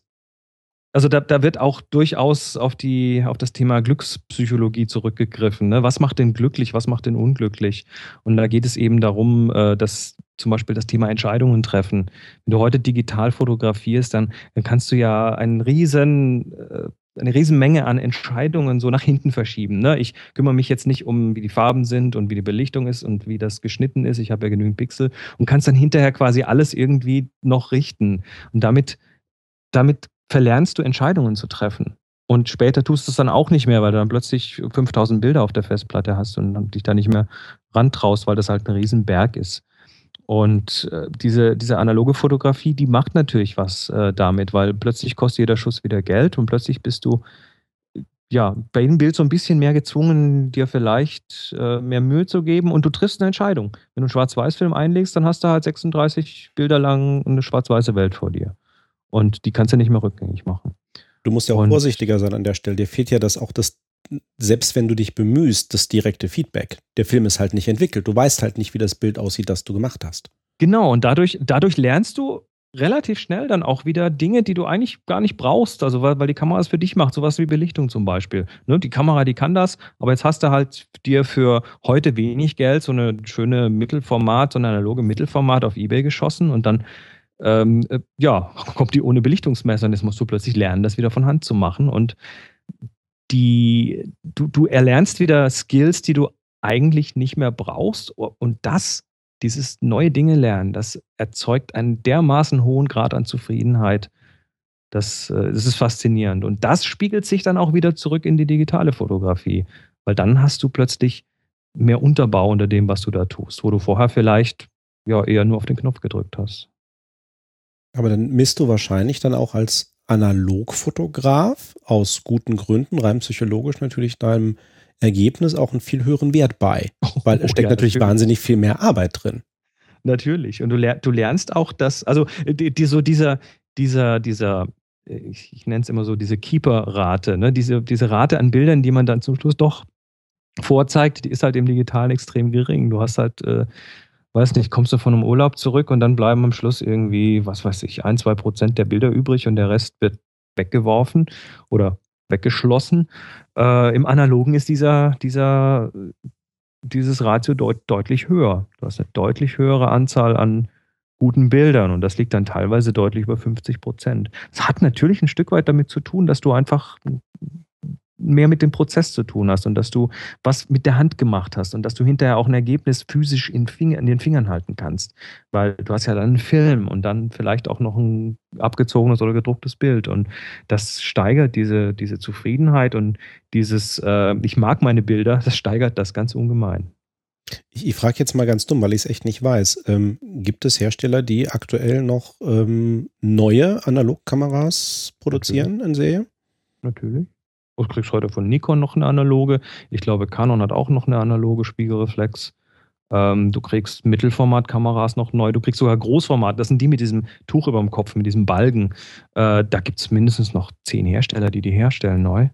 also da, da wird auch durchaus auf, die, auf das Thema Glückspsychologie zurückgegriffen. Ne? Was macht denn glücklich, was macht denn unglücklich? Und da geht es eben darum, äh, dass zum Beispiel das Thema Entscheidungen treffen. Wenn du heute digital fotografierst, dann, dann kannst du ja einen riesen, äh, eine riesen Menge an Entscheidungen so nach hinten verschieben. Ne? Ich kümmere mich jetzt nicht um, wie die Farben sind und wie die Belichtung ist und wie das geschnitten ist. Ich habe ja genügend Pixel und kannst dann hinterher quasi alles irgendwie noch richten. Und damit, damit verlernst du Entscheidungen zu treffen. Und später tust du es dann auch nicht mehr, weil du dann plötzlich 5000 Bilder auf der Festplatte hast und dich da nicht mehr rantraust, weil das halt ein Riesenberg ist. Und äh, diese, diese analoge Fotografie, die macht natürlich was äh, damit, weil plötzlich kostet jeder Schuss wieder Geld und plötzlich bist du äh, ja bei jedem Bild so ein bisschen mehr gezwungen, dir vielleicht äh, mehr Mühe zu geben und du triffst eine Entscheidung. Wenn du einen Schwarz-Weiß-Film einlegst, dann hast du halt 36 Bilder lang eine schwarz-weiße Welt vor dir. Und die kannst du nicht mehr rückgängig machen. Du musst ja auch Und- vorsichtiger sein an der Stelle. Dir fehlt ja das auch das, selbst wenn du dich bemühst, das direkte Feedback. Der Film ist halt nicht entwickelt. Du weißt halt nicht, wie das Bild aussieht, das du gemacht hast. Genau, und dadurch, dadurch lernst du relativ schnell dann auch wieder Dinge, die du eigentlich gar nicht brauchst. Also weil, weil die Kamera es für dich macht, sowas wie Belichtung zum Beispiel. Ne? Die Kamera, die kann das, aber jetzt hast du halt dir für heute wenig Geld so eine schöne Mittelformat, so eine analoge Mittelformat auf Ebay geschossen und dann ähm, äh, ja, kommt die ohne Belichtungsmesser und jetzt musst du plötzlich lernen, das wieder von Hand zu machen. Und die, du, du erlernst wieder Skills, die du eigentlich nicht mehr brauchst. Und das, dieses neue Dinge lernen, das erzeugt einen dermaßen hohen Grad an Zufriedenheit. Das, äh, das ist faszinierend. Und das spiegelt sich dann auch wieder zurück in die digitale Fotografie. Weil dann hast du plötzlich mehr Unterbau unter dem, was du da tust, wo du vorher vielleicht ja eher nur auf den Knopf gedrückt hast. Aber dann misst du wahrscheinlich dann auch als Analogfotograf aus guten Gründen, rein psychologisch natürlich deinem Ergebnis auch einen viel höheren Wert bei. Weil es Oh, steckt ja, natürlich natürlich. wahnsinnig viel mehr Arbeit drin. Natürlich. Und du, ler du lernst auch das, also die, die, so dieser, dieser, dieser, äh, ich, ich nenne es immer so, diese Keeper-Rate, ne? diese, diese Rate an Bildern, die man dann zum Schluss doch vorzeigt, die ist halt im Digitalen extrem gering. Du hast halt, äh, weiß nicht, kommst du von einem Urlaub zurück und dann bleiben am Schluss irgendwie, was weiß ich, ein, zwei Prozent der Bilder übrig und der Rest wird weggeworfen oder weggeschlossen. Äh, Im Analogen ist dieser, dieser dieses Ratio deut deutlich höher. Du hast eine deutlich höhere Anzahl an guten Bildern und das liegt dann teilweise deutlich über 50 Prozent. Das hat natürlich ein Stück weit damit zu tun, dass du einfach mehr mit dem Prozess zu tun hast und dass du was mit der Hand gemacht hast und dass du hinterher auch ein Ergebnis physisch in, Finger, in den Fingern halten kannst. Weil du hast ja dann einen Film und dann vielleicht auch noch ein abgezogenes oder gedrucktes Bild. Und das steigert diese, diese Zufriedenheit und dieses, äh, ich mag meine Bilder, das steigert das ganz ungemein. Ich, ich frage jetzt mal ganz dumm, weil ich es echt nicht weiß. Ähm, gibt es Hersteller, die aktuell noch ähm, neue Analogkameras produzieren Natürlich. in Serie? Natürlich. Du kriegst heute von Nikon noch eine analoge. Ich glaube, Canon hat auch noch eine analoge Spiegelreflex. Ähm, du kriegst Mittelformatkameras noch neu. Du kriegst sogar Großformat. Das sind die mit diesem Tuch über dem Kopf, mit diesem Balgen. Äh, da gibt es mindestens noch zehn Hersteller, die die herstellen neu.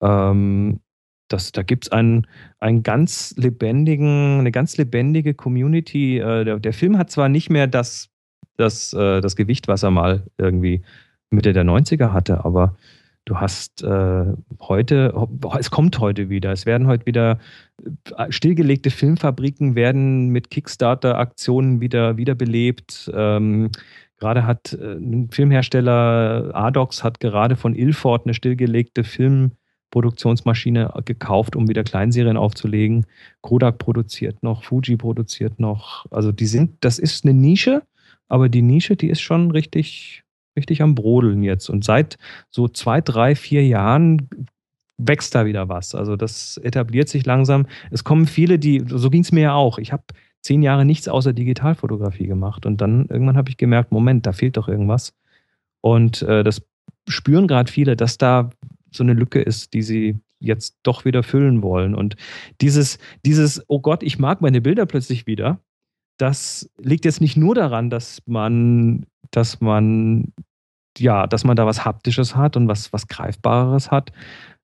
Ähm, das, da gibt es einen, einen ganz lebendigen, eine ganz lebendige Community. Äh, der, der Film hat zwar nicht mehr das, das, äh, das Gewicht, was er mal irgendwie Mitte der 90er hatte, aber du hast äh, heute, es kommt heute wieder, es werden heute wieder äh, stillgelegte Filmfabriken werden mit Kickstarter-Aktionen wieder wiederbelebt. Ähm, gerade hat äh, ein Filmhersteller Adox hat gerade von Ilford eine stillgelegte Filmproduktionsmaschine gekauft, um wieder Kleinserien aufzulegen. Kodak produziert noch, Fuji produziert noch. Also die sind, das ist eine Nische, aber die Nische, die ist schon richtig richtig am Brodeln jetzt. Und seit so zwei, drei, vier Jahren wächst da wieder was. Also das etabliert sich langsam. Es kommen viele, die, so ging es mir ja auch. Ich habe zehn Jahre nichts außer Digitalfotografie gemacht. Und dann irgendwann habe ich gemerkt, Moment, da fehlt doch irgendwas. Und äh, das spüren gerade viele, dass da so eine Lücke ist, die sie jetzt doch wieder füllen wollen. Und dieses, dieses, oh Gott, ich mag meine Bilder plötzlich wieder, das liegt jetzt nicht nur daran, dass man, dass man, ja, dass man da was Haptisches hat und was, was Greifbareres hat.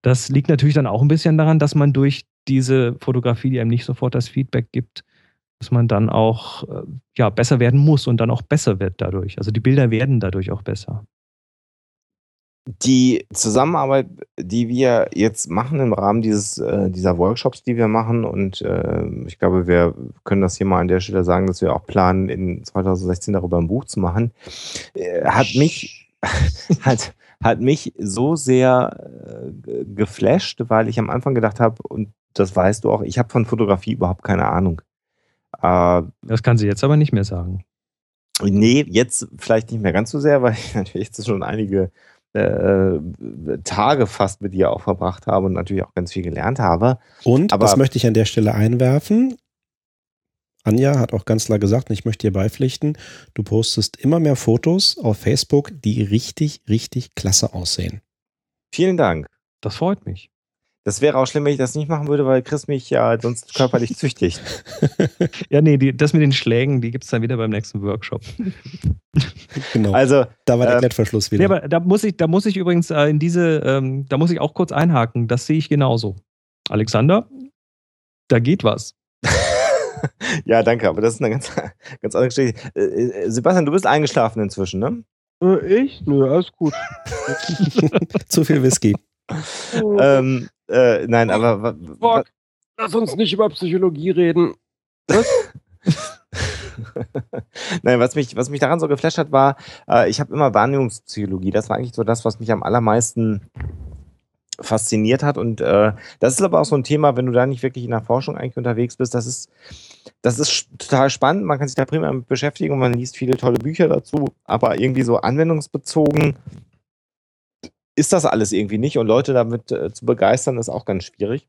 Das liegt natürlich dann auch ein bisschen daran, dass man durch diese Fotografie, die einem nicht sofort das Feedback gibt, dass man dann auch äh, ja, besser werden muss und dann auch besser wird dadurch. Also die Bilder werden dadurch auch besser. Die Zusammenarbeit, die wir jetzt machen im Rahmen dieses, äh, dieser Workshops, die wir machen, und äh, ich glaube, wir können das hier mal an der Stelle sagen, dass wir auch planen, in 2016 darüber ein Buch zu machen, äh, hat mich, hat, hat mich so sehr äh, geflasht, weil ich am Anfang gedacht habe, und das weißt du auch, ich habe von Fotografie überhaupt keine Ahnung. Äh, das kann sie jetzt aber nicht mehr sagen. Nee, jetzt vielleicht nicht mehr ganz so sehr, weil ich natürlich jetzt schon einige äh, Tage fast mit dir auch verbracht habe und natürlich auch ganz viel gelernt habe. Und, Aber, das möchte ich an der Stelle einwerfen, Anja hat auch ganz klar gesagt, und ich möchte dir beipflichten, du postest immer mehr Fotos auf Facebook, die richtig, richtig klasse aussehen. Vielen Dank. Das freut mich. Das wäre auch schlimm, wenn ich das nicht machen würde, weil Chris mich ja sonst körperlich züchtigt. ja, nee, die, das mit den Schlägen, die gibt es dann wieder beim nächsten Workshop. genau. Also, da war der äh, Klettverschluss wieder. Nee, aber da muss ich, da muss ich übrigens äh, in diese, ähm, da muss ich auch kurz einhaken. Das sehe ich genauso. Alexander, da geht was. ja, danke, aber das ist eine ganz, ganz andere Geschichte. Äh, äh Sebastian, du bist eingeschlafen inzwischen, ne? Äh, ich? Nö, alles gut. Zu viel Whisky. Ähm, äh, nein, aber. Fuck, lass uns nicht über Psychologie reden. Was? Nein, was mich, was mich daran so geflasht hat, war, äh, ich habe immer Wahrnehmungspsychologie. Das war eigentlich so das, was mich am allermeisten fasziniert hat. Und äh, das ist aber auch so ein Thema, wenn du da nicht wirklich in der Forschung eigentlich unterwegs bist, das ist, das ist total spannend. Man kann sich da prima mit beschäftigen und man liest viele tolle Bücher dazu, aber irgendwie so anwendungsbezogen ist das alles irgendwie nicht und Leute damit äh, zu begeistern, ist auch ganz schwierig.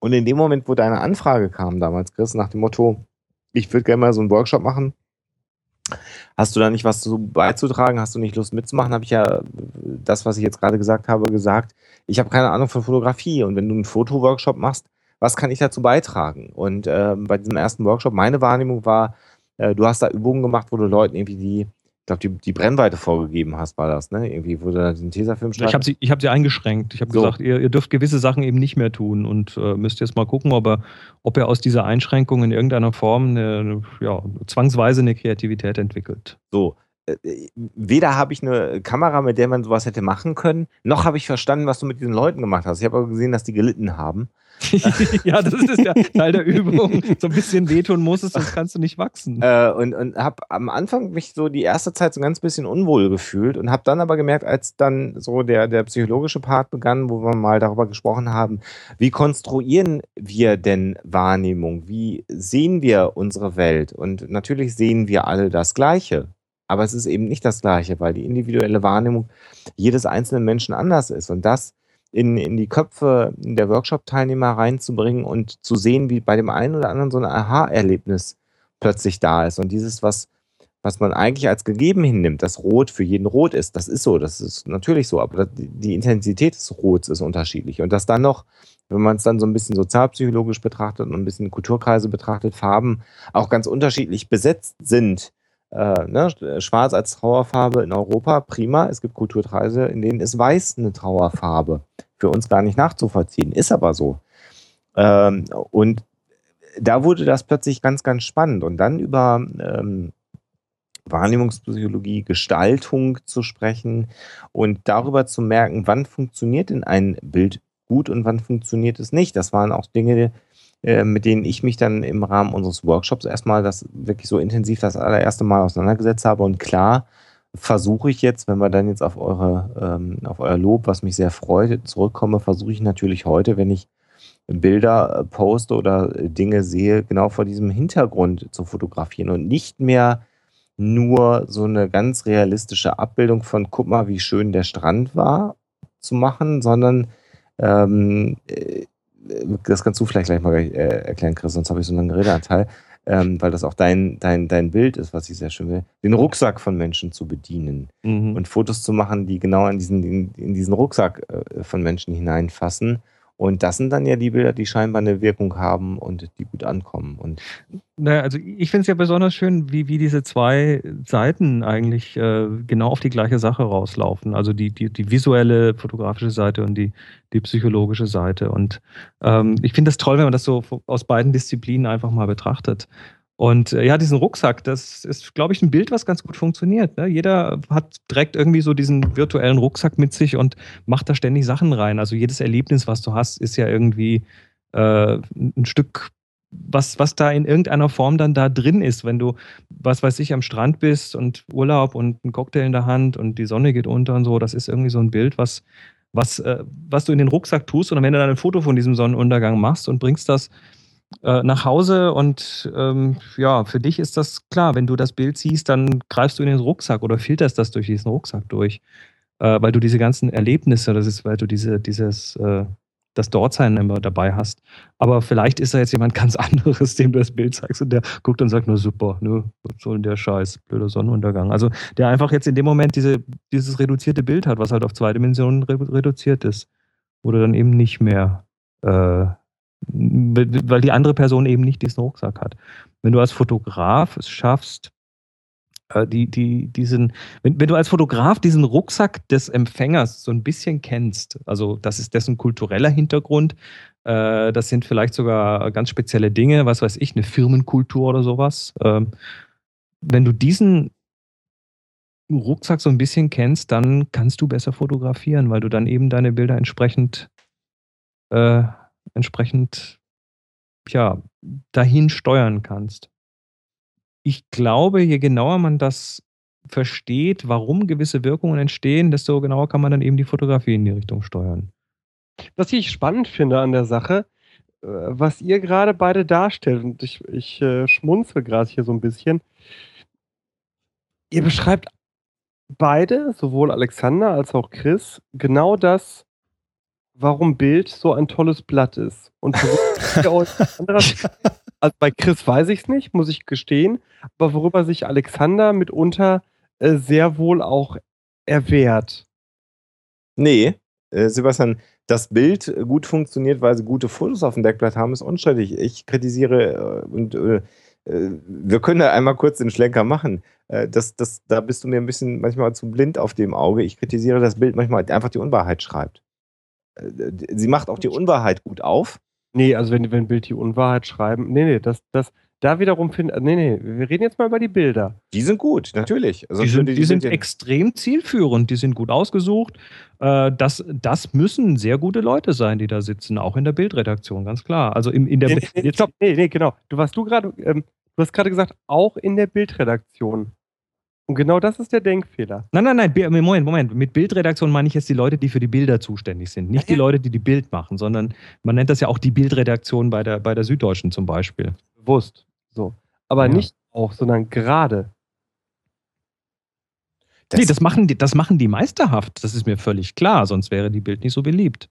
Und in dem Moment, wo deine Anfrage kam damals, Chris, nach dem Motto, ich würde gerne mal so einen Workshop machen, hast du da nicht was zu beizutragen, hast du nicht Lust mitzumachen, habe ich ja das, was ich jetzt gerade gesagt habe, gesagt. Ich habe keine Ahnung von Fotografie und wenn du einen Fotoworkshop machst, was kann ich dazu beitragen? Und äh, bei diesem ersten Workshop, meine Wahrnehmung war, äh, du hast da Übungen gemacht, wo du Leuten irgendwie die glaube, die, die Brennweite vorgegeben hast, war das, ne? Irgendwie wurde da den Tesafilm Ich habe sie, hab sie eingeschränkt. Ich habe so. gesagt, ihr, ihr, dürft gewisse Sachen eben nicht mehr tun und äh, müsst jetzt mal gucken, ob er, ob er aus dieser Einschränkung in irgendeiner Form eine, ja, zwangsweise eine Kreativität entwickelt. So. äh, weder habe ich eine Kamera, mit der man sowas hätte machen können, noch habe ich verstanden, was du mit diesen Leuten gemacht hast. Ich habe aber gesehen, dass die gelitten haben. ja, das ist ja Teil der Übung. So ein bisschen wehtun muss es, sonst kannst du nicht wachsen. Äh, und und habe am Anfang mich so die erste Zeit so ein ganz bisschen unwohl gefühlt und habe dann aber gemerkt, als dann so der, der psychologische Part begann, wo wir mal darüber gesprochen haben, wie konstruieren wir denn Wahrnehmung? Wie sehen wir unsere Welt? Und natürlich sehen wir alle das Gleiche. Aber es ist eben nicht das Gleiche, weil die individuelle Wahrnehmung jedes einzelnen Menschen anders ist. Und das in, in die Köpfe der Workshop-Teilnehmer reinzubringen und zu sehen, wie bei dem einen oder anderen so ein Aha-Erlebnis plötzlich da ist. Und dieses, was, was man eigentlich als gegeben hinnimmt, dass Rot für jeden rot ist, das ist so, das ist natürlich so, aber die Intensität des Rots ist unterschiedlich. Und dass dann noch, wenn man es dann so ein bisschen sozialpsychologisch betrachtet und ein bisschen Kulturkreise betrachtet, Farben auch ganz unterschiedlich besetzt sind. Äh, ne? Schwarz als Trauerfarbe in Europa, prima. Es gibt Kulturkreise, in denen ist Weiß eine Trauerfarbe für uns gar nicht nachzuvollziehen. Ist aber so. Ähm, und da wurde das plötzlich ganz, ganz spannend. Und dann über ähm, Wahrnehmungspsychologie, Gestaltung zu sprechen und darüber zu merken, wann funktioniert denn ein Bild gut und wann funktioniert es nicht. Das waren auch Dinge, äh, mit denen ich mich dann im Rahmen unseres Workshops erstmal das wirklich so intensiv das allererste Mal auseinandergesetzt habe. Und klar, versuche ich jetzt, wenn wir dann jetzt auf eure, ähm, auf euer Lob, was mich sehr freut, zurückkomme, versuche ich natürlich heute, wenn ich Bilder äh, poste oder Dinge sehe, genau vor diesem Hintergrund zu fotografieren und nicht mehr nur so eine ganz realistische Abbildung von, guck mal, wie schön der Strand war, zu machen, sondern ähm, äh, das kannst du vielleicht gleich mal äh, erklären, Chris, sonst habe ich so einen Redeanteil. Ähm, weil das auch dein, dein, dein Bild ist, was ich sehr schön will, den Rucksack von Menschen zu bedienen mhm. und Fotos zu machen, die genau in diesen, in, in diesen Rucksack äh, von Menschen hineinfassen und das sind dann ja die Bilder, die scheinbar eine Wirkung haben und die gut ankommen. Und naja, also ich finde es ja besonders schön, wie, wie diese zwei Seiten eigentlich äh, genau auf die gleiche Sache rauslaufen. Also die, die, die visuelle fotografische Seite und die, die psychologische Seite. Und ähm, ich finde das toll, wenn man das so aus beiden Disziplinen einfach mal betrachtet. Und äh, ja, diesen Rucksack, das ist, glaube ich, ein Bild, was ganz gut funktioniert. Ne? Jeder hat direkt irgendwie so diesen virtuellen Rucksack mit sich und macht da ständig Sachen rein. Also jedes Erlebnis, was du hast, ist ja irgendwie äh, ein Stück, was, was da in irgendeiner Form dann da drin ist. Wenn du, was weiß ich, am Strand bist und Urlaub und einen Cocktail in der Hand und die Sonne geht unter und so, das ist irgendwie so ein Bild, was, was, äh, was du in den Rucksack tust. Und wenn du dann ein Foto von diesem Sonnenuntergang machst und bringst das äh, nach Hause und ähm, ja, für dich ist das klar, wenn du das Bild siehst, dann greifst du in den Rucksack oder filterst das durch diesen Rucksack durch, äh, weil du diese ganzen Erlebnisse, das ist, weil du diese, dieses, äh, das Dortsein immer dabei hast. Aber vielleicht ist da jetzt jemand ganz anderes, dem du das Bild zeigst und der guckt und sagt, nur super, ne, was soll der Scheiß, blöder Sonnenuntergang. Also der einfach jetzt in dem Moment diese, dieses reduzierte Bild hat, was halt auf zwei Dimensionen reduziert ist, wo du dann eben nicht mehr äh, weil die andere Person eben nicht diesen Rucksack hat. Wenn du als Fotograf es schaffst, äh, die, die, diesen, wenn, wenn du als Fotograf diesen Rucksack des Empfängers so ein bisschen kennst, also das ist dessen kultureller Hintergrund, äh, das sind vielleicht sogar ganz spezielle Dinge, was weiß ich, eine Firmenkultur oder sowas. Ähm, wenn du diesen Rucksack so ein bisschen kennst, dann kannst du besser fotografieren, weil du dann eben deine Bilder entsprechend äh, entsprechend ja, dahin steuern kannst. Ich glaube, je genauer man das versteht, warum gewisse Wirkungen entstehen, desto genauer kann man dann eben die Fotografie in die Richtung steuern. Was ich spannend finde an der Sache, äh, was ihr gerade beide darstellt, und ich, ich äh, schmunzel gerade hier so ein bisschen, ihr beschreibt beide, sowohl Alexander als auch Chris, genau das, warum Bild so ein tolles Blatt ist. Und also bei Chris weiß ich es nicht, muss ich gestehen, aber worüber sich Alexander mitunter äh, sehr wohl auch erwehrt. Nee, äh, Sebastian, das Bild gut funktioniert, weil sie gute Fotos auf dem Deckblatt haben, ist unstrittig. Ich kritisiere äh, und äh, äh, wir können da einmal kurz den Schlenker machen. Äh, das, das, da bist du mir ein bisschen manchmal zu blind auf dem Auge. Ich kritisiere das Bild manchmal einfach die Unwahrheit schreibt sie macht auch die Unwahrheit gut auf. Nee, also wenn, wenn Bild die Unwahrheit schreiben, nee, nee, das, das, da wiederum finden, nee, nee, wir reden jetzt mal über die Bilder. Die sind gut, natürlich. Also die sind, die, die sind extrem zielführend, die sind gut ausgesucht. Äh, das, das müssen sehr gute Leute sein, die da sitzen, auch in der Bildredaktion, ganz klar. Also im, in der nee, nee, stopp, nee, nee, genau. Du warst du gerade, ähm, du hast gerade gesagt, auch in der Bildredaktion. Und genau das ist der Denkfehler. Nein, nein, nein, Moment, Moment. Mit Bildredaktion meine ich jetzt die Leute, die für die Bilder zuständig sind. Nicht ja, die Leute, die die Bild machen, sondern man nennt das ja auch die Bildredaktion bei der, bei der Süddeutschen zum Beispiel. Bewusst. So. Aber ja. nicht auch, sondern gerade. Das nee, das machen, die, das machen die meisterhaft. Das ist mir völlig klar. Sonst wäre die Bild nicht so beliebt.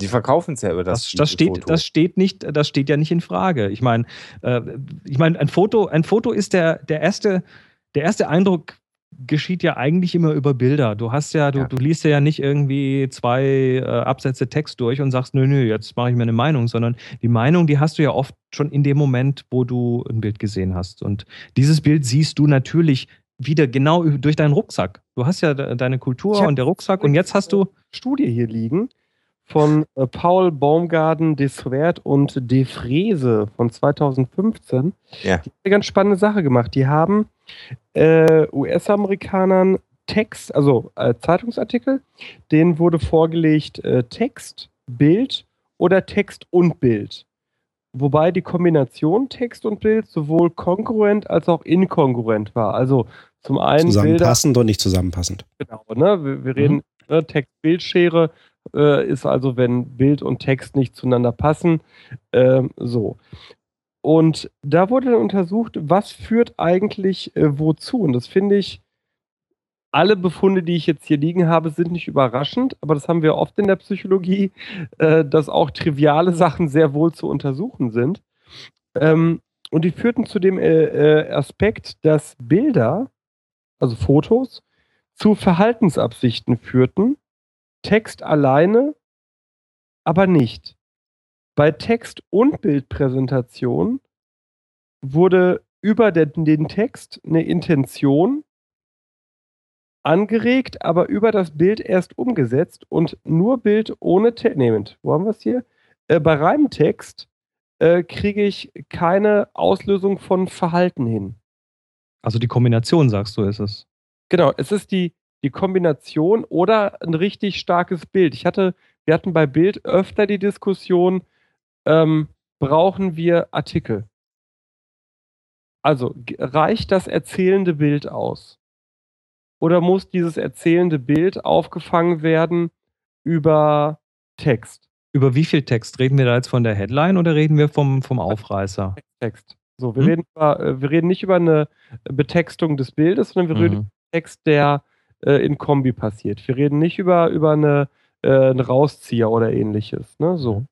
Die verkaufen es ja über das. Das, das steht, Foto. das steht nicht, das steht ja nicht in Frage. Ich meine, äh, ich meine, ein Foto, ein Foto ist der, der erste, der erste Eindruck geschieht ja eigentlich immer über Bilder. Du hast ja, du, ja. du liest ja nicht irgendwie zwei äh, Absätze Text durch und sagst, nö, nö, jetzt mache ich mir eine Meinung, sondern die Meinung, die hast du ja oft schon in dem Moment, wo du ein Bild gesehen hast. Und dieses Bild siehst du natürlich wieder genau durch deinen Rucksack. Du hast ja deine Kultur und der Rucksack und jetzt hast du Studie hier liegen von äh, Paul Baumgarten, Deswert und De Frese von 2015. Ja. Die haben eine ganz spannende Sache gemacht. Die haben äh, US-Amerikanern Text, also äh, Zeitungsartikel, denen wurde vorgelegt äh, Text, Bild oder Text und Bild. Wobei die Kombination Text und Bild sowohl kongruent als auch inkongruent war. Also zum einen zusammenpassend Bilder, und nicht zusammenpassend. Genau, ne? Wir, wir reden mhm. ne, Text-Bildschere äh, ist also, wenn Bild und Text nicht zueinander passen. Äh, so. Und da wurde dann untersucht, was führt eigentlich äh, wozu. Und das finde ich, alle Befunde, die ich jetzt hier liegen habe, sind nicht überraschend, aber das haben wir oft in der Psychologie, äh, dass auch triviale Sachen sehr wohl zu untersuchen sind. Ähm, und die führten zu dem äh, äh Aspekt, dass Bilder, also Fotos, zu Verhaltensabsichten führten Text alleine, aber nicht. Bei Text- und Bildpräsentation wurde über den Text eine Intention angeregt, aber über das Bild erst umgesetzt und nur Bild ohne Text. Nehmend, wo haben wir es hier? Äh, bei Reimtext äh, kriege ich keine Auslösung von Verhalten hin. Also die Kombination, sagst du, ist es. Genau, es ist die, die Kombination oder ein richtig starkes Bild. Ich hatte, wir hatten bei Bild öfter die Diskussion, ähm, brauchen wir Artikel? Also reicht das erzählende Bild aus? Oder muss dieses erzählende Bild aufgefangen werden über Text? Über wie viel Text? Reden wir da jetzt von der Headline oder reden wir vom, vom Aufreißer? Text. So, wir, hm? reden über, äh, wir reden nicht über eine Betextung des Bildes, sondern wir mhm. reden über Text, der äh, in Kombi passiert. Wir reden nicht über, über eine, äh, einen Rauszieher oder ähnliches. Ne? So.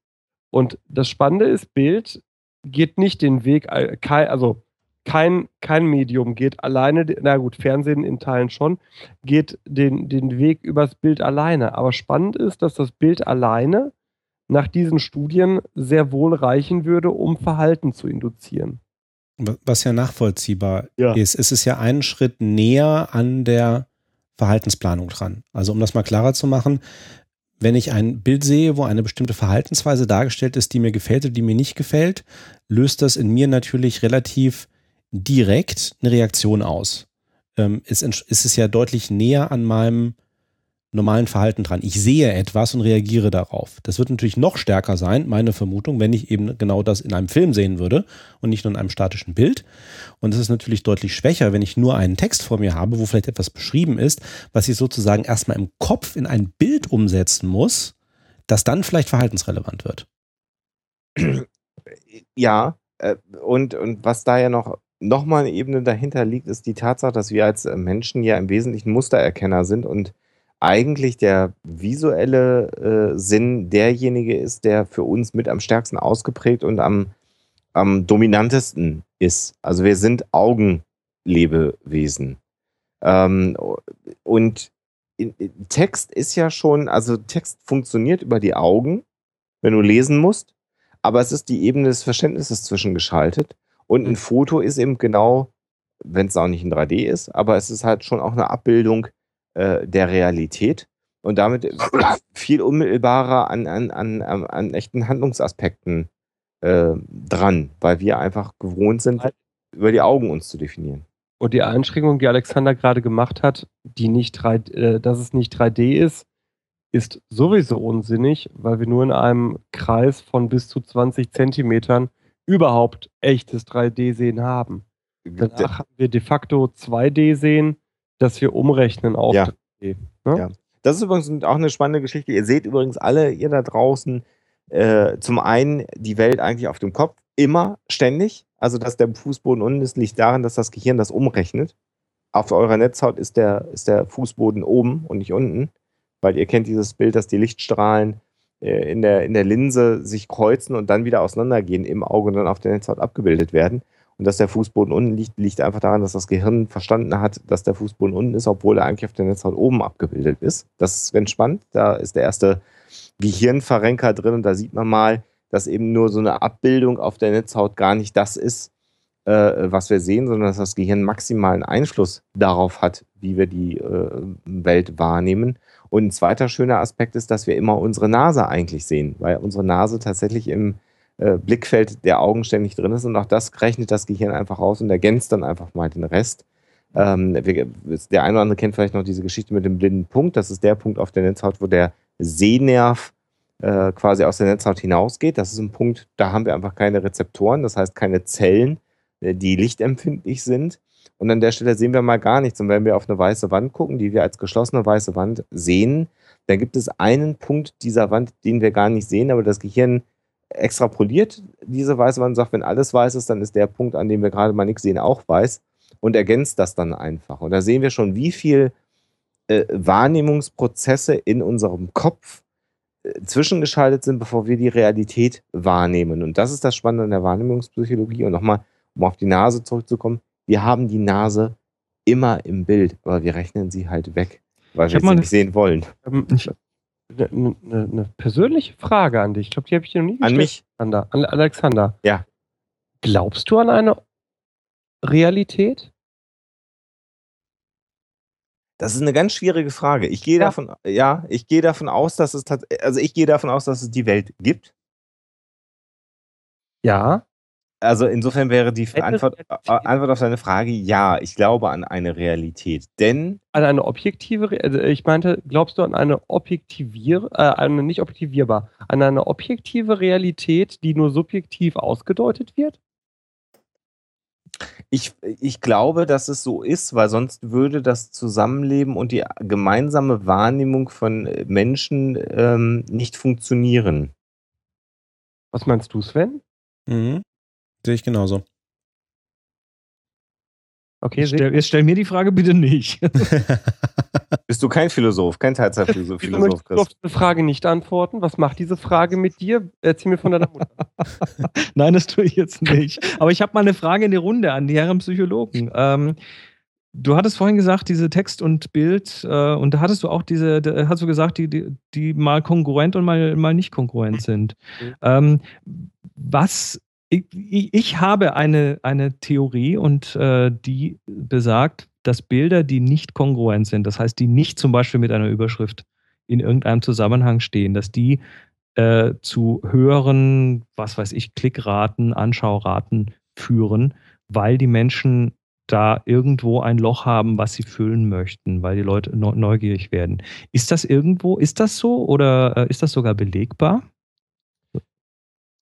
Und das Spannende ist, Bild geht nicht den Weg, also kein, kein Medium geht alleine, na gut, Fernsehen in Teilen schon, geht den, den Weg übers Bild alleine. Aber spannend ist, dass das Bild alleine nach diesen Studien sehr wohl reichen würde, um Verhalten zu induzieren. Was ja nachvollziehbar ja. ist. Es ist ja einen Schritt näher an der Verhaltensplanung dran. Also um das mal klarer zu machen, wenn ich ein Bild sehe, wo eine bestimmte Verhaltensweise dargestellt ist, die mir gefällt oder die mir nicht gefällt, löst das in mir natürlich relativ direkt eine Reaktion aus. Ähm, ist, ist es ja deutlich näher an meinem normalen Verhalten dran. Ich sehe etwas und reagiere darauf. Das wird natürlich noch stärker sein, meine Vermutung, wenn ich eben genau das in einem Film sehen würde und nicht nur in einem statischen Bild. Und es ist natürlich deutlich schwächer, wenn ich nur einen Text vor mir habe, wo vielleicht etwas beschrieben ist, was ich sozusagen erstmal im Kopf in ein Bild umsetzen muss, das dann vielleicht verhaltensrelevant wird. Ja, äh, und, und was da ja noch nochmal eine Ebene dahinter liegt, ist die Tatsache, dass wir als Menschen ja im Wesentlichen Mustererkenner sind und eigentlich der visuelle äh, Sinn derjenige ist, der für uns mit am stärksten ausgeprägt und am, am dominantesten ist. Also wir sind Augenlebewesen. Ähm, und Text ist ja schon, also Text funktioniert über die Augen, wenn du lesen musst, aber es ist die Ebene des Verständnisses zwischengeschaltet. Und ein Foto ist eben genau, wenn es auch nicht in 3D ist, aber es ist halt schon auch eine Abbildung äh, der Realität. und damit viel unmittelbarer an, an, an, an echten Handlungsaspekten äh, dran, weil wir einfach gewohnt sind, über die Augen uns zu definieren. Und die Einschränkung, die Alexander gerade gemacht hat, die nicht 3, äh, dass es nicht 3D ist, ist sowieso unsinnig, weil wir nur in einem Kreis von bis zu 20 Zentimetern überhaupt echtes 3D-Sehen haben. Danach haben wir de facto 2D-Sehen, das wir umrechnen auf Ja. 3D. Ne? Ja. Das ist übrigens auch eine spannende Geschichte. Ihr seht übrigens alle, ihr da draußen, äh, zum einen die Welt eigentlich auf dem Kopf, immer, ständig. Also, dass der Fußboden unten ist, liegt daran, dass das Gehirn das umrechnet. Auf eurer Netzhaut ist der, ist der Fußboden oben und nicht unten, weil ihr kennt dieses Bild, dass die Lichtstrahlen äh, in, der, in der Linse sich kreuzen und dann wieder auseinandergehen im Auge und dann auf der Netzhaut abgebildet werden. Und dass der Fußboden unten liegt, liegt einfach daran, dass das Gehirn verstanden hat, dass der Fußboden unten ist, obwohl er eigentlich auf der Netzhaut oben abgebildet ist. Das ist ganz spannend. Da ist der erste Gehirnverrenker drin und da sieht man mal, dass eben nur so eine Abbildung auf der Netzhaut gar nicht das ist, äh, was wir sehen, sondern dass das Gehirn maximalen Einfluss darauf hat, wie wir die äh, Welt wahrnehmen. Und ein zweiter schöner Aspekt ist, dass wir immer unsere Nase eigentlich sehen, weil unsere Nase tatsächlich im äh, Blickfeld der Augen ständig drin ist und auch das rechnet das Gehirn einfach aus und ergänzt dann einfach mal den Rest. Ähm, der eine oder andere kennt vielleicht noch diese Geschichte mit dem blinden Punkt. Das ist der Punkt auf der Netzhaut, wo der Sehnerv äh, quasi aus der Netzhaut hinausgeht. Das ist ein Punkt, da haben wir einfach keine Rezeptoren, das heißt keine Zellen, äh, die lichtempfindlich sind. Und an der Stelle sehen wir mal gar nichts. Und wenn wir auf eine weiße Wand gucken, die wir als geschlossene weiße Wand sehen, dann gibt es einen Punkt dieser Wand, den wir gar nicht sehen, aber das Gehirn extrapoliert diese weiße Wand und sagt, wenn alles weiß ist, dann ist der Punkt, an dem wir gerade mal nichts sehen, auch weiß und ergänzt das dann einfach. Und da sehen wir schon, wie viel äh, Wahrnehmungsprozesse in unserem Kopf äh, zwischengeschaltet sind, bevor wir die Realität wahrnehmen. Und das ist das Spannende an der Wahrnehmungspsychologie. Und nochmal, um auf die Nase zurückzukommen, wir haben die Nase immer im Bild, aber wir rechnen sie halt weg, weil Ich wir sie nicht sehen wollen. Ähm, Eine ne, ne, ne persönliche Frage an dich. Ich glaube, die habe ich dir noch nie An gestellt. mich? Alexander. An Alexander. Ja. Glaubst du an eine Realität? Das ist eine ganz schwierige Frage. Ich gehe Ja. davon, ja, ich gehe davon aus, dass es also ich gehe davon aus, dass es die Welt gibt. Ja. Also insofern wäre die Antwort, äh, Antwort auf deine Frage ja, ich glaube an eine Realität. Denn An eine objektive, also ich meinte, glaubst du an eine objektivier, äh, eine nicht objektivierbar, an eine objektive Realität, die nur subjektiv ausgedeutet wird? ich, ich glaube, dass es so ist, weil sonst würde das Zusammenleben und die gemeinsame Wahrnehmung von äh, Menschen ähm, nicht funktionieren. Was meinst du, Sven? Mhm. Sehe ich genauso. Okay, Jetzt stell, jetzt stell mir die Frage bitte nicht. Bist du kein Philosoph, kein Teilzeitphilosoph, Wieso möchtest du auf diese Frage nicht antworten? Was macht diese Frage mit dir? Erzähl mir von deiner Mutter. Nein, das tue ich jetzt nicht. Aber ich habe mal eine Frage in die Runde an die Herren Psychologen. Ähm, du hattest vorhin gesagt, diese Text und Bild, äh, und da hattest du auch diese, da hast du gesagt, die, die, die mal kongruent und mal, mal nicht kongruent sind. Mhm. Ähm, was ich, ich, habe eine, eine Theorie und äh, die besagt, dass Bilder, die nicht kongruent sind, das heißt, die nicht zum Beispiel mit einer Überschrift in irgendeinem Zusammenhang stehen, dass die äh, zu höheren, was weiß ich, Klickraten, Anschauraten führen, weil die Menschen da irgendwo ein Loch haben, was sie füllen möchten, weil die Leute neu- neugierig werden. Ist das irgendwo, ist das so oder äh, ist das sogar belegbar?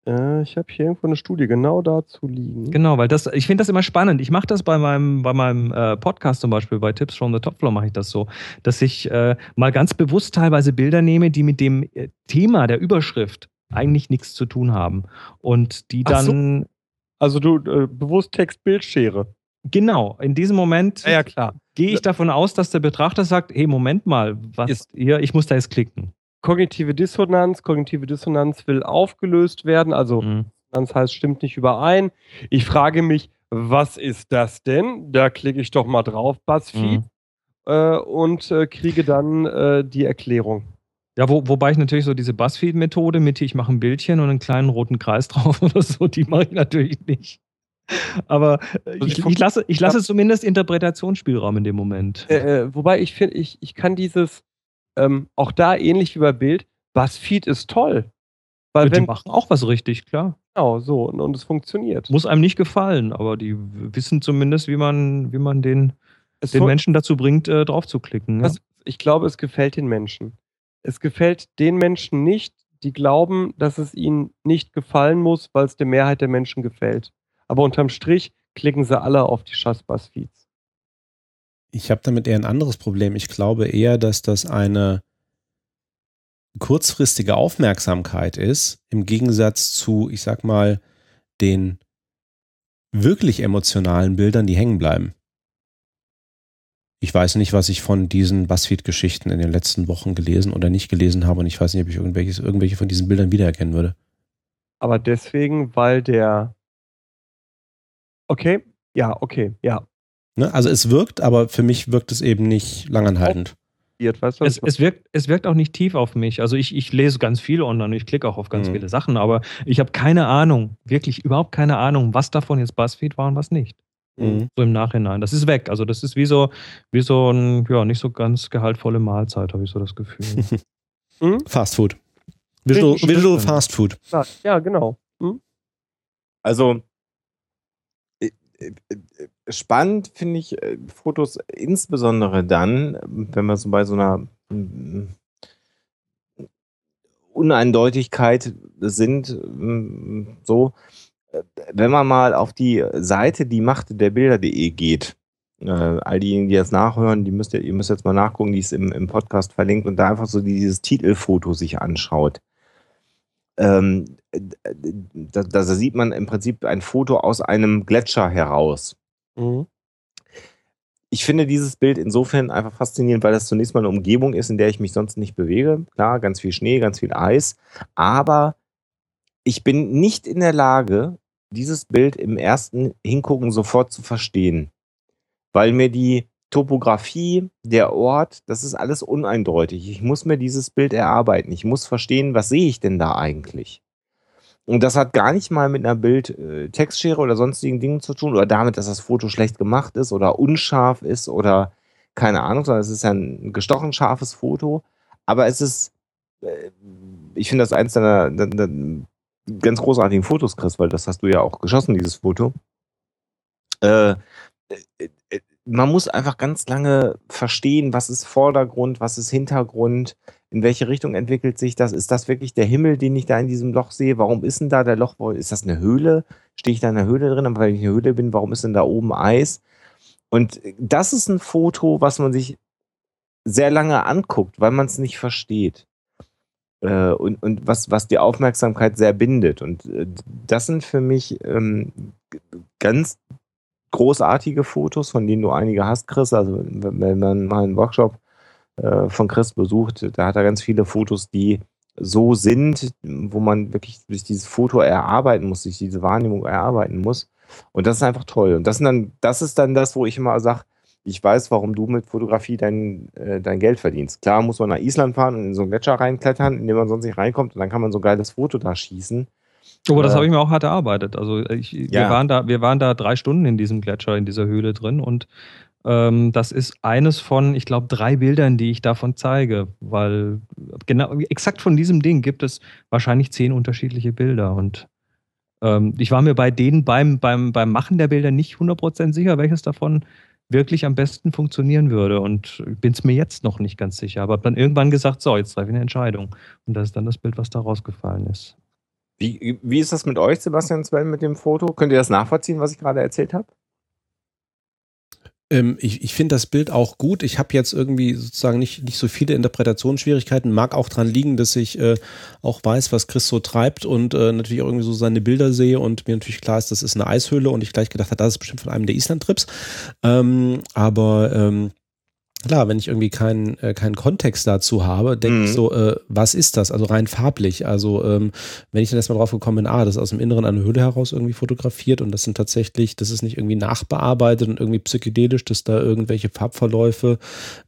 Äh, ich habe hier irgendwo eine Studie genau dazu liegen. Genau, weil das, ich finde das immer spannend. Ich mache das bei meinem, bei meinem äh, Podcast zum Beispiel, bei Tips from the Top Floor mache ich das so, dass ich äh, mal ganz bewusst teilweise Bilder nehme, die mit dem äh, Thema der Überschrift eigentlich nichts zu tun haben. Und die Ach so. dann, Also du äh, bewusst Text-Bildschere. genau, in diesem Moment Ja, ja, klar. gehe ich davon aus, dass der Betrachter sagt, hey, Moment mal, was Ist- hier, ich muss da jetzt klicken. Kognitive Dissonanz. Kognitive Dissonanz will aufgelöst werden. Also Mhm. Das heißt, stimmt nicht überein. Ich frage mich, was ist das denn? Da klicke ich doch mal drauf, BuzzFeed, Mhm. äh, und äh, kriege dann äh, die Erklärung. Ja, wo, wobei ich natürlich so diese Buzzfeed-Methode mit, ich mache ein Bildchen und einen kleinen roten Kreis drauf oder so, die mache ich natürlich nicht. Aber äh, Also ich, ich lasse, ich lasse zumindest Interpretationsspielraum in dem Moment. Äh, äh, wobei ich finde, ich, ich kann dieses, ähm, auch da ähnlich wie bei Bild, BuzzFeed ist toll. Weil die wenn, machen auch was richtig, klar. genau, so, und, und es funktioniert. Muss einem nicht gefallen, aber die wissen zumindest, wie man, wie man den, Es den Menschen dazu bringt, äh, drauf zu klicken. Ja? Ich glaube, es gefällt den Menschen. Es gefällt den Menschen nicht, die glauben, dass es ihnen nicht gefallen muss, weil es der Mehrheit der Menschen gefällt. Aber unterm Strich klicken sie alle auf die scheiß Buzzfeeds. Ich habe damit eher ein anderes Problem. Ich glaube eher, dass das eine kurzfristige Aufmerksamkeit ist, im Gegensatz zu, ich sag mal, den wirklich emotionalen Bildern, die hängen bleiben. Ich weiß nicht, was ich von diesen Buzzfeed-Geschichten in den letzten Wochen gelesen oder nicht gelesen habe und ich weiß nicht, ob ich irgendwelches, irgendwelche von diesen Bildern wiedererkennen würde. Aber deswegen, weil der. Okay, ja, okay, ja. Ne? Also es wirkt, aber für mich wirkt es eben nicht langanhaltend. Weißt du, Es, es, wirkt, es wirkt auch nicht tief auf mich. Also ich, ich lese ganz viel online, ich klicke auch auf ganz Mhm. viele Sachen, aber ich habe keine Ahnung, wirklich überhaupt keine Ahnung, was davon jetzt Buzzfeed war und was nicht. Mhm. So im Nachhinein. Das ist weg. Also das ist wie so, wie so ein, ja, nicht so ganz gehaltvolle Mahlzeit, habe ich so das Gefühl. Hm? Fast Food. Visual, Visual. Fast Food. Ja, ja, genau. Hm? Also äh, äh, äh, spannend finde ich äh, Fotos insbesondere dann, wenn wir so bei so einer mm, Uneindeutigkeit sind, mm, so, äh, wenn man mal auf die Seite die Macht der Bilder.de geht. Äh, all diejenigen, die jetzt nachhören, die müsst ihr, ihr müsst jetzt mal nachgucken, die ist im, im Podcast verlinkt und da einfach so dieses Titelfoto sich anschaut. Ähm, da, da sieht man im Prinzip ein Foto aus einem Gletscher heraus. Mhm. Ich finde dieses Bild insofern einfach faszinierend, weil das zunächst mal eine Umgebung ist, in der ich mich sonst nicht bewege. Klar, ganz viel Schnee, ganz viel Eis, aber ich bin nicht in der Lage, dieses Bild im ersten Hingucken sofort zu verstehen, weil mir die Topografie, der Ort, das ist alles uneindeutig. Ich muss mir dieses Bild erarbeiten. Ich muss verstehen, was sehe ich denn da eigentlich? Und das hat gar nicht mal mit einer Bild-Textschere oder sonstigen Dingen zu tun oder damit, dass das Foto schlecht gemacht ist oder unscharf ist oder keine Ahnung, sondern es ist ja ein gestochen scharfes Foto. Aber es ist, äh, ich finde das eins deiner, deiner ganz großartigen Fotos, Chris, weil das hast du ja auch geschossen, dieses Foto. Äh, äh, äh, man muss einfach ganz lange verstehen, was ist Vordergrund, was ist Hintergrund, in welche Richtung entwickelt sich das? Ist das wirklich der Himmel, den ich da in diesem Loch sehe? Warum ist denn da der Loch? Ist das eine Höhle? Stehe ich da in einer Höhle drin? Aber wenn ich in einer Höhle bin, warum ist denn da oben Eis? Und das ist ein Foto, was man sich sehr lange anguckt, weil man es nicht versteht. Äh, und und was, was die Aufmerksamkeit sehr bindet. Und äh, das sind für mich ähm, ganz großartige Fotos, von denen du einige hast, Chris. Also wenn man mal einen Workshop äh, von Chris besucht, da hat er ganz viele Fotos, die so sind, wo man wirklich sich dieses Foto erarbeiten muss, sich diese Wahrnehmung erarbeiten muss. Und das ist einfach toll. Und das, dann, das ist dann das, wo ich immer sage, ich weiß, warum du mit Fotografie dein, äh, dein Geld verdienst. Klar muss man nach Island fahren und in so einen Gletscher reinklettern, in den man sonst nicht reinkommt und dann kann man so ein geiles Foto da schießen. Aber das Äh, habe ich mir auch hart erarbeitet. Also ich, wir, Ja. waren da, wir waren da drei Stunden in diesem Gletscher, in dieser Höhle drin und das ist eines von, ich glaube, drei Bildern, die ich davon zeige, weil genau exakt von diesem Ding gibt es wahrscheinlich zehn unterschiedliche Bilder und ähm, ich war mir bei denen beim, beim, beim Machen der Bilder nicht 100% sicher, welches davon wirklich am besten funktionieren würde und bin es mir jetzt noch nicht ganz sicher, aber habe dann irgendwann gesagt, so, jetzt treffe ich eine Entscheidung und das ist dann das Bild, was da rausgefallen ist. Wie, wie ist das mit euch, Sebastian Sven, mit dem Foto? Könnt ihr das nachvollziehen, was ich gerade erzählt habe? Ähm, ich ich finde das Bild auch gut. Ich habe jetzt irgendwie sozusagen nicht, nicht so viele Interpretationsschwierigkeiten. Mag auch dran liegen, dass ich äh, auch weiß, was Chris so treibt und äh, natürlich auch irgendwie so seine Bilder sehe und mir natürlich klar ist, das ist eine Eishöhle und ich gleich gedacht habe, das ist bestimmt von einem der Island-Trips. Ähm, aber ähm, klar, wenn ich irgendwie keinen äh, keinen Kontext dazu habe, denke Mhm. ich so, äh, was ist das? Also rein farblich. Also ähm, wenn ich dann erstmal drauf gekommen bin, ah, das ist aus dem Inneren einer Höhle heraus irgendwie fotografiert und das sind tatsächlich, das ist nicht irgendwie nachbearbeitet und irgendwie psychedelisch, dass da irgendwelche Farbverläufe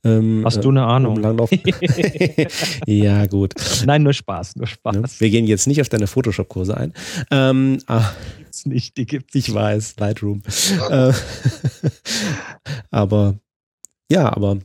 ähm, Hast du eine Ahnung? ja, gut. Nein, nur Spaß, nur Spaß. Ne? Wir gehen jetzt nicht auf deine Photoshop-Kurse ein. Ähm, ah, nicht, die gibt's. ich weiß, Lightroom. Äh, aber ja, aber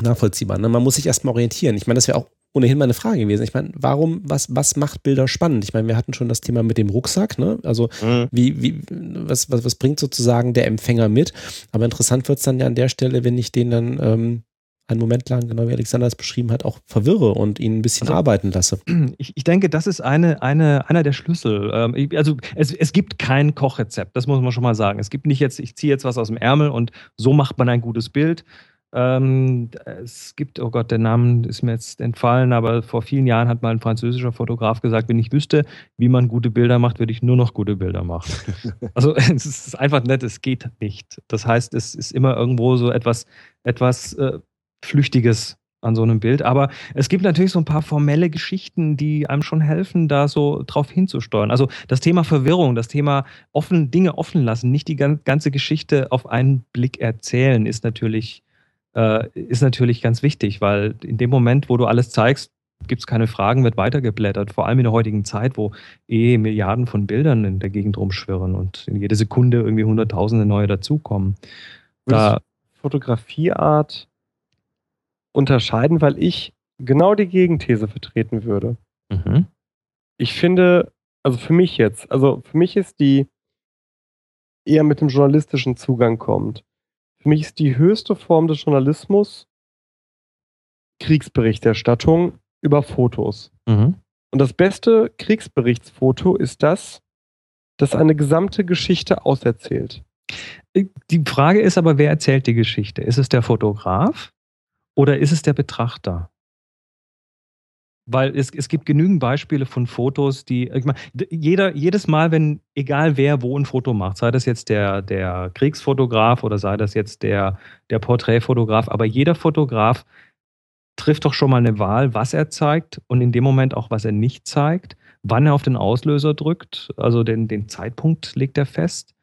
nachvollziehbar. Ne? Man muss sich erstmal orientieren. Ich meine, das wäre auch ohnehin meine Frage gewesen. Ich meine, warum, was, was macht Bilder spannend? Ich meine, wir hatten schon das Thema mit dem Rucksack, ne? Also Mhm. wie, wie, was, was, was bringt sozusagen der Empfänger mit? Aber interessant wird es dann ja an der Stelle, wenn ich den dann ähm, einen Moment lang, genau wie Alexander es beschrieben hat, auch verwirre und ihn ein bisschen Also- arbeiten lasse. Ich, ich denke, das ist eine, eine, einer der Schlüssel. Ähm, also es, es gibt kein Kochrezept, das muss man schon mal sagen. Es gibt nicht jetzt, ich ziehe jetzt was aus dem Ärmel und so macht man ein gutes Bild. Ähm, es gibt, oh Gott, der Name ist mir jetzt entfallen, aber vor vielen Jahren hat mal ein französischer Fotograf gesagt, wenn ich wüsste, wie man gute Bilder macht, würde ich nur noch gute Bilder machen. also es ist einfach nett, es geht nicht. Das heißt, es ist immer irgendwo so etwas, etwas äh, Flüchtiges an so einem Bild. Aber es gibt natürlich so ein paar formelle Geschichten, die einem schon helfen, da so drauf hinzusteuern. Also das Thema Verwirrung, das Thema offen, Dinge offen lassen, nicht die gan- ganze Geschichte auf einen Blick erzählen, ist natürlich, äh, ist natürlich ganz wichtig, weil in dem Moment, wo du alles zeigst, gibt es keine Fragen, wird weitergeblättert. Vor allem in der heutigen Zeit, wo eh Milliarden von Bildern in der Gegend rumschwirren und in jede Sekunde irgendwie Hunderttausende neue dazukommen. Da, Fotografieart unterscheiden, weil ich genau die Gegenthese vertreten würde. mhm. Ich finde, also für mich jetzt, also für mich ist die eher mit dem journalistischen Zugang kommt. Für mich ist die höchste Form des Journalismus Kriegsberichterstattung über Fotos. Mhm. Und das beste Kriegsberichtsfoto ist das, das eine gesamte Geschichte auserzählt. Die Frage ist aber, wer erzählt die Geschichte? Ist es der Fotograf oder ist es der Betrachter? Weil es, es gibt genügend Beispiele von Fotos, die, ich meine, jeder, jedes Mal, wenn, egal wer wo ein Foto macht, sei das jetzt der, der Kriegsfotograf oder sei das jetzt der, der Porträtfotograf, aber jeder Fotograf trifft doch schon mal eine Wahl, was er zeigt und in dem Moment auch, was er nicht zeigt, wann er auf den Auslöser drückt, also den, den Zeitpunkt legt er fest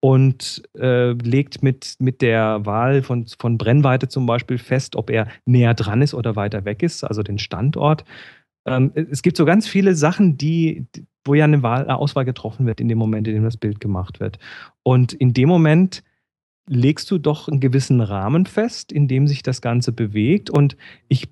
und äh, legt mit, mit der Wahl von, von Brennweite zum Beispiel fest, ob er näher dran ist oder weiter weg ist, also den Standort. Ähm, es gibt so ganz viele Sachen, die, wo ja eine, Wahl, eine Auswahl getroffen wird in dem Moment, in dem das Bild gemacht wird. Und in dem Moment legst du doch einen gewissen Rahmen fest, in dem sich das Ganze bewegt. Und ich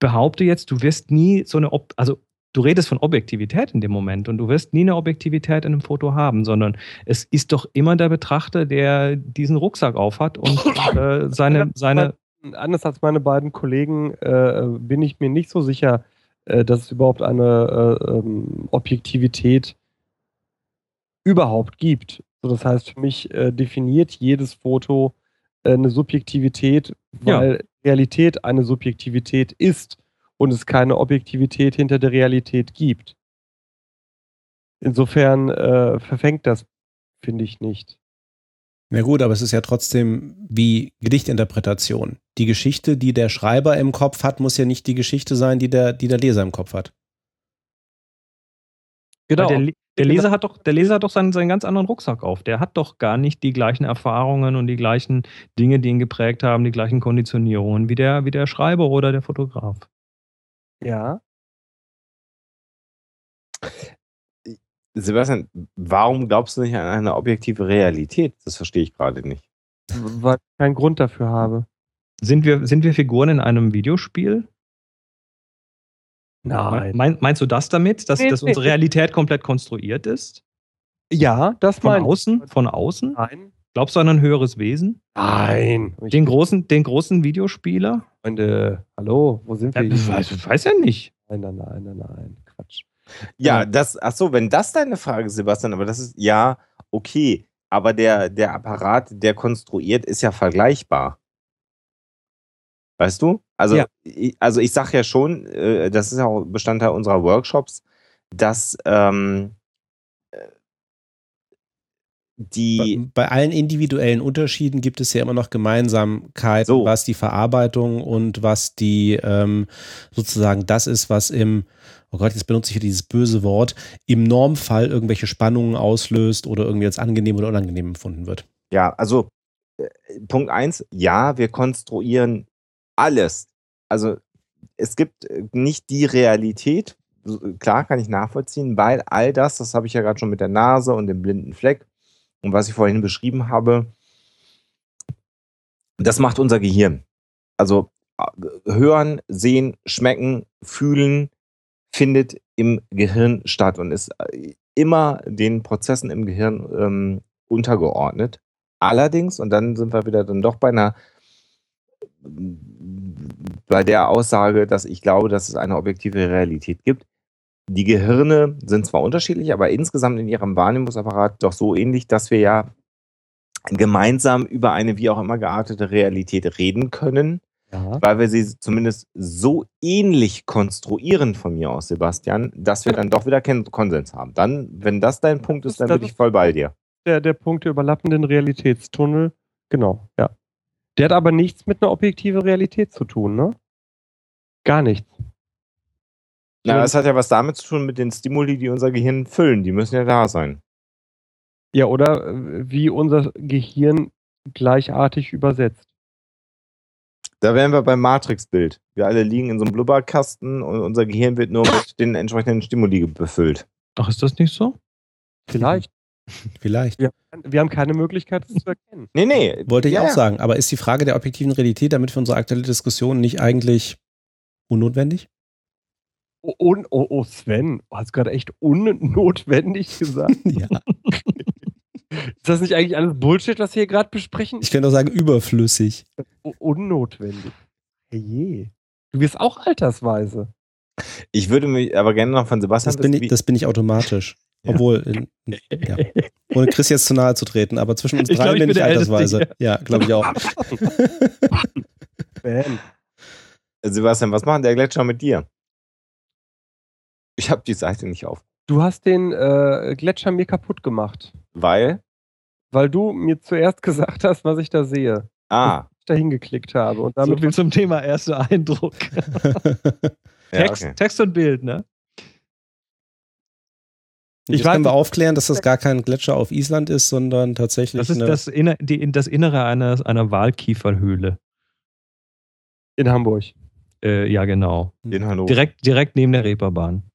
behaupte jetzt, du wirst nie so eine, Ob also du redest von Objektivität in dem Moment und du wirst nie eine Objektivität in einem Foto haben, sondern es ist doch immer der Betrachter, der diesen Rucksack aufhat und äh, seine, seine, Anders als meine beiden Kollegen äh, bin ich mir nicht so sicher, äh, dass es überhaupt eine äh, ähm, Objektivität überhaupt gibt. So, das heißt, für mich äh, definiert jedes Foto äh, eine Subjektivität, Ja. weil Realität eine Subjektivität ist und es keine Objektivität hinter der Realität gibt. Insofern äh, verfängt das, finde ich nicht. Na gut, aber es ist ja trotzdem wie Gedichtinterpretation. Die Geschichte, die der Schreiber im Kopf hat, muss ja nicht die Geschichte sein, die der, die der Leser im Kopf hat. Weil Der, der Genau. Leser hat doch, der Leser hat doch seinen, seinen ganz anderen Rucksack auf. Der hat doch gar nicht die gleichen Erfahrungen und die gleichen Dinge, die ihn geprägt haben, die gleichen Konditionierungen wie der, wie der Schreiber oder der Fotograf. Ja. Sebastian, warum glaubst du nicht an eine objektive Realität? Das verstehe ich gerade nicht. Weil ich keinen Grund dafür habe. Sind wir, sind wir Figuren in einem Videospiel? Mein, meinst du das damit, dass, Nee, dass unsere Realität komplett konstruiert ist? Ja, das Von meine ich. außen? Von außen? Nein. Glaubst du an ein höheres Wesen? Nein. Ich Den großen, den großen Videospieler? Freunde, hallo, wo sind Ja, wir? ich weiß, weiß ja nicht. Nein, nein, nein, nein, nein. Quatsch. Ja, das, ach so, wenn das deine Frage ist, Sebastian, aber das ist, ja, okay, aber der, der Apparat, der konstruiert, ist ja vergleichbar. Weißt du? Also, Ja. ich, also ich sag ja schon, äh, das ist ja auch Bestandteil unserer Workshops, dass ähm, äh, die, Bei, bei allen individuellen Unterschieden gibt es ja immer noch Gemeinsamkeiten, So. was die Verarbeitung und was die ähm, sozusagen das ist, was im, oh Gott, jetzt benutze ich hier dieses böse Wort, im Normfall irgendwelche Spannungen auslöst oder irgendwie als angenehm oder unangenehm empfunden wird. Ja, also äh, Punkt eins, ja, wir konstruieren alles. Also es gibt äh, nicht die Realität, klar kann ich nachvollziehen, weil all das, das habe ich ja gerade schon mit der Nase und dem blinden Fleck und was ich vorhin beschrieben habe, das macht unser Gehirn. Also Hören, Sehen, Schmecken, Fühlen findet im Gehirn statt und ist äh, immer den Prozessen im Gehirn ähm, untergeordnet. Allerdings, und dann sind wir wieder dann doch bei einer bei der Aussage, dass ich glaube, dass es eine objektive Realität gibt. Die Gehirne sind zwar unterschiedlich, aber insgesamt in ihrem Wahrnehmungsapparat doch so ähnlich, dass wir ja gemeinsam über eine wie auch immer geartete Realität reden können, ja. weil wir sie zumindest so ähnlich konstruieren von mir aus, Sebastian, dass wir dann doch wieder Konsens haben. Dann, wenn das dein Punkt ist, dann bin ich voll bei dir. Der, der Punkt der überlappenden Realitätstunnel, genau, ja. Der hat aber nichts mit einer objektiven Realität zu tun, ne? Gar nichts. Na, das hat ja was damit zu tun mit den Stimuli, die unser Gehirn füllen. Die müssen ja da sein. Ja, oder äh, wie unser Gehirn gleichartig übersetzt. Da wären wir beim Matrix-Bild. Wir alle liegen in so einem Blubberkasten und unser Gehirn wird nur mit den entsprechenden Stimuli befüllt. Ach, ist das nicht so? Vielleicht. Vielleicht. Wir, wir, haben keine Möglichkeit, das zu erkennen. Nee, nee. Wollte ich ja, auch sagen. Aber ist die Frage der objektiven Realität damit für unsere aktuelle Diskussion nicht eigentlich unnotwendig? Oh, oh, oh Sven, du hast gerade echt unnotwendig gesagt. ja. Ist das nicht eigentlich alles Bullshit, was wir hier gerade besprechen? Ich könnte auch sagen, überflüssig. Unnotwendig. Hey je. Du wirst auch altersweise. Ich würde mich aber gerne noch von Sebastian. Das bin, ich, das bin ich automatisch. Ja. Obwohl, in, ja. ohne Chris jetzt zu nahe zu treten, aber zwischen uns drei bin ich altersweise. Ja, glaube ich auch. Sebastian, was macht der Gletscher mit dir? Ich habe die Seite nicht auf. Du hast den äh, Gletscher mir kaputt gemacht. Weil? Weil du mir zuerst gesagt hast, was ich da sehe. Ah. Ich da hingeklickt habe. Und damit so viel zum Thema erster Eindruck. Text, okay. Text und Bild, ne? Ich können wir aufklären, dass das gar kein Gletscher auf Island ist, sondern tatsächlich. Das ist das, Inner, die, das Innere einer, einer Walkieferhöhle. In Hamburg. Äh, ja, genau. In Hannover. Direkt, direkt neben der Reeperbahn.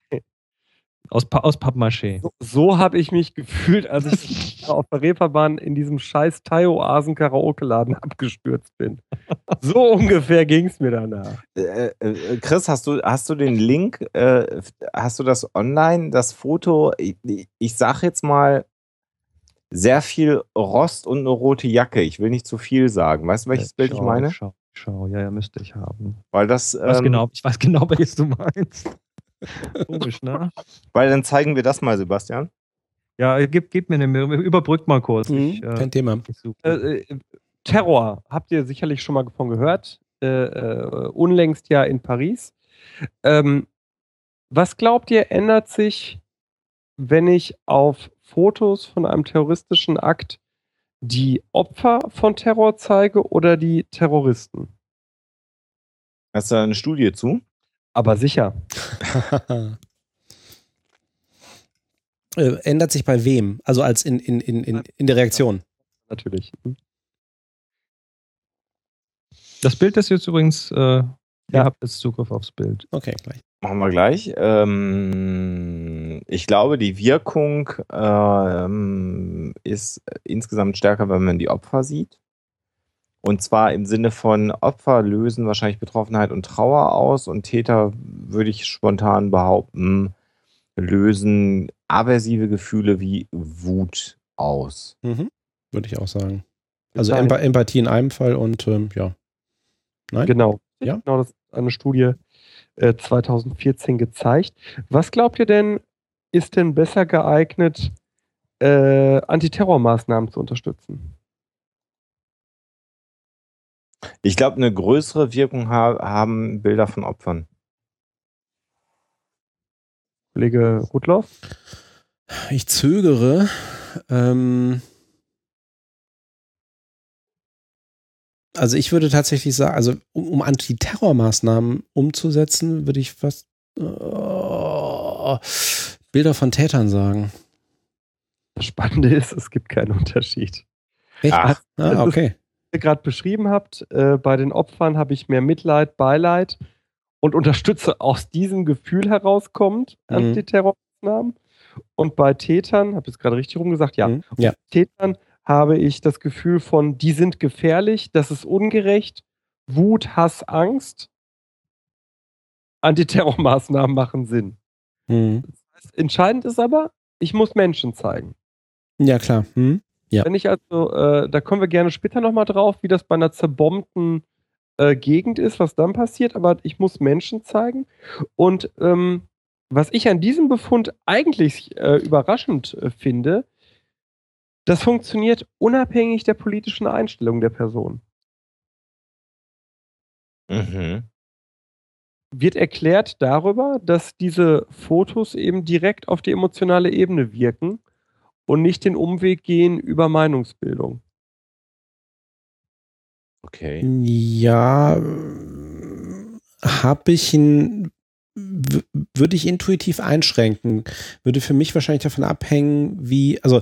Aus, pa aus Pappmaché. So, so habe ich mich gefühlt, als ich auf der Reeperbahn in diesem scheiß Thai-Oasen-Karaoke-Laden abgestürzt bin. So ungefähr ging es mir danach. Äh, äh, Chris, hast du, hast du den Link, äh, hast du das online, das Foto? Ich, ich sag jetzt mal, sehr viel Rost und eine rote Jacke. Ich will nicht zu viel sagen. Weißt du, welches schau, Bild ich meine? Schau, schau, ja, ja, müsste ich haben. Weil das. Ich weiß, ähm, genau, ich weiß genau, welches du meinst. Komisch, ne? Weil dann zeigen wir das mal, Sebastian. Ja, gib, gib mir eine, überbrückt mal kurz. Mhm, ich, äh, kein Thema. Äh, äh, Terror, habt ihr sicherlich schon mal davon gehört. Äh, äh, unlängst ja in Paris. Ähm, was glaubt ihr, ändert sich, wenn ich auf Fotos von einem terroristischen Akt die Opfer von Terror zeige oder die Terroristen? Hast du da eine Studie zu? Aber sicher. äh, ändert sich bei wem? Also als in, in, in, in, in der Reaktion. Natürlich. Hm. Das Bild ist jetzt übrigens, äh, ja. ihr habt jetzt Zugriff aufs Bild. Okay, gleich. Machen wir gleich. Ähm, ich glaube, die Wirkung ähm, ist insgesamt stärker, wenn man die Opfer sieht. Und zwar im Sinne von Opfer lösen wahrscheinlich Betroffenheit und Trauer aus und Täter, würde ich spontan behaupten, lösen aversive Gefühle wie Wut aus. Mhm. Würde ich auch sagen. Also Emp Empathie in einem Fall und ähm, ja. Nein? Genau. Ja? Genau, das ist eine Studie äh, 2014 gezeigt. Was glaubt ihr denn, ist denn besser geeignet, äh, Antiterrormaßnahmen zu unterstützen? Ich glaube, eine größere Wirkung ha haben Bilder von Opfern. Kollege Rudloff? Ich zögere. Ähm also ich würde tatsächlich sagen, also um, um Antiterrormaßnahmen umzusetzen, würde ich fast oh, Bilder von Tätern sagen. Das Spannende ist, es gibt keinen Unterschied. Echt? Ach, ah, okay ihr gerade beschrieben habt, äh, bei den Opfern habe ich mehr Mitleid, Beileid und unterstütze aus diesem Gefühl herauskommend mhm. Antiterrormaßnahmen. Und bei Tätern, habe ich es gerade richtig rumgesagt, ja, mhm. ja. Tätern habe ich das Gefühl von, die sind gefährlich, das ist ungerecht Wut, Hass, Angst. Antiterrormaßnahmen machen Sinn. Mhm. Entscheidend ist aber, ich muss Menschen zeigen. Ja, klar. Hm? Ja. Wenn ich also, äh, da kommen wir gerne später nochmal drauf, wie das bei einer zerbombten äh, Gegend ist, was dann passiert, aber ich muss Menschen zeigen. Und ähm, was ich an diesem Befund eigentlich äh, überraschend äh, finde, das funktioniert unabhängig der politischen Einstellung der Person. Mhm. Wird erklärt darüber, dass diese Fotos eben direkt auf die emotionale Ebene wirken und nicht den Umweg gehen über Meinungsbildung. Okay. Ja, habe ich ihn, würde ich intuitiv einschränken. Würde für mich wahrscheinlich davon abhängen, wie, also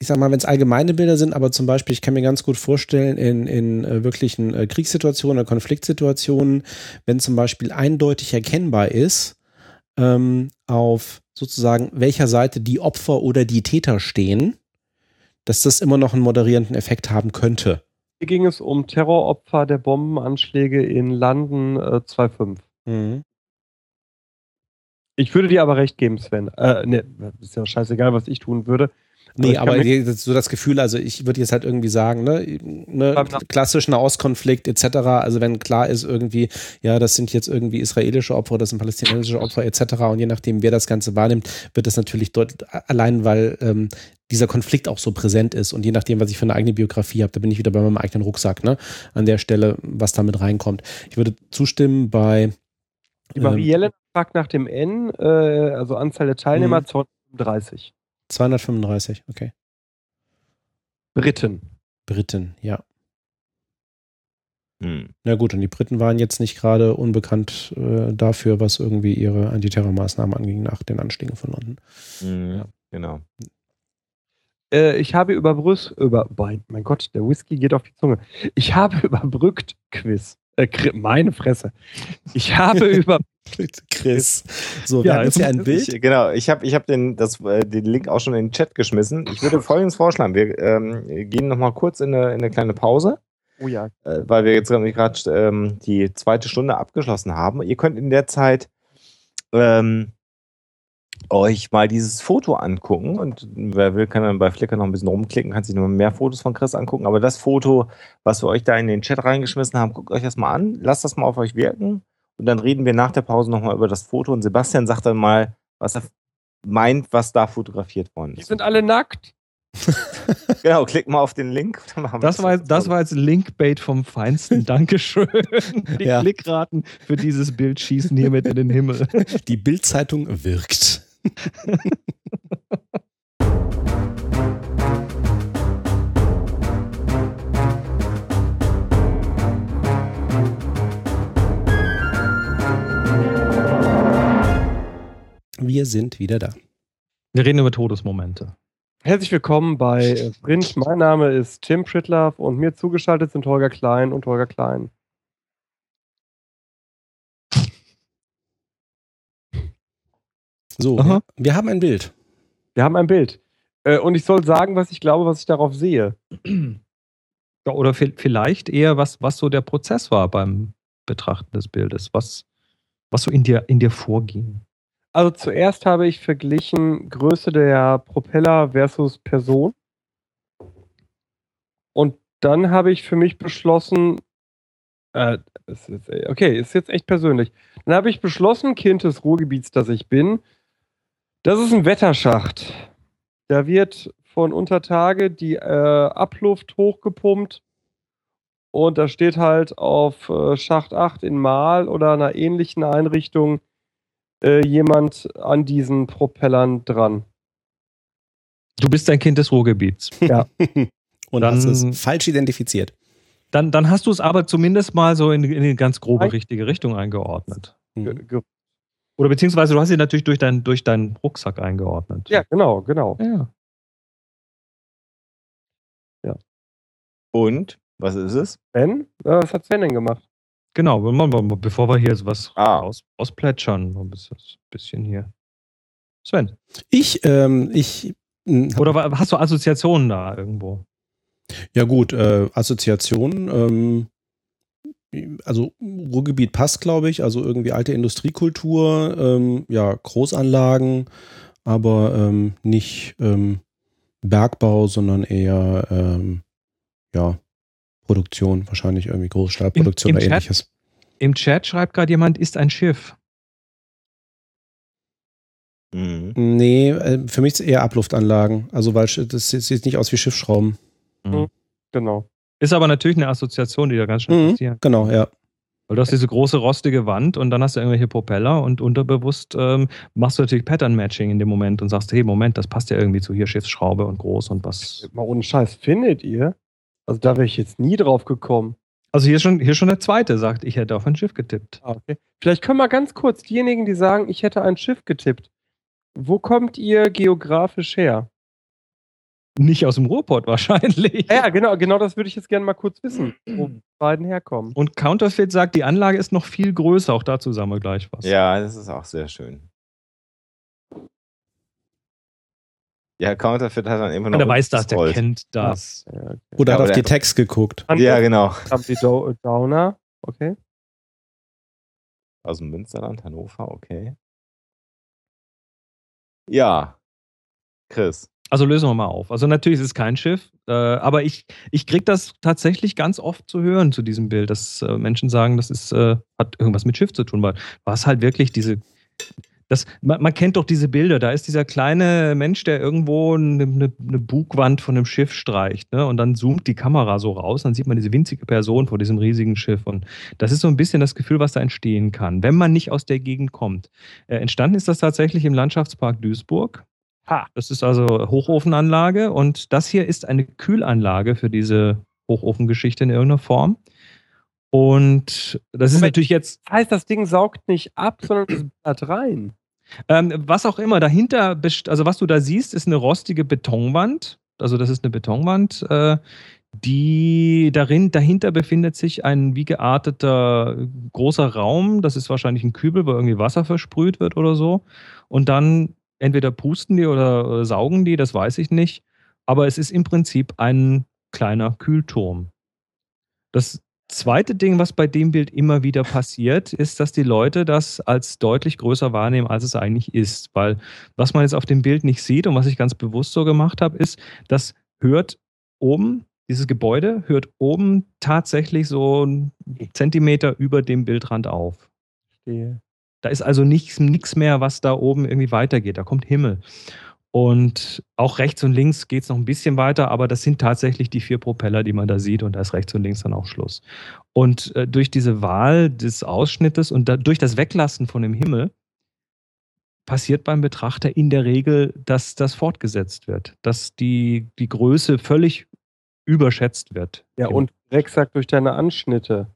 ich sag mal, wenn es allgemeine Bilder sind, aber zum Beispiel, ich kann mir ganz gut vorstellen, in, in äh, wirklichen äh, Kriegssituationen oder Konfliktsituationen, wenn zum Beispiel eindeutig erkennbar ist, ähm, auf sozusagen welcher Seite die Opfer oder die Täter stehen, dass das immer noch einen moderierenden Effekt haben könnte. Hier ging es um Terroropfer der Bombenanschläge in London äh, 2.5. Mhm. Ich würde dir aber recht geben, Sven. Äh, ne, ist ja scheißegal, was ich tun würde. Nee, kann aber so das Gefühl, also ich würde jetzt halt irgendwie sagen, ne, ne Beim Nach- klassisch Nahostkonflikt etc., also wenn klar ist irgendwie, ja, das sind jetzt irgendwie israelische Opfer, das sind palästinensische Opfer etc. und je nachdem, wer das Ganze wahrnimmt, wird das natürlich dort, allein weil ähm, dieser Konflikt auch so präsent ist und je nachdem, was ich für eine eigene Biografie habe, da bin ich wieder bei meinem eigenen Rucksack, ne, an der Stelle, was da mit reinkommt. Ich würde zustimmen bei Die ähm, Marielle fragt nach dem N, äh, also Anzahl der Teilnehmer, Mhm. 235. 235, okay. Briten. Briten, ja. Hm. Na gut, und die Briten waren jetzt nicht gerade unbekannt äh, dafür, was irgendwie ihre Antiterrormaßnahmen anging nach den Anschlägen von London. Mhm. Genau. Äh, ich habe überbrüst, über, mein Gott, der Whisky geht auf die Zunge. Ich habe überbrückt Quiz. Äh, meine Fresse. Ich habe über, Chris. So, wir Ja, haben jetzt jetzt hier ein Ich, Bild. genau, ich habe ich hab den, das, äh, den Link auch schon in den Chat geschmissen. Ich würde folgendes vorschlagen. Wir ähm, gehen nochmal kurz in eine, in eine kleine Pause, oh ja, äh, weil wir jetzt nämlich gerade ähm, die zweite Stunde abgeschlossen haben. Ihr könnt in der Zeit ähm, euch mal dieses Foto angucken und wer will, kann dann bei Flickr noch ein bisschen rumklicken, kann sich noch mehr Fotos von Chris angucken. Aber das Foto, was wir euch da in den Chat reingeschmissen haben, guckt euch das mal an, lasst das mal auf euch wirken und dann reden wir nach der Pause nochmal über das Foto und Sebastian sagt dann mal, was er meint, was da fotografiert worden die ist. sind alle nackt. Genau, klick mal auf den Link. dann machen wir Das war, das war jetzt Linkbait vom Feinsten. Dankeschön. Die Ja. Klickraten für dieses Bild schießen hiermit in den Himmel. Die Bildzeitung wirkt. Wir sind wieder da. Wir reden über Todesmomente. Herzlich willkommen bei Sprint. Mein Name ist Tim Pritlaff und mir zugeschaltet sind Holger Klein und Holger Klein. So, Aha. wir, wir haben ein Bild. Wir haben ein Bild. Äh, und ich soll sagen, was ich glaube, was ich darauf sehe. Ja, Oder vi- vielleicht eher, was, was so der Prozess war beim Betrachten des Bildes, was, was so in dir, in dir vorging. Also zuerst habe ich verglichen Größe der Propeller versus Person. Und dann habe ich für mich beschlossen, äh, okay, ist jetzt echt persönlich. Dann habe ich beschlossen, Kind des Ruhrgebiets, das ich bin, das ist ein Wetterschacht. Da wird von Untertage die äh, Abluft hochgepumpt und da steht halt auf äh, Schacht 8 in Mahl oder einer ähnlichen Einrichtung äh, jemand an diesen Propellern dran. Du bist ein Kind des Ruhrgebiets. Und Dann- hast es falsch identifiziert. Dann, dann hast du es aber zumindest mal so in, in eine ganz grobe richtige Richtung eingeordnet. Ge- Mhm. ge- Oder beziehungsweise du hast sie natürlich durch, dein, durch deinen Rucksack eingeordnet. Ja, genau, genau. ja. Und, was ist es? Ben, äh, was hat Sven denn gemacht? Genau, bevor wir hier jetzt was Ah. aus, ausplätschern, ein bisschen, bisschen hier. Sven, Ich, ähm, ich. hab- oder hast du Assoziationen da irgendwo? Ja gut, äh, Assoziation. Ähm, also Ruhrgebiet passt, glaube ich, also irgendwie alte Industriekultur, ähm, ja, Großanlagen, aber ähm, nicht ähm, Bergbau, sondern eher ähm, ja, Produktion, wahrscheinlich irgendwie Großstahlproduktion Im- im oder Chat- ähnliches. Im Chat schreibt gerade jemand, ist ein Schiff. Mhm. Nee, äh, für mich ist es eher Abluftanlagen. Also, weil das sieht sieht nicht aus wie Schiffsschrauben. Genau. Ist aber natürlich eine Assoziation, die da ganz schnell Mhm. passiert. Genau, ja. Weil du hast diese große rostige Wand und dann hast du irgendwelche Propeller und unterbewusst ähm, machst du natürlich Pattern Matching in dem Moment und sagst, hey, Moment, das passt ja irgendwie zu hier Schiffsschraube und groß und was. Mal ohne Scheiß, findet ihr? Also da wäre ich jetzt nie drauf gekommen. Also hier ist schon, hier ist schon der zweite, sagt, ich hätte auf ein Schiff getippt. Ah, okay. Vielleicht können wir ganz kurz diejenigen, die sagen, ich hätte ein Schiff getippt. Wo kommt ihr geografisch her? Nicht aus dem Ruhrpott wahrscheinlich. Ja, genau, genau das würde ich jetzt gerne mal kurz wissen, wo die beiden herkommen. Und Counterfeit sagt, die Anlage ist noch viel größer. Auch dazu sagen wir gleich was. Ja, das ist auch sehr schön. Ja, Counterfeit hat dann immer noch. der weiß das, der kennt das. Ja, okay. Oder Ja, hat auf die Text geguckt. Ja, genau. Haben die Do Downer, okay. Aus dem Münsterland, Hannover, okay. Ja. Chris. Also lösen wir mal auf. Also natürlich ist es kein Schiff, äh, aber ich, ich kriege das tatsächlich ganz oft zu hören zu diesem Bild, dass äh, Menschen sagen, das ist, äh, hat irgendwas mit Schiff zu tun, weil was halt wirklich diese. Das, man, man kennt doch diese Bilder, da ist dieser kleine Mensch, der irgendwo eine, eine, eine Bugwand von einem Schiff streicht, ne? Und dann zoomt die Kamera so raus, dann sieht man diese winzige Person vor diesem riesigen Schiff. Und das ist so ein bisschen das Gefühl, was da entstehen kann, wenn man nicht aus der Gegend kommt. Äh, entstanden ist das tatsächlich im Landschaftspark Duisburg. Ha. Das ist also Hochofenanlage und das hier ist eine Kühlanlage für diese Hochofengeschichte in irgendeiner Form. Und das ist Moment. natürlich jetzt, Das heißt, das Ding saugt nicht ab, sondern es ballert rein. ähm, was auch immer dahinter, also was du da siehst, ist eine rostige Betonwand. Also das ist eine Betonwand, äh, die darin, dahinter befindet sich ein wie gearteter großer Raum. Das ist wahrscheinlich ein Kübel, wo irgendwie Wasser versprüht wird oder so. Und dann entweder pusten die oder, oder saugen die, das weiß ich nicht. Aber es ist im Prinzip ein kleiner Kühlturm. Das zweite Ding, was bei dem Bild immer wieder passiert, ist, dass die Leute das als deutlich größer wahrnehmen, als es eigentlich ist. Weil was man jetzt auf dem Bild nicht sieht und was ich ganz bewusst so gemacht habe, ist, das hört oben, dieses Gebäude hört oben tatsächlich so einen Zentimeter über dem Bildrand auf. Verstehe. Da ist also nichts, mehr, was da oben irgendwie weitergeht. Da kommt Himmel. Und auch rechts und links geht es noch ein bisschen weiter, aber das sind tatsächlich die vier Propeller, die man da sieht und da ist rechts und links dann auch Schluss. Und äh, durch diese Wahl des Ausschnittes und da, durch das Weglassen von dem Himmel passiert beim Betrachter in der Regel, dass das fortgesetzt wird, dass die, die Größe völlig überschätzt wird. Ja, und Rex sagt durch deine Anschnitte.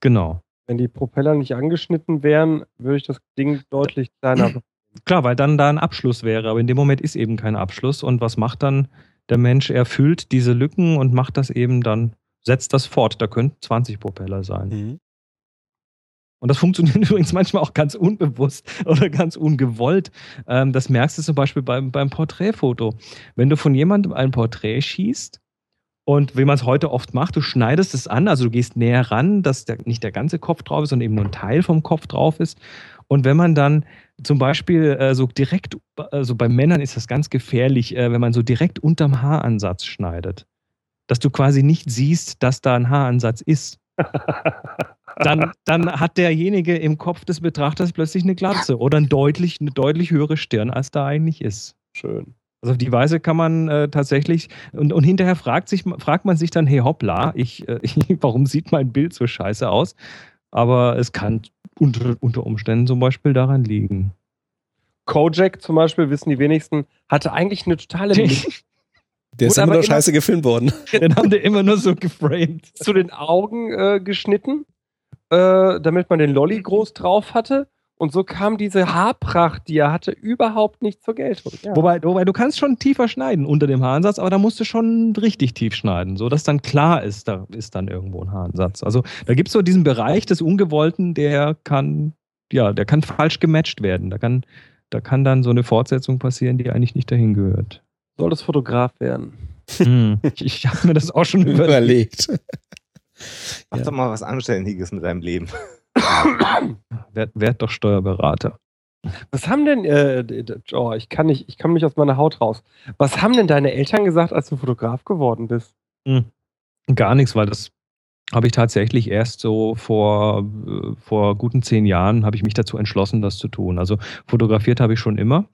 Genau. Wenn die Propeller nicht angeschnitten wären, würde ich das Ding deutlich kleiner. Klar, weil dann da ein Abschluss wäre, aber in dem Moment ist eben kein Abschluss. Und was macht dann der Mensch? Er füllt diese Lücken und macht das eben dann, setzt das fort. Da könnten 20 Propeller sein. Mhm. Und das funktioniert übrigens manchmal auch ganz unbewusst oder ganz ungewollt. Ähm, das merkst du zum Beispiel beim, beim Porträtfoto. Wenn du von jemandem ein Porträt schießt und wie man es heute oft macht, du schneidest es an, also du gehst näher ran, dass der, nicht der ganze Kopf drauf ist, sondern eben nur ein Teil vom Kopf drauf ist. Und wenn man dann zum Beispiel äh, so direkt, also bei Männern ist das ganz gefährlich, äh, wenn man so direkt unterm Haaransatz schneidet, dass du quasi nicht siehst, dass da ein Haaransatz ist dann, dann hat derjenige im Kopf des Betrachters plötzlich eine Glatze oder ein deutlich, eine deutlich höhere Stirn, als da eigentlich ist. Schön. Also auf die Weise kann man äh, tatsächlich, und, und hinterher fragt, sich, fragt man sich dann, hey hoppla, ich, äh, warum sieht mein Bild so scheiße aus? Aber es kann unter, unter Umständen zum Beispiel daran liegen. Kojak zum Beispiel, wissen die wenigsten, hatte eigentlich eine totale Der ist immer nur scheiße gefilmt worden. Den haben die immer nur so geframed. zu den Augen äh, geschnitten, äh, damit man den Lolly groß drauf hatte. Und so kam diese Haarpracht, die er hatte, überhaupt nicht zur Geltung. Ja. Wobei, wobei du kannst schon tiefer schneiden unter dem Haaransatz, aber da musst du schon richtig tief schneiden, so dass dann klar ist, da ist dann irgendwo ein Haaransatz. Also da gibt es so diesen Bereich des Ungewollten, der kann, ja, der kann falsch gematcht werden. Da kann, da kann dann so eine Fortsetzung passieren, die eigentlich nicht dahin gehört. soll das Fotograf werden. Hm. Ich, ich habe mir das auch schon überlegt. Überlegt. Mach Ja. doch mal was Anständiges mit deinem Leben. Werd, werd doch Steuerberater. Was haben denn, äh, oh, ich kann nicht, ich komme nicht aus meiner Haut raus. Was haben denn deine Eltern gesagt, als du Fotograf geworden bist? Gar nichts, weil das habe ich tatsächlich erst so vor, äh, vor guten zehn Jahren habe ich mich dazu entschlossen, das zu tun. Also fotografiert habe ich schon immer.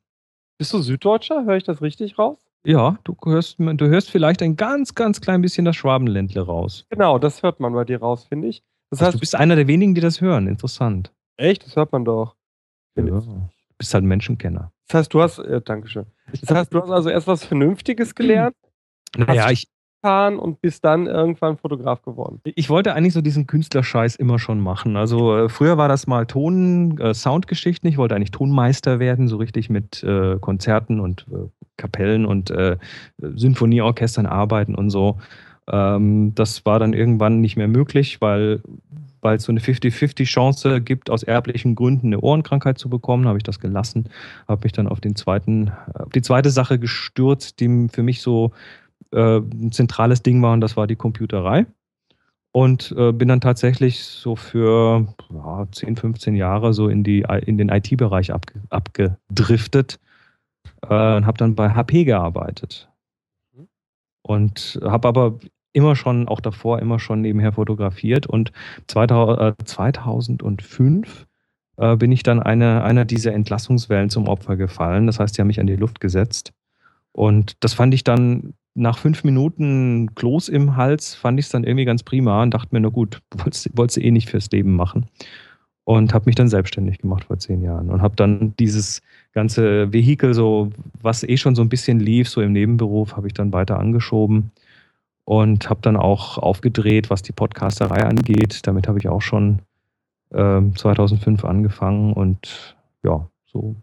Bist du Süddeutscher? Höre ich das richtig raus? Ja, du hörst, du hörst vielleicht ein ganz, ganz klein bisschen das Schwabenländle raus. Genau, das hört man bei dir raus, finde ich. Das Also heißt, du bist einer der wenigen, die das hören. Interessant. echt, das hört man doch. Ja. Du bist halt ein Menschenkenner. Das heißt, du hast, äh, Dankeschön. Das heißt, du hast also erst was Vernünftiges gelernt, Naja, ich, und bist dann irgendwann Fotograf geworden. ich wollte eigentlich so diesen Künstlerscheiß immer schon machen. Also äh, früher war das mal Ton, äh, Soundgeschichten. Ich wollte eigentlich Tonmeister werden, so richtig mit äh, Konzerten und äh, Kapellen und äh, Sinfonieorchestern arbeiten und so. Ähm, das war dann irgendwann nicht mehr möglich, weil weil es so eine 50-50 Chance gibt, aus erblichen Gründen eine Ohrenkrankheit zu bekommen, habe ich das gelassen, habe mich dann auf den zweiten, auf die zweite Sache gestürzt, die für mich so äh, ein zentrales Ding war und das war die Computerei. Und äh, bin dann tatsächlich so für ja, 10, 15 Jahre so in, die, in den IT-Bereich abge, abgedriftet äh, und habe dann bei HP gearbeitet. Und habe aber immer schon, auch davor, immer schon nebenher fotografiert. Und 2000, äh, 2005 äh, bin ich dann eine, einer dieser Entlassungswellen zum Opfer gefallen. Das heißt, die haben mich an die Luft gesetzt. Und das fand ich dann nach fünf Minuten Kloß im Hals, fand ich es dann irgendwie ganz prima und dachte mir, na gut, wolltest, wolltest du eh nicht fürs Leben machen. Und habe mich dann selbstständig gemacht vor zehn Jahren und habe dann dieses ganze Vehikel, so was eh schon so ein bisschen lief, so im Nebenberuf, habe ich dann weiter angeschoben und habe dann auch aufgedreht, was die Podcasterei angeht. Damit habe ich auch schon ähm, 2005 angefangen und ja, so.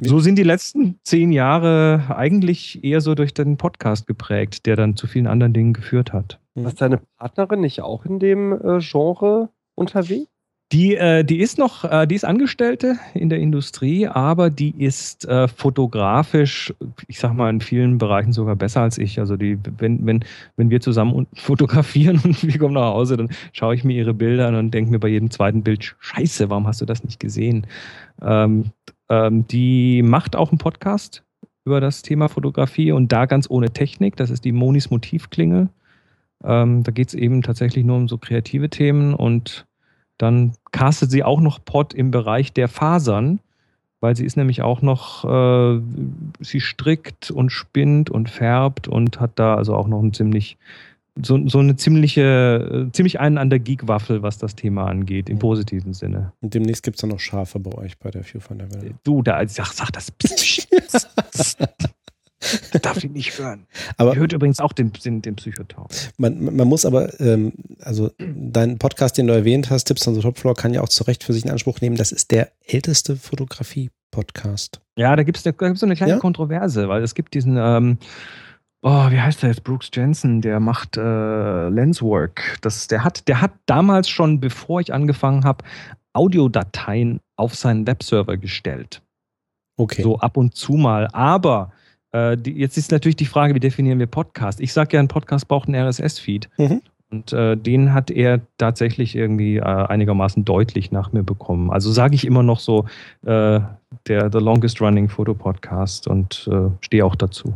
so sind die letzten zehn Jahre eigentlich eher so durch den Podcast geprägt, der dann zu vielen anderen Dingen geführt hat. Ist deine Partnerin nicht auch in dem äh, Genre unterwegs? Die, äh, die ist noch, äh, die ist Angestellte in der Industrie, aber die ist äh, fotografisch, ich sag mal, in vielen Bereichen sogar besser als ich. Also die, wenn, wenn, wenn wir zusammen fotografieren und wir kommen nach Hause, dann schaue ich mir ihre Bilder an und denke mir bei jedem zweiten Bild, scheiße, warum hast du das nicht gesehen? Ähm, ähm, die macht auch einen Podcast über das Thema Fotografie und da ganz ohne Technik. Das ist die Monis Motivklingel. Ähm, da geht es eben tatsächlich nur um so kreative Themen und dann castet sie auch noch Pod im Bereich der Fasern, weil sie ist nämlich auch noch, äh, sie strickt und spinnt und färbt und hat da also auch noch ein ziemlich, so, so eine ziemliche, äh, ziemlich einen an der Geek-Waffel, was das Thema angeht, im positiven Sinne. Und demnächst gibt es dann noch Schafe bei euch bei der View von der Welt. Du, da, sag, sag das. das darf ich nicht hören. Aber hört übrigens auch den, den, den Psychotalk. man, man muss aber, ähm, also dein Podcast, den du erwähnt hast, Tipps on the Top Floor, kann ja auch zu Recht für sich in Anspruch nehmen. Das ist der älteste Fotografie-Podcast. Ja, da gibt es da gibt's so eine kleine Ja? Kontroverse, weil es gibt diesen, ähm, oh, wie heißt der jetzt? Brooks Jensen, der macht äh, Lenswork. Das, der, hat, der hat damals schon, bevor ich angefangen habe, Audiodateien auf seinen Webserver gestellt. Okay. So ab und zu mal. Aber äh, die, jetzt ist natürlich die Frage, wie definieren wir Podcast? Ich sage ja, ein Podcast braucht einen RSS-Feed. Mhm. Und äh, den hat er tatsächlich irgendwie äh, einigermaßen deutlich nach mir bekommen. Also sage ich immer noch so, äh, der The Longest Running Photo Podcast und äh, stehe auch dazu.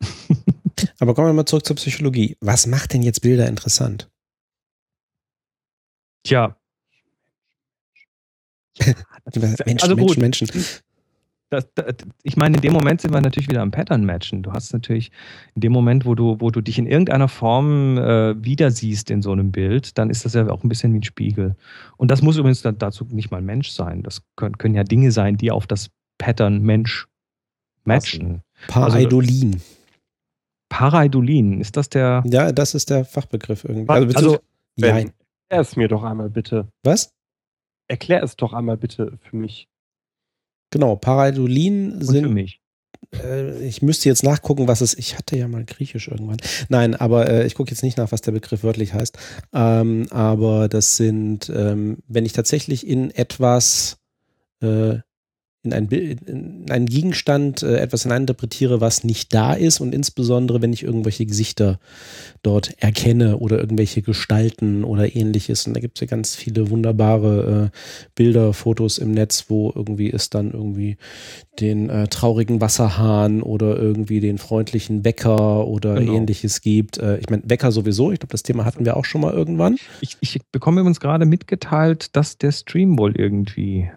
Aber kommen wir mal zurück zur Psychologie. Was macht denn jetzt Bilder interessant? Tja. Menschen, also gut, Menschen, Menschen. Das, das, ich meine, in dem Moment sind wir natürlich wieder am Pattern matchen. Du hast natürlich in dem Moment, wo du, wo du dich in irgendeiner Form äh, wieder siehst in so einem Bild, dann ist das ja auch ein bisschen wie ein Spiegel. Und das muss übrigens dann dazu nicht mal Mensch sein. Das können, können ja Dinge sein, die auf das Pattern Mensch matchen. Pareidolin. Pareidolin, ist das der? ja, das ist der Fachbegriff irgendwie. Also, beziehungsweise- Ben, Nein. Erklär es mir doch einmal bitte. Was? Erklär es doch einmal bitte für mich. Genau, Pareidolin Und für sind mich. äh, ich müsste jetzt nachgucken, was es. Ich hatte ja mal Griechisch irgendwann. Nein, aber äh, ich gucke jetzt nicht nach, was der Begriff wörtlich heißt. Ähm, aber das sind, ähm, wenn ich tatsächlich in etwas, äh, in, ein, in einen Gegenstand äh, etwas hineininterpretiere, was nicht da ist und insbesondere, wenn ich irgendwelche Gesichter dort erkenne oder irgendwelche Gestalten oder ähnliches. Und da gibt es ja ganz viele wunderbare äh, Bilder, Fotos im Netz, wo irgendwie es dann irgendwie den äh, traurigen Wasserhahn oder irgendwie den freundlichen Wecker oder genau. ähnliches gibt. Äh, ich meine, Wecker sowieso, ich glaube, das Thema hatten wir auch schon mal irgendwann. Ich, ich bekomme uns gerade mitgeteilt, dass der Stream wohl irgendwie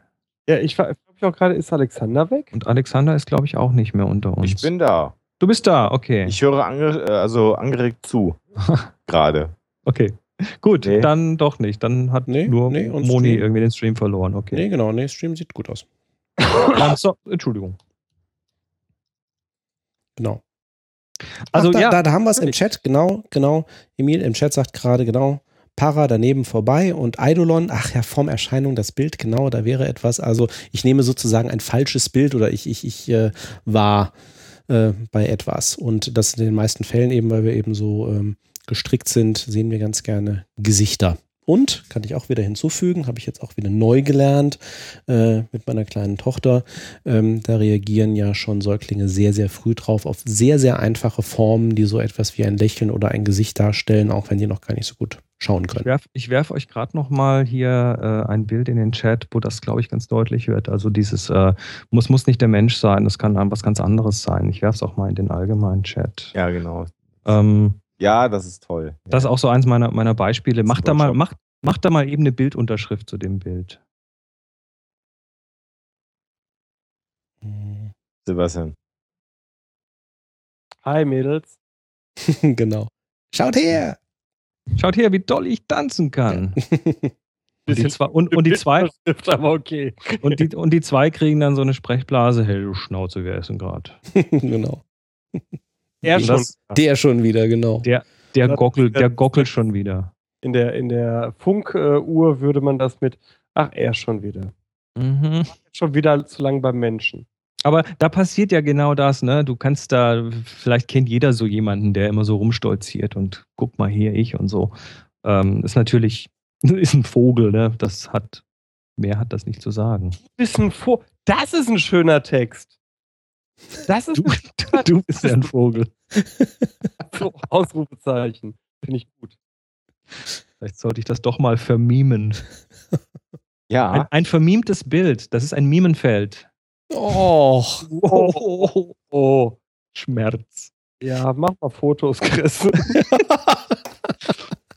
ja, ich frage mich auch gerade, ist Alexander weg? Und Alexander ist, glaube ich, auch nicht mehr unter uns. Ich bin da. Du bist da, okay. Ich höre ange äh, also angeregt zu. gerade. Okay. Gut, nee. dann doch nicht. Dann hat nee, nur nee, Moni Stream. irgendwie den Stream verloren. Okay. Nee, genau. Nee, Stream sieht gut aus. so, Entschuldigung. Genau. Also, Ach, da, ja. Da, da haben wir es im Chat, genau, genau. Emil im Chat sagt gerade, genau, Para daneben vorbei und Eidolon, ach ja, Formerscheinung, das Bild, genau, da wäre etwas. Also ich nehme sozusagen ein falsches Bild oder ich, ich, ich äh, war äh, bei etwas. Und das in den meisten Fällen eben, weil wir eben so ähm, gestrickt sind, sehen wir ganz gerne Gesichter. Und, kann ich auch wieder hinzufügen, habe ich jetzt auch wieder neu gelernt äh, mit meiner kleinen Tochter. Ähm, da reagieren ja schon Säuglinge sehr, sehr früh drauf auf sehr, sehr einfache Formen, die so etwas wie ein Lächeln oder ein Gesicht darstellen, auch wenn die noch gar nicht so gut schauen können. Ich werfe werf euch gerade noch mal hier äh, ein Bild in den Chat, wo das, glaube ich, ganz deutlich wird. Also dieses äh, muss, muss nicht der Mensch sein, das kann was ganz anderes sein. Ich werfe es auch mal in den allgemeinen Chat. Ja, genau. Ähm, ja, das ist toll. Das ist auch so eins meiner, meiner Beispiele. Mach da, mal, mach, mach da mal eben eine Bildunterschrift zu dem Bild. Sebastian. Hi, Mädels. genau. Schaut her! Schaut her, wie doll ich tanzen kann. Und die, zwei, und, und die zwei, aber okay. Und die, und die zwei kriegen dann so eine Sprechblase. Hey, du Schnauze, wer ist denn gerade? genau. Er schon. der schon wieder, genau. Der, der, gockelt, der gockelt schon wieder. In der, in der Funkuhr würde man das mit, ach, er schon wieder. Mhm. Schon wieder zu lang beim Menschen. Aber da passiert ja genau das, ne? Du kannst da, vielleicht kennt jeder so jemanden, der immer so rumstolziert und guck mal hier, ich und so. Ähm, ist natürlich, ist ein Vogel, ne? Das hat, mehr hat das nicht zu sagen. Ist ein Vo das ist ein schöner Text. Das ist du, du bist ja ein Vogel. so, Ausrufezeichen. Finde ich gut. Vielleicht sollte ich das doch mal vermimen. Ja. Ein, ein vermimtes Bild, das ist ein Mimenfeld. Oh. oh, oh, Schmerz. Ja, mach mal Fotos, Chris.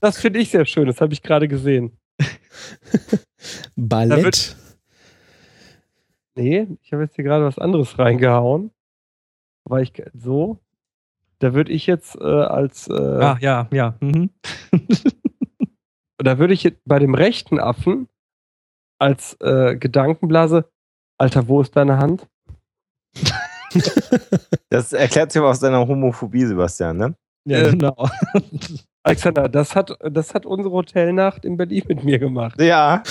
das finde ich sehr schön, das habe ich gerade gesehen. Ballett? nee, ich habe jetzt hier gerade was anderes reingehauen. Weil ich so. Da würde ich jetzt äh, als. Äh, ah, ja, ja. Mhm. da würde ich bei dem rechten Affen als äh, Gedankenblase Alter, wo ist deine Hand? das erklärt sich aber aus deiner Homophobie, Sebastian, ne? Ja, genau. Alexander, das hat, das hat unsere Hotelnacht in Berlin mit mir gemacht. Ja.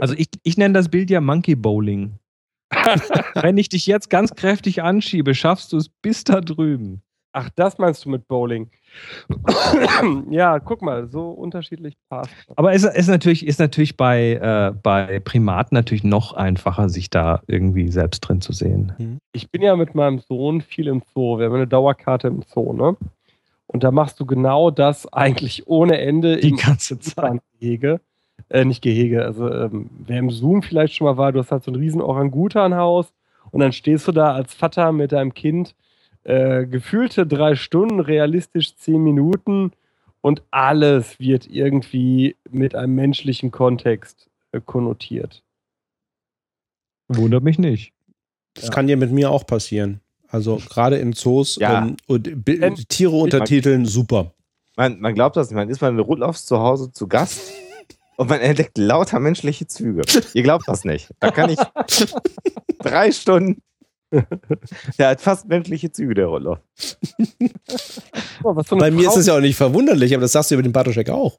Also ich, ich nenne das Bild ja Monkey Bowling. Wenn ich dich jetzt ganz kräftig anschiebe, schaffst du es bis da drüben. Ach, das meinst du mit Bowling? ja, guck mal, so unterschiedlich passt. Aber es ist natürlich, ist natürlich bei, äh, bei Primaten natürlich noch einfacher, sich da irgendwie selbst drin zu sehen. Mhm. Ich bin ja mit meinem Sohn viel im Zoo. Wir haben eine Dauerkarte im Zoo, ne? Und da machst du genau das eigentlich ohne Ende. Die ganze Zeit. Gehege. Äh, nicht Gehege. Also, ähm, wer im Zoom vielleicht schon mal war, du hast halt so ein riesen Orangutanhaus und dann stehst du da als Vater mit deinem Kind äh, gefühlte drei Stunden, realistisch zehn Minuten und alles wird irgendwie mit einem menschlichen Kontext äh, konnotiert. Wundert mich nicht. Das ja. kann ja mit mir auch passieren. Also gerade in Zoos ja. ähm, und Tiere untertiteln, super. Man, man glaubt das nicht. Man ist bei den Rudloffs zu Hause zu Gast und man entdeckt lauter menschliche Züge. Ihr glaubt das nicht. Da kann ich drei Stunden der hat fast menschliche Züge, der Roller. oh, bei mir ist es ja auch nicht verwunderlich, aber das sagst du über den Bartoschek auch.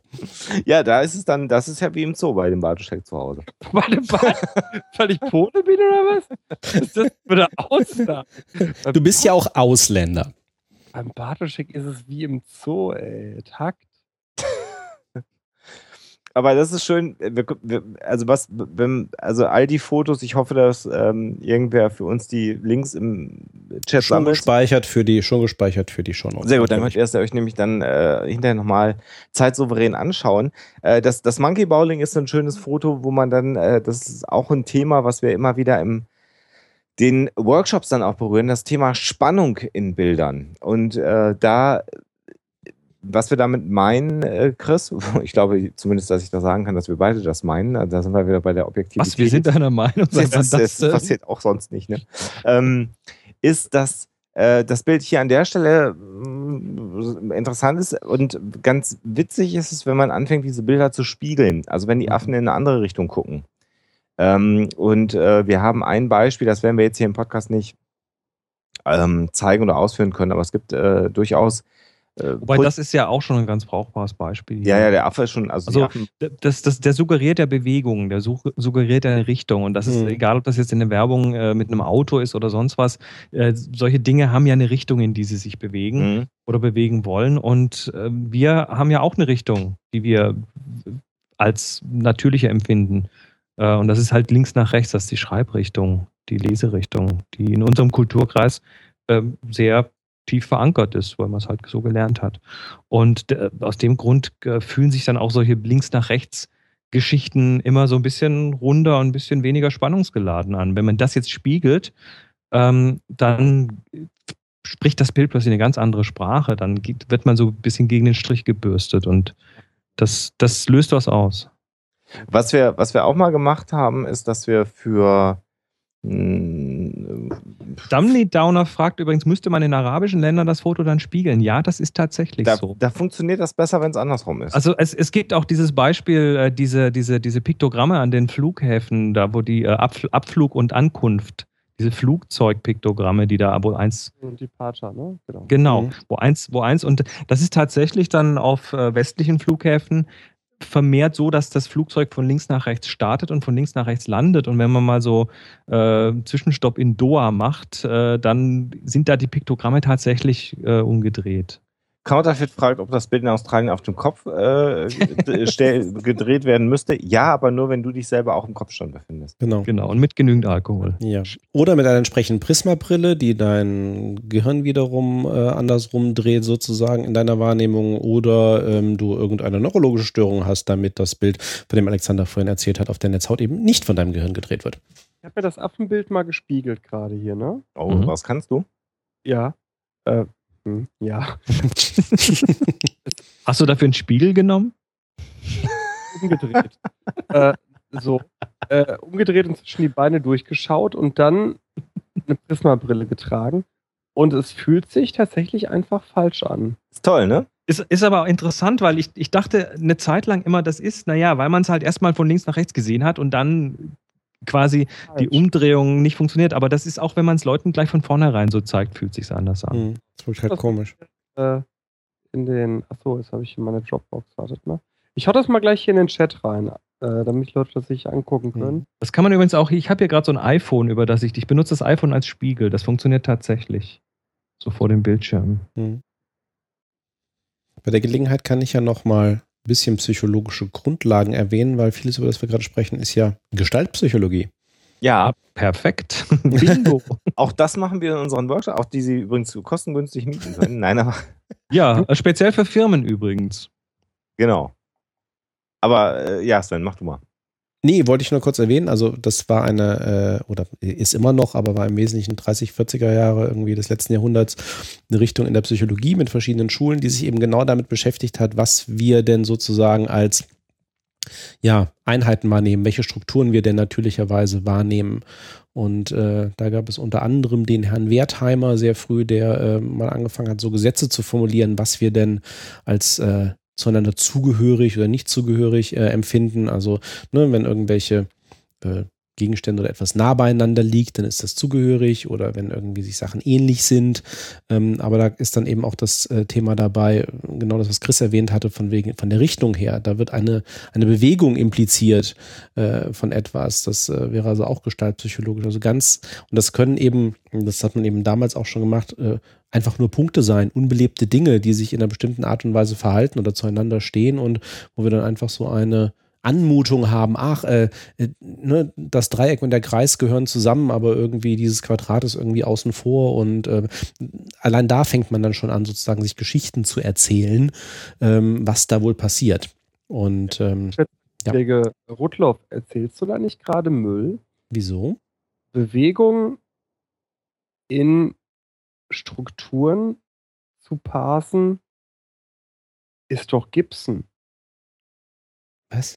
Ja, da ist es dann, das ist ja wie im Zoo bei dem Bartoschek zu Hause. Bei dem Weil ich Pole bin oder was? ist das für eine Aussage? Du bist ja auch Ausländer. Beim Bartoschek ist es wie im Zoo, ey. Takt. Aber das ist schön. Wir, wir, also was, wenn, also all die Fotos, ich hoffe, dass ähm, irgendwer für uns die Links im Chat Schon sammelt. gespeichert für die, schon gespeichert für die Shownotes. Sehr gut, dann könnt ihr es euch nämlich dann äh, hinterher nochmal zeitsouverän anschauen. Äh, das, das Monkey Bowling ist ein schönes Foto, wo man dann, äh, das ist auch ein Thema, was wir immer wieder im den Workshops dann auch berühren, das Thema Spannung in Bildern. Und äh, da, was wir damit meinen, äh, Chris, ich glaube zumindest, dass ich da sagen kann, dass wir beide das meinen, also da sind wir wieder bei der Objektivität. Was, wir sind einer Meinung, das, das, das das, äh, passiert auch sonst nicht, ne? ähm, ist, dass äh, das Bild hier an der Stelle mh, interessant ist und ganz witzig ist es, wenn man anfängt, diese Bilder zu spiegeln. Also wenn die Affen in eine andere Richtung gucken. Ähm, und äh, wir haben ein Beispiel, das werden wir jetzt hier im Podcast nicht ähm, zeigen oder ausführen können, aber es gibt äh, durchaus. Äh, Wobei das ist ja auch schon ein ganz brauchbares Beispiel. hier. ja, ja, der Affe ist schon, also, Also das, das, der suggeriert ja Bewegung, der suggeriert ja eine Richtung. Und das ist Mhm. egal, ob das jetzt in der Werbung äh, mit einem Auto ist oder sonst was. Äh, solche Dinge haben ja eine Richtung, in die sie sich bewegen Mhm. oder bewegen wollen. Und äh, wir haben ja auch eine Richtung, die wir als natürliche empfinden. Äh, und das ist halt links nach rechts, das ist die Schreibrichtung, die Leserichtung, die in unserem Kulturkreis äh, sehr tief verankert ist, weil man es halt so gelernt hat. Und äh, aus dem Grund äh, fühlen sich dann auch solche links nach rechts Geschichten immer so ein bisschen runder und ein bisschen weniger spannungsgeladen an. Wenn man das jetzt spiegelt, ähm, dann spricht das Bild plötzlich eine ganz andere Sprache. Dann geht, wird man so ein bisschen gegen den Strich gebürstet und das, das löst was aus. Was wir, was wir auch mal gemacht haben, ist, dass wir für mh, Dumley Downer fragt übrigens, müsste man in arabischen Ländern das Foto dann spiegeln? Ja, das ist tatsächlich da, so. da funktioniert das besser, wenn es andersrum ist. Also es, es gibt auch dieses Beispiel, äh, diese, diese, diese Piktogramme an den Flughäfen, da wo die äh, Abf Abflug und Ankunft, diese Flugzeugpiktogramme, die da wo eins, Und Departure, ne? Genau. genau, Mhm. wo eins, wo eins, und das ist tatsächlich dann auf äh, westlichen Flughäfen vermehrt so, dass das Flugzeug von links nach rechts startet und von links nach rechts landet. Und wenn man mal so äh, Zwischenstopp in Doha macht, äh, dann sind da die Piktogramme tatsächlich äh, umgedreht. Counterfeit fragt, ob das Bild in Australien auf dem Kopf äh, stell- gedreht werden müsste. Ja, aber nur, wenn du dich selber auch im Kopfstand befindest. Genau. Genau, und mit genügend Alkohol. Ja. Oder mit einer entsprechenden Prismabrille, die dein Gehirn wiederum äh, andersrum dreht, sozusagen in deiner Wahrnehmung, oder ähm, du irgendeine neurologische Störung hast, damit das Bild, von dem Alexander vorhin erzählt hat, auf der Netzhaut eben nicht von deinem Gehirn gedreht wird. Ich habe mir das Affenbild mal gespiegelt gerade hier, ne? Oh, Mhm. was kannst du? Ja. Äh, hm, ja. Hast du dafür einen Spiegel genommen? umgedreht. äh, so. Äh, umgedreht und zwischen die Beine durchgeschaut und dann eine Prismabrille getragen. Und es fühlt sich tatsächlich einfach falsch an. Ist toll, ne? Ist, ist aber auch interessant, weil ich, ich dachte eine Zeit lang immer, das ist, naja, weil man es halt erstmal von links nach rechts gesehen hat und dann quasi die. Umdrehung nicht funktioniert. Aber das ist auch, wenn man es Leuten gleich von vornherein so zeigt, fühlt sich anders an. Hm, Das wirkt halt Das- komisch. äh, in den. Achso, jetzt habe ich hier meine Dropbox. Wartet mal. Ich hau das mal gleich hier in den Chat rein, äh, damit Leute das sich angucken können. Das kann man übrigens auch, ich habe hier gerade so ein iPhone, über das ich, ich benutze das iPhone als Spiegel. Das funktioniert tatsächlich. So vor dem Bildschirm. Hm. Bei der Gelegenheit kann ich ja noch mal ein bisschen psychologische Grundlagen erwähnen, weil vieles, über das wir gerade sprechen, ist ja Gestaltpsychologie. Ja, Perfekt. Bingo. auch das machen wir in unseren Workshops, auch die Sie übrigens kostengünstig mieten können. Nein, aber ja, speziell für Firmen übrigens. genau. Aber äh, ja, Sven, mach du mal. Nee, wollte ich nur kurz erwähnen. Also, das war eine, äh, oder ist immer noch, aber war im Wesentlichen 30, 40er Jahre irgendwie des letzten Jahrhunderts eine Richtung in der Psychologie mit verschiedenen Schulen, die sich eben genau damit beschäftigt hat, was wir denn sozusagen als ja, Einheiten wahrnehmen, welche Strukturen wir denn natürlicherweise wahrnehmen. Und äh, da gab es unter anderem den Herrn Wertheimer sehr früh, der äh, mal angefangen hat, so Gesetze zu formulieren, was wir denn als äh, zueinander zugehörig oder nicht zugehörig äh, empfinden. Also ne, wenn irgendwelche äh, Gegenstände oder etwas nah beieinander liegt, dann ist das zugehörig oder wenn irgendwie sich Sachen ähnlich sind. Ähm, aber da ist dann eben auch das äh, Thema dabei, genau das, was Chris erwähnt hatte, von wegen, von der Richtung her. Da wird eine, eine Bewegung impliziert äh, von etwas. Das äh, wäre also auch gestaltpsychologisch. Also ganz, und das können eben, das hat man eben damals auch schon gemacht, äh, einfach nur Punkte sein, unbelebte Dinge, die sich in einer bestimmten Art und Weise verhalten oder zueinander stehen und wo wir dann einfach so eine Anmutung haben, ach, äh, äh, ne, das Dreieck und der Kreis gehören zusammen, aber irgendwie dieses Quadrat ist irgendwie außen vor und äh, allein da fängt man dann schon an, sozusagen sich Geschichten zu erzählen, ähm, was da wohl passiert. Und ähm, ja. Kollege Rudloff, erzählst du da nicht gerade Müll? wieso? Bewegung in Strukturen zu parsen, ist doch Gibson. Was?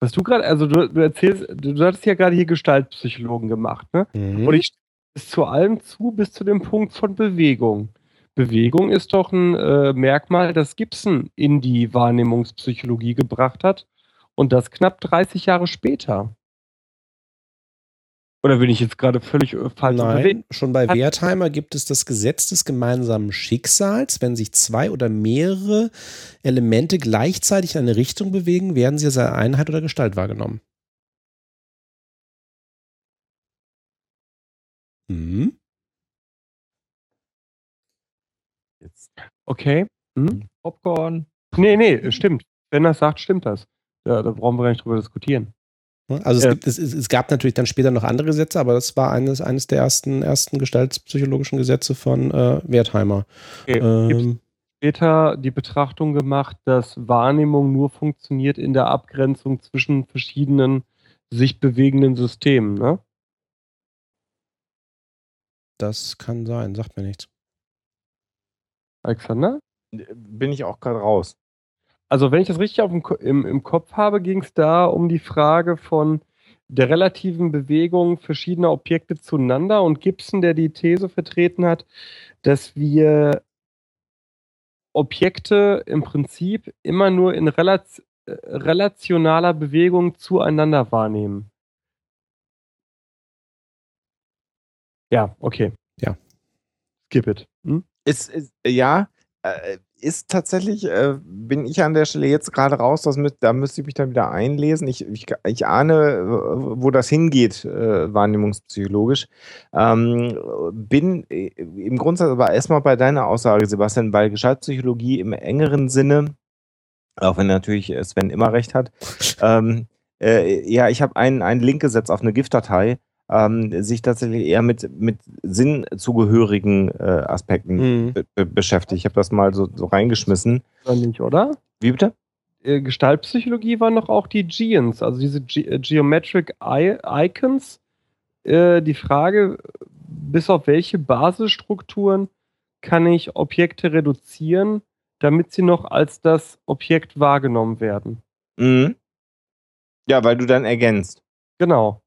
Was du gerade, also du, du erzählst, du, du hattest ja gerade hier Gestaltpsychologen gemacht, ne? Mhm. Und ich stimme es zu allem zu, bis zu dem Punkt von Bewegung. Bewegung ist doch ein äh, Merkmal, das Gibson in die Wahrnehmungspsychologie gebracht hat. Und das knapp 30 Jahre später. Oder bin ich jetzt gerade völlig äh, falsch? Nein, schon bei Wertheimer gibt es das Gesetz des gemeinsamen Schicksals. Wenn sich zwei oder mehrere Elemente gleichzeitig in eine Richtung bewegen, werden sie als Einheit oder Gestalt wahrgenommen. Hm? Jetzt. Okay. Hm? Popcorn. Nee, nee, stimmt. Wenn das sagt, stimmt das. Ja, da brauchen wir gar nicht drüber diskutieren. Also es, Ja. gibt, es, es gab natürlich dann später noch andere Gesetze, aber das war eines, eines der ersten, ersten gestaltspsychologischen Gesetze von äh, Wertheimer. Okay. Ähm, später die Betrachtung gemacht, dass Wahrnehmung nur funktioniert in der Abgrenzung zwischen verschiedenen sich bewegenden Systemen, ne? das kann sein, sagt mir nichts. Alexander? Bin ich auch gerade raus. Also, wenn ich das richtig auf dem, im, im Kopf habe, ging es da um die Frage von der relativen Bewegung verschiedener Objekte zueinander und Gibson, der die These vertreten hat, dass wir Objekte im Prinzip immer nur in relaz äh, relationaler Bewegung zueinander wahrnehmen. Ja, okay. Ja. Skip it. Hm? Ist, ist ja, äh, ist tatsächlich, äh, bin ich an der Stelle jetzt gerade raus, das müsst, da müsste ich mich dann wieder einlesen. Ich, ich, ich ahne, wo das hingeht, äh, wahrnehmungspsychologisch. Ähm, bin äh, im Grundsatz aber erstmal bei deiner Aussage, Sebastian, bei Gestaltpsychologie im engeren Sinne, auch wenn natürlich äh, Sven immer recht hat, ähm, äh, ja, ich habe einen, einen Link gesetzt auf eine GIF-Datei, ähm, sich tatsächlich eher mit, mit sinnzugehörigen äh, Aspekten Mhm. be be beschäftigt. Ich habe das mal so, so reingeschmissen. Oder nicht, oder? Wie bitte? äh, Gestaltpsychologie waren doch auch die Geons, also diese Ge äh, Geometric I Icons. Äh, die Frage, bis auf welche Basisstrukturen kann ich Objekte reduzieren, damit sie noch als das Objekt wahrgenommen werden? Mhm. Ja, weil du dann ergänzt. Genau.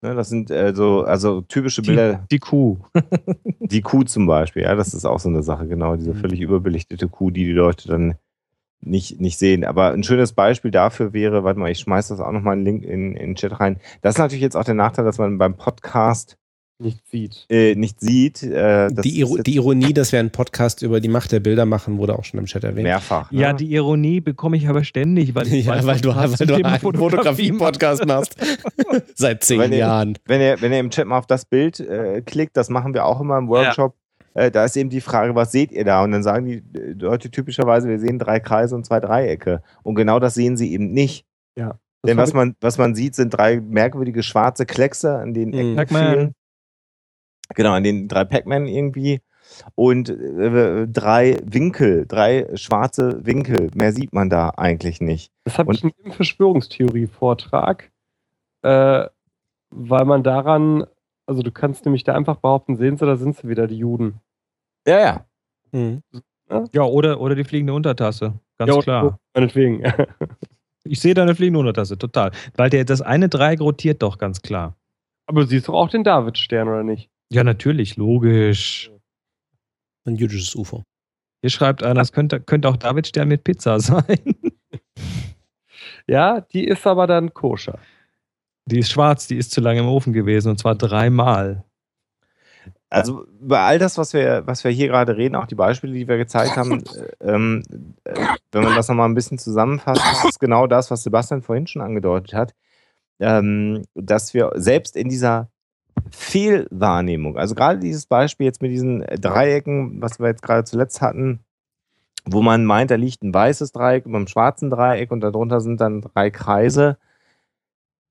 Ne, das sind äh, so, also typische Die, Bilder, die Kuh. die Kuh zum Beispiel, ja, das ist auch so eine Sache, genau, diese Mhm. völlig überbelichtete Kuh, die die Leute dann nicht, nicht sehen. Aber ein schönes Beispiel dafür wäre, warte mal, ich schmeiß das auch nochmal einen Link in, in den Chat rein. Das ist natürlich jetzt auch der Nachteil, dass man beim Podcast Nicht sieht. äh, nicht sieht. Äh, das Die, Iro die Ironie, dass wir einen Podcast über die Macht der Bilder machen, wurde auch schon im Chat erwähnt. mehrfach. Ne? Ja, die Ironie bekomme ich aber ständig, weil ich Ja, weiß, weil du, weil du einen Fotografie-Podcast machst. Seit zehn Wenn ihr- Jahren. wenn ihr, wenn ihr im Chat mal auf das Bild äh, klickt, das machen wir auch immer im Workshop, äh, da ist eben die Frage, was seht ihr da? Und dann sagen die äh, Leute typischerweise, wir sehen drei Kreise und zwei Dreiecke. Und genau das sehen sie eben nicht. Das Denn was man, was man sieht, sind drei merkwürdige schwarze Kleckse, an denen Mhm. Ecken Pac-Man. Genau, an den drei Pac-Man irgendwie. Und äh, drei Winkel, drei schwarze Winkel. Mehr sieht man da eigentlich nicht. Das habe ich in jedem Verschwörungstheorie-Vortrag, äh, weil man daran, also du kannst nämlich da einfach behaupten, sehen Sie, da sind sie wieder, die Juden. Ja, ja. Mhm. Ja, oder, oder die fliegende Untertasse. Ganz Ja, klar. Meinetwegen. Ich sehe da eine fliegende Untertasse, total. Weil der, das eine Dreieck rotiert doch ganz klar. Aber du siehst doch auch den Davidstern, oder nicht? Ja, natürlich, logisch. Ein jüdisches UFO. Hier schreibt einer, es könnte, könnte auch David Stern mit Pizza sein. Ja, die ist aber dann koscher. Die ist schwarz, die ist zu lange im Ofen gewesen und zwar dreimal. Also über all das, was wir, was wir hier gerade reden, auch die Beispiele, die wir gezeigt haben, äh, ähm, äh, wenn man das nochmal ein bisschen zusammenfasst, ist genau das, was Sebastian vorhin schon angedeutet hat, ähm, dass wir selbst in dieser Fehlwahrnehmung, also gerade dieses Beispiel jetzt mit diesen Dreiecken, was wir jetzt gerade zuletzt hatten, wo man meint, da liegt ein weißes Dreieck über einem schwarzen Dreieck und darunter sind dann drei Kreise.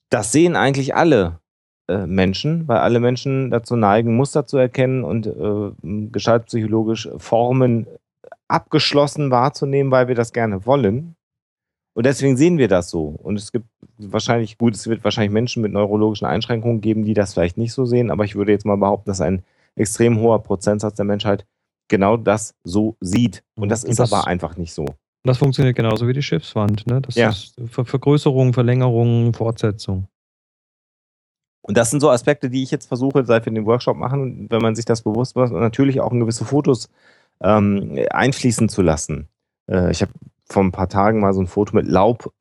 Das sehen eigentlich alle äh, Menschen, weil alle Menschen dazu neigen, Muster zu erkennen und äh, gestaltpsychologisch Formen abgeschlossen wahrzunehmen, weil wir das gerne wollen. Und deswegen sehen wir das so. Und es gibt wahrscheinlich, gut, es wird wahrscheinlich Menschen mit neurologischen Einschränkungen geben, die das vielleicht nicht so sehen, aber ich würde jetzt mal behaupten, dass ein extrem hoher Prozentsatz der Menschheit genau das so sieht. Und das ist das, aber einfach nicht so. Das funktioniert genauso wie die Schiffswand. Ne? Das ja. ist Ver Vergrößerung, Verlängerung, Fortsetzung. Und das sind so Aspekte, die ich jetzt versuche, seit wir den Workshop machen, wenn man sich das bewusst macht, natürlich auch in gewisse Fotos ähm, einfließen zu lassen. Äh, ich habe vor ein paar Tagen mal so ein Foto mit Laub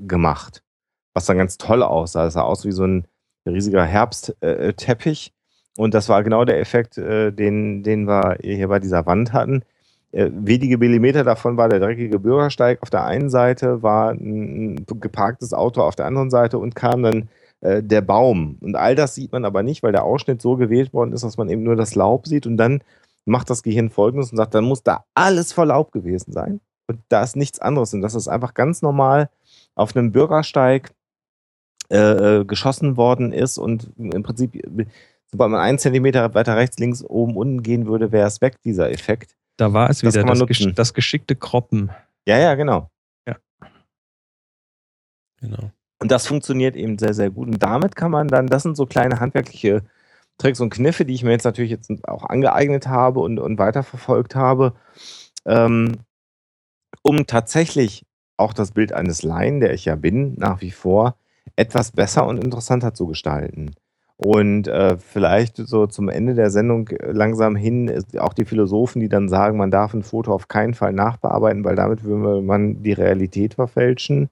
gemacht, was dann ganz toll aussah. Es sah aus wie so ein riesiger Herbstteppich. Äh, und das war genau der Effekt, äh, den, den wir hier bei dieser Wand hatten. Äh, wenige Millimeter davon war der dreckige Bürgersteig auf der einen Seite, war ein geparktes Auto auf der anderen Seite und kam dann äh, der Baum. Und all das sieht man aber nicht, weil der Ausschnitt so gewählt worden ist, dass man eben nur das Laub sieht. Und dann macht das Gehirn folgendes und sagt, dann muss da alles voll Laub gewesen sein. Und da ist nichts anderes. Und das ist einfach ganz normal auf einem Bürgersteig äh, äh geschossen worden ist und im Prinzip, sobald man einen Zentimeter weiter rechts, links, oben, unten gehen würde, wäre es weg, dieser Effekt. Da war es wieder das, das, gesch das geschickte Kroppen. Ja, ja, genau. Ja. Genau. Und das funktioniert eben sehr, sehr gut. Und damit kann man dann, das sind so kleine handwerkliche Tricks und Kniffe, die ich mir jetzt natürlich jetzt auch angeeignet habe und, und weiterverfolgt habe, ähm, um tatsächlich auch das Bild eines Laien, der ich ja bin, nach wie vor, etwas besser und interessanter zu gestalten. Und äh, vielleicht so zum Ende der Sendung langsam hin auch die Philosophen, die dann sagen, man darf ein Foto auf keinen Fall nachbearbeiten, weil damit würde man die Realität verfälschen.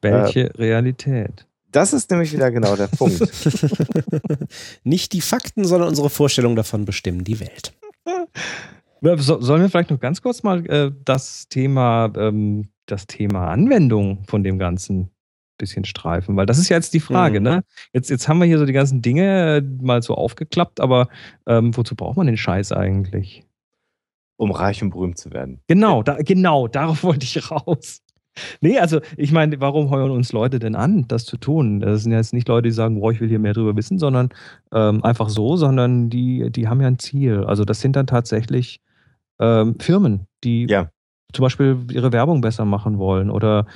Welche äh, Realität? Das ist nämlich wieder genau der Punkt. Nicht die Fakten, sondern unsere Vorstellung davon bestimmen die Welt. sollen wir vielleicht noch ganz kurz mal äh, das Thema, ähm, das Thema Anwendung von dem Ganzen bisschen streifen, weil das ist ja jetzt die Frage, mhm. ne? Jetzt, jetzt haben wir hier so die ganzen Dinge äh, mal so aufgeklappt, aber ähm, wozu braucht man den Scheiß eigentlich? Um reich und berühmt zu werden. Genau, da, genau, darauf wollte ich raus. Nee, also ich meine, warum heuern uns Leute denn an, das zu tun? Das sind jetzt nicht Leute, die sagen, boah, ich will hier mehr drüber wissen, sondern ähm, einfach so, sondern die, die haben ja ein Ziel. Also das sind dann tatsächlich ähm, Firmen, die ja zum Beispiel ihre Werbung besser machen wollen oder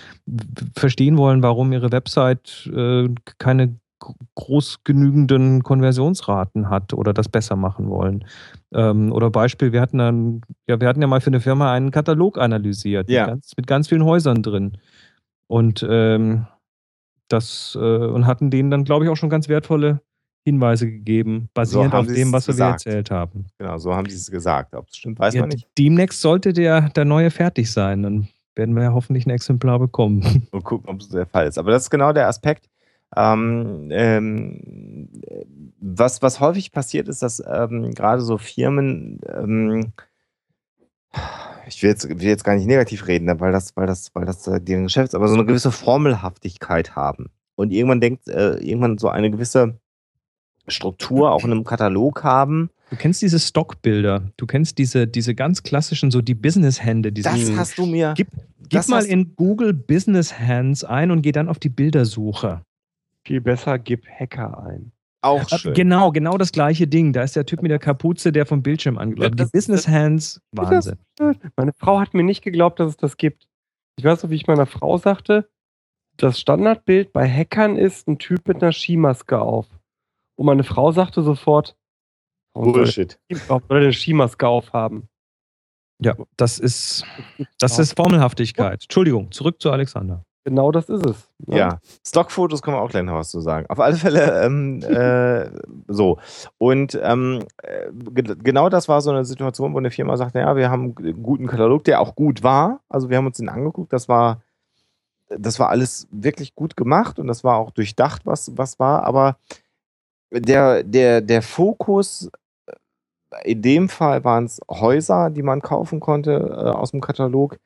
verstehen wollen, warum ihre Website äh, keine groß genügenden Konversionsraten hat oder das besser machen wollen. Ähm, oder Beispiel, wir hatten dann, ja, wir hatten ja mal für eine Firma einen Katalog analysiert ja. mit, ganz, mit ganz vielen Häusern drin. Und ähm, das äh, und hatten denen dann, glaube ich, auch schon ganz wertvolle Hinweise gegeben, basierend so auf dem, was wir erzählt haben. Genau, so haben sie es gesagt. Ob es stimmt, weiß ja, man nicht. Demnächst sollte der, der neue fertig sein. Dann werden wir ja hoffentlich ein Exemplar bekommen. Und gucken, ob es der Fall ist. Aber das ist genau der Aspekt. Ähm, ähm, was, was häufig passiert ist, dass ähm, gerade so Firmen, ähm, ich will jetzt, will jetzt gar nicht negativ reden, ne, weil das, weil das, weil das äh, deren Geschäft ist, aber so eine gewisse Formelhaftigkeit haben. Und irgendwann denkt, äh, irgendwann so eine gewisse Struktur auch in einem Katalog haben. Du kennst diese Stockbilder, du kennst diese, diese ganz klassischen, so die Business-Hände. Das hast du mir. Gib, gib mal in Google Business Hands ein und geh dann auf die Bildersuche. Viel besser, gib Hacker ein. Auch äh, schön. Genau, genau das gleiche Ding. Da ist der Typ mit der Kapuze, der vom Bildschirm angeklappt Die Business Hands, Wahnsinn. Meine Frau hat mir nicht geglaubt, dass es das gibt. Ich weiß noch, wie ich meiner Frau sagte, das Standardbild bei Hackern ist ein Typ mit einer Skimaske auf. Und meine Frau sagte sofort, Bullshit. Warum soll er eine Skimaske aufhaben? Ja, das ist, das ist Formelhaftigkeit. Entschuldigung, zurück zu Alexander. Genau das ist es. Ne? Ja, Stockfotos können wir auch gleich noch was zu sagen. Auf alle Fälle ähm, äh, so. Und ähm, äh, genau das war so eine Situation, wo eine Firma sagte, ja, wir haben einen guten Katalog, der auch gut war. Also wir haben uns den angeguckt, das war, das war alles wirklich gut gemacht und das war auch durchdacht, was, was war, aber der, der, der Fokus, äh, in dem Fall waren es Häuser, die man kaufen konnte äh, aus dem Katalog,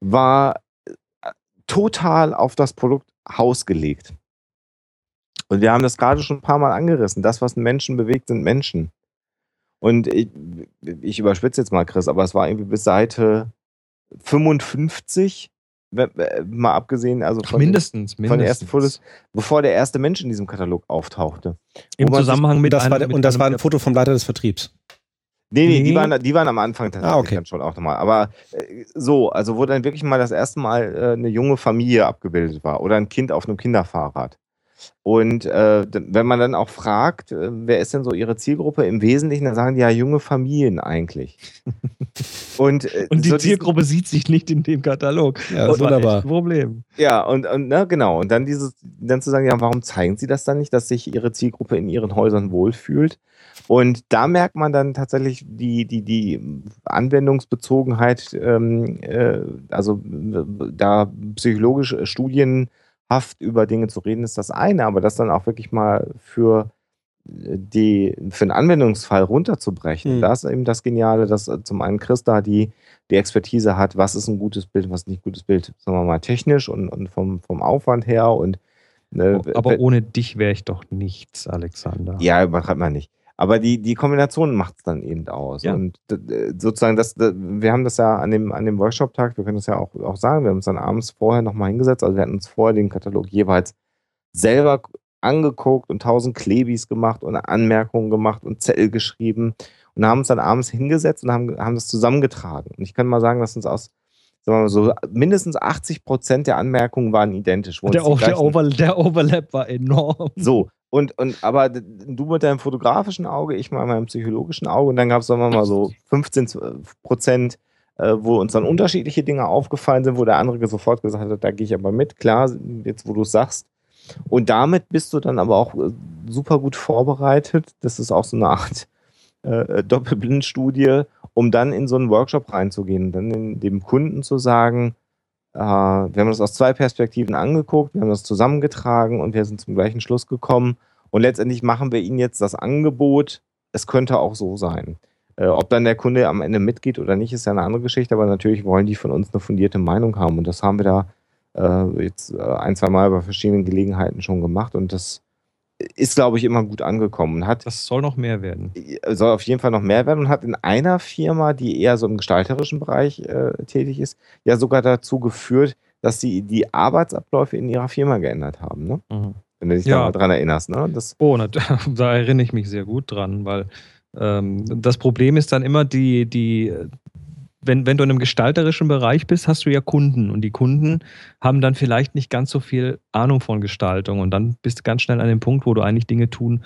war äh, total auf das Produkt Haus gelegt. Und wir haben das gerade schon ein paar Mal angerissen. Das, was Menschen bewegt, sind Menschen. Und ich, ich überspitze jetzt mal, Chris, aber es war irgendwie bis Seite 55, we- we- mal abgesehen, also von, den- mindestens, mindestens. von den ersten Fotos, bevor der erste Mensch in diesem Katalog auftauchte. Im wo man sich- Zusammenhang mit das war, einem, mit und das war ein Foto vom Leiter des Vertriebs. Nee, nee, die Nee. waren, die waren am Anfang tatsächlich Ah, okay. dann schon auch nochmal. Aber äh, so, also wo dann wirklich mal das erste Mal äh, eine junge Familie abgebildet war oder ein Kind auf einem Kinderfahrrad. Und äh, wenn man dann auch fragt, äh, wer ist denn so ihre Zielgruppe im Wesentlichen, dann sagen die ja junge Familien eigentlich. Und, äh, Und die so Zielgruppe sieht sich nicht in dem Katalog. Ja, das war wunderbar. Problem. Ja, und, und na, genau. Und dann dieses, dann zu sagen, ja, warum zeigen sie das dann nicht, dass sich ihre Zielgruppe in ihren Häusern wohlfühlt? Und da merkt man dann tatsächlich die, die, die Anwendungsbezogenheit, ähm, äh, also da psychologisch äh, studienhaft über Dinge zu reden, ist das eine, aber das dann auch wirklich mal für äh, die, für einen Anwendungsfall runterzubrechen. Mhm. Das ist eben das Geniale, dass äh, zum einen Christa die, die Expertise hat, was ist ein gutes Bild, was ist nicht gutes Bild, sagen wir mal technisch und, und vom, vom Aufwand her und äh, Aber ohne dich wäre ich doch nichts, Alexander. ja, übertreibt man nicht. Aber die, die Kombination macht es dann eben aus. Ja. Und d- sozusagen, das, wir haben das ja an dem, an dem Workshop-Tag, wir können das ja auch, auch sagen, wir haben uns dann abends vorher nochmal hingesetzt, also wir hatten uns vorher den Katalog jeweils selber angeguckt und tausend Klebis gemacht und Anmerkungen gemacht und Zettel geschrieben und haben uns dann abends hingesetzt und haben, haben das zusammengetragen. Und ich kann mal sagen, dass uns aus, sagen wir mal so, mindestens 80 Prozent der Anmerkungen waren identisch. Der, der, Over, der Overlap war enorm. so, und, und aber du mit deinem fotografischen Auge, ich mal mit meinem psychologischen Auge und dann gab es, sagen wir mal, so 15 Prozent, äh, wo uns dann unterschiedliche Dinge aufgefallen sind, wo der andere sofort gesagt hat, da gehe ich aber mit, klar, jetzt wo du es sagst. Und damit bist du dann aber auch äh, super gut vorbereitet. Das ist auch so eine Art äh, Doppelblindstudie, um dann in so einen Workshop reinzugehen und dann dem Kunden zu sagen, äh, wir haben das aus zwei Perspektiven angeguckt, wir haben das zusammengetragen und wir sind zum gleichen Schluss gekommen. Und letztendlich machen wir ihnen jetzt das Angebot, es könnte auch so sein. Äh, ob dann der Kunde am Ende mitgeht oder nicht, ist ja eine andere Geschichte, aber natürlich wollen die von uns eine fundierte Meinung haben. Und das haben wir da äh, jetzt äh, ein, zwei Mal bei verschiedenen Gelegenheiten schon gemacht und das ist, glaube ich, immer gut angekommen. und Hat Das soll noch mehr werden. soll auf jeden Fall noch mehr werden und hat in einer Firma, die eher so im gestalterischen Bereich äh, tätig ist, ja sogar dazu geführt, dass sie die Arbeitsabläufe in ihrer Firma geändert haben, ne? Mhm. Wenn du dich Ja. da mal dran erinnerst, ne? Das, Oh, na, da erinnere ich mich sehr gut dran, weil ähm, das Problem ist dann immer die, die, wenn, wenn du in einem gestalterischen Bereich bist, hast du ja Kunden. Und die Kunden haben dann vielleicht nicht ganz so viel Ahnung von Gestaltung. Und dann bist du ganz schnell an dem Punkt, wo du eigentlich Dinge tun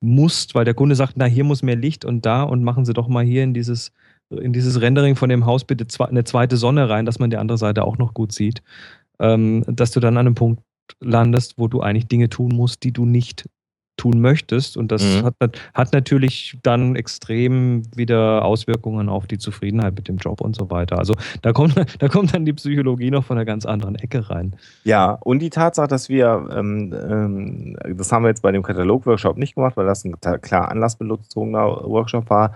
musst, weil der Kunde sagt, na, hier muss mehr Licht und da und machen Sie doch mal hier in dieses, in dieses Rendering von dem Haus bitte eine zweite Sonne rein, dass man die andere Seite auch noch gut sieht, ähm, dass du dann an einem Punkt landest, wo du eigentlich Dinge tun musst, die du nicht tun möchtest. Und das Mhm. hat, hat natürlich dann extrem wieder Auswirkungen auf die Zufriedenheit mit dem Job und so weiter. Also da kommt, da kommt dann die Psychologie noch von einer ganz anderen Ecke rein. ja, und die Tatsache, dass wir, ähm, ähm, das haben wir jetzt bei dem Katalog-Workshop nicht gemacht, weil das ein klar anlassbezogener Workshop war.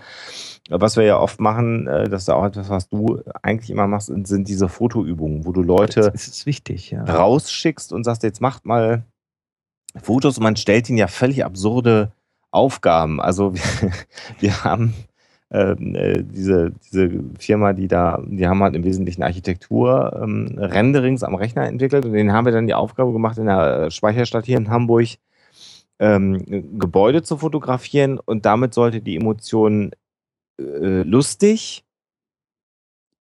Was wir ja oft machen, äh, das ist auch etwas, was du eigentlich immer machst, sind- sind diese Fotoübungen, wo du Leute Das ist wichtig, ja. rausschickst und sagst, jetzt macht mal Fotos und man stellt ihnen ja völlig absurde Aufgaben. Also wir, wir haben ähm, äh, diese, diese Firma, die da, die haben halt im Wesentlichen Architektur, ähm, Renderings am Rechner entwickelt und denen haben wir dann die Aufgabe gemacht, in der äh, Speicherstadt hier in Hamburg ähm, Gebäude zu fotografieren und damit sollte die Emotion äh, lustig,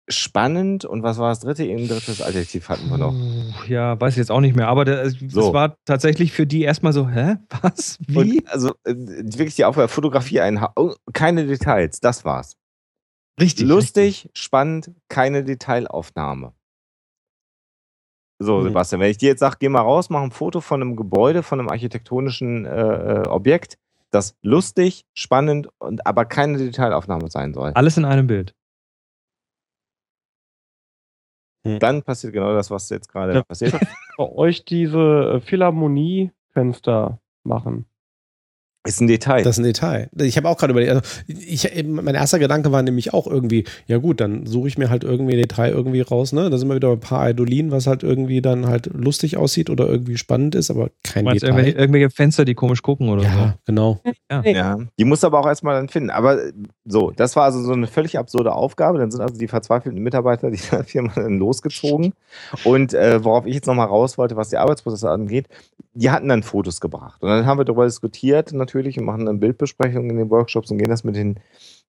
spannend und was war das dritte? Ein drittes Adjektiv hatten wir noch. Ja, weiß ich jetzt auch nicht mehr. Aber das, So. war tatsächlich für die erstmal so, hä? Was? Wie? Und also äh, wirklich die Aufgabe, Fotografie ein, oh, keine Details, das war's. richtig. Lustig, spannend, keine Detailaufnahme. So. Sebastian, wenn ich dir jetzt sage, geh mal raus, mach ein Foto von einem Gebäude, von einem architektonischen äh, äh, Objekt, das lustig, spannend und aber keine Detailaufnahme sein soll, Alles in einem Bild. Dann passiert genau das, was jetzt gerade Ja. passiert. Bei euch diese äh, Philharmonie-Fenster machen. Ist ein Detail. Das ist ein Detail. Ich habe auch gerade überlegt, also ich, mein erster Gedanke war nämlich auch irgendwie, ja gut, dann suche ich mir halt irgendwie ein Detail irgendwie raus, ne? Da sind wir wieder bei ein paar Idolinen, was halt irgendwie dann halt lustig aussieht oder irgendwie spannend ist, aber kein Meinst Detail. irgendwelche, irgendwelche Fenster, die komisch gucken oder ja, genau. Ja, die muss aber auch erstmal dann finden. Aber so, das war also so eine völlig absurde Aufgabe. Dann sind also die verzweifelten Mitarbeiter dieser Firma dann losgezogen. Und äh, worauf ich jetzt nochmal raus wollte, was die Arbeitsprozesse angeht, die hatten dann Fotos gebracht. Und dann haben wir darüber diskutiert natürlich und machen dann Bildbesprechungen in den Workshops und gehen das mit den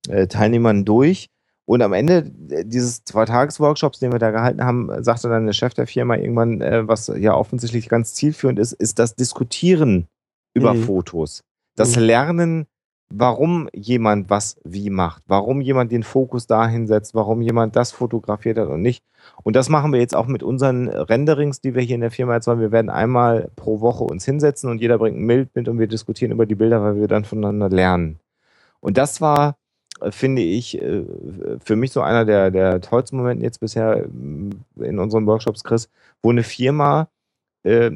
äh, Teilnehmern durch. Und am Ende äh, dieses Zwei-Tages-Workshops, den wir da gehalten haben, sagte dann der Chef der Firma irgendwann, äh, was ja offensichtlich ganz zielführend ist, ist das Diskutieren über Mhm. Fotos. Das Mhm. Lernen, warum jemand was wie macht, warum jemand den Fokus dahin setzt, warum jemand das fotografiert hat und nicht. Und das machen wir jetzt auch mit unseren Renderings, die wir hier in der Firma jetzt haben. Wir werden einmal pro Woche uns hinsetzen und jeder bringt ein Bild mit und wir diskutieren über die Bilder, weil wir dann voneinander lernen. Und das war, äh, finde ich, äh, für mich so einer der, der tollsten Momente jetzt bisher ähm, in unseren Workshops, Chris, wo eine Firma äh,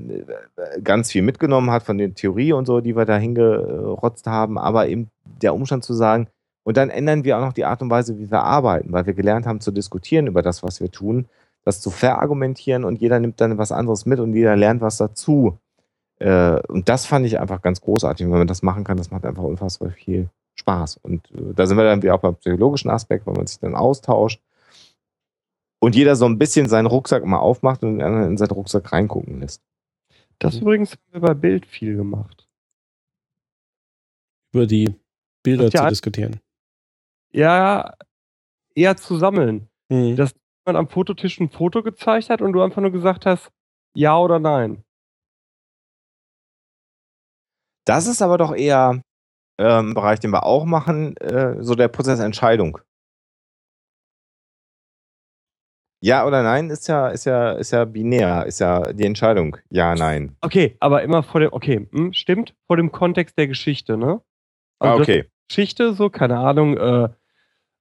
ganz viel mitgenommen hat von der Theorie und so, die wir da hingerotzt haben, aber eben der Umstand zu sagen, und dann ändern wir auch noch die Art und Weise, wie wir arbeiten, weil wir gelernt haben zu diskutieren über das, was wir tun, das zu verargumentieren und jeder nimmt dann was anderes mit und jeder lernt was dazu. Äh, und das fand ich einfach ganz großartig. Wenn man das machen kann, das macht einfach unfassbar viel Spaß. Und äh, da sind wir dann wieder auch beim psychologischen Aspekt, weil man sich dann austauscht und jeder so ein bisschen seinen Rucksack mal aufmacht und den anderen in seinen Rucksack reingucken lässt. Das übrigens haben wir bei Bild viel gemacht. Über die Bilder ja zu diskutieren. Ja, eher zu sammeln. Mhm. Dass jemand am Fototisch ein Foto gezeigt hat und du einfach nur gesagt hast, ja oder nein. Das ist aber doch eher ähm, ein Bereich, den wir auch machen, äh, so der Prozess Entscheidung. Ja oder nein ist ja, ist ja, ist ja binär, ist ja die Entscheidung. Ja, nein. Okay, aber immer vor dem, okay, hm, stimmt, vor dem Kontext der Geschichte, ne? Ah, Also okay. Geschichte, so, keine Ahnung, äh,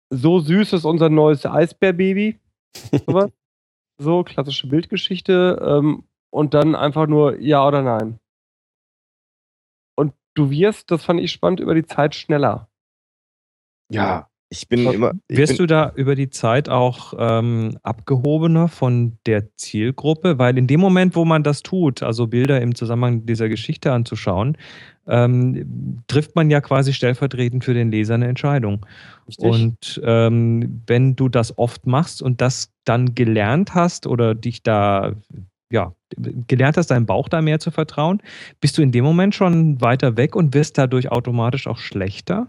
so süß ist unser neues Eisbärbaby. Sowas. so, klassische Bildgeschichte. Ähm, und dann einfach nur ja oder nein. Und du wirst, das fand ich spannend, über die Zeit schneller. Ja, ich bin Was- immer. Ich Wirst bin, du da über die Zeit auch ähm, abgehobener von der Zielgruppe? Weil in dem Moment, wo man das tut, also Bilder im Zusammenhang dieser Geschichte anzuschauen, ähm, trifft man ja quasi stellvertretend für den Leser eine Entscheidung. Richtig? Und ähm, wenn du das oft machst und das dann gelernt hast oder dich da, ja, gelernt hast, deinem Bauch da mehr zu vertrauen, bist du in dem Moment schon weiter weg und wirst dadurch automatisch auch schlechter,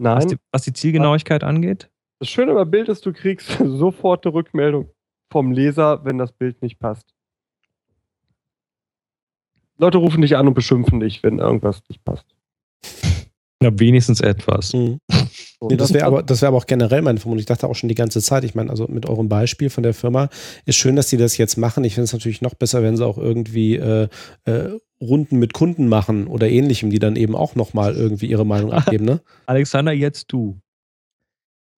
was Nein. die, was die Zielgenauigkeit angeht? Das Schöne beim Bild ist, du kriegst sofort eine Rückmeldung vom Leser, wenn das Bild nicht passt. Leute rufen dich an und beschimpfen dich, wenn irgendwas nicht passt. Na, wenigstens etwas. Mhm. Nee, das wäre aber, das wär aber auch generell meine Vermutung. Ich dachte auch schon die ganze Zeit, ich meine, also mit eurem Beispiel von der Firma, ist schön, dass die das jetzt machen. Ich finde es natürlich noch besser, wenn sie auch irgendwie äh, äh, Runden mit Kunden machen oder ähnlichem, die dann eben auch nochmal irgendwie ihre Meinung abgeben, ne? Alexander, jetzt du.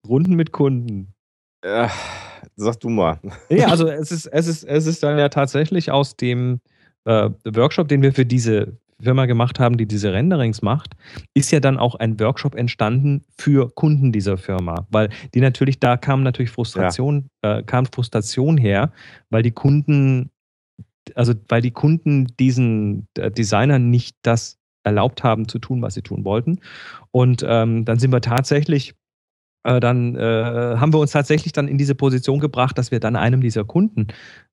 Runden mit Kunden. äh, sag du mal. Ja, also es ist, es ist, es ist dann ja tatsächlich aus dem äh, Workshop, den wir für diese Firma gemacht haben, die diese Renderings macht, ist ja dann auch ein Workshop entstanden für Kunden dieser Firma, weil die natürlich, da kam natürlich Frustration, äh, kam Frustration her, weil die Kunden, also weil die Kunden diesen äh, Designern nicht das erlaubt haben zu tun, was sie tun wollten. Und ähm, dann sind wir tatsächlich äh, dann äh, haben wir uns tatsächlich dann in diese Position gebracht, dass wir dann einem dieser Kunden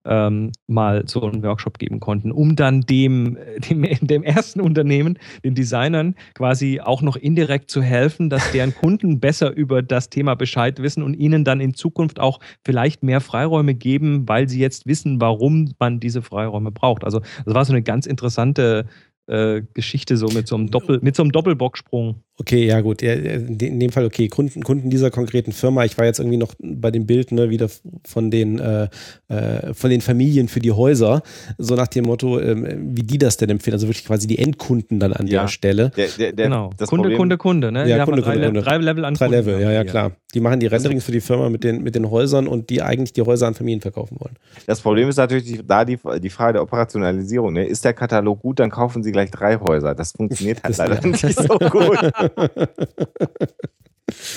ähm, mal so einen Workshop geben konnten, um dann dem, äh, dem, dem ersten Unternehmen, den Designern, quasi auch noch indirekt zu helfen, dass deren Kunden besser über das Thema Bescheid wissen und ihnen dann in Zukunft auch vielleicht mehr Freiräume geben, weil sie jetzt wissen, warum man diese Freiräume braucht. Also das war so eine ganz interessante äh, Geschichte so mit so einem Doppel, mit so einem Doppelbocksprung. Okay, ja gut. In dem Fall, okay, Kunden, Kunden dieser konkreten Firma. Ich war jetzt irgendwie noch bei dem Bild ne, wieder von den, äh, äh, von den Familien für die Häuser, so nach dem Motto, ähm, wie die das denn empfinden. Also wirklich quasi die Endkunden dann an Ja. der Stelle. Der, der, der, genau. das Kunde, Problem, Kunde, Kunde. Ne? Ja, Die haben Kunde, drei, Kunde, Kunde. drei Level an Drei Kunden Level, ja, ja, die. klar. Die machen die Renderings für die Firma mit den, mit den Häusern und die eigentlich die Häuser an Familien verkaufen wollen. Das Problem ist natürlich die, da die, die Frage der Operationalisierung. Ne? Ist der Katalog gut, dann kaufen Sie gleich drei Häuser. Das funktioniert halt Das- leider nicht so gut.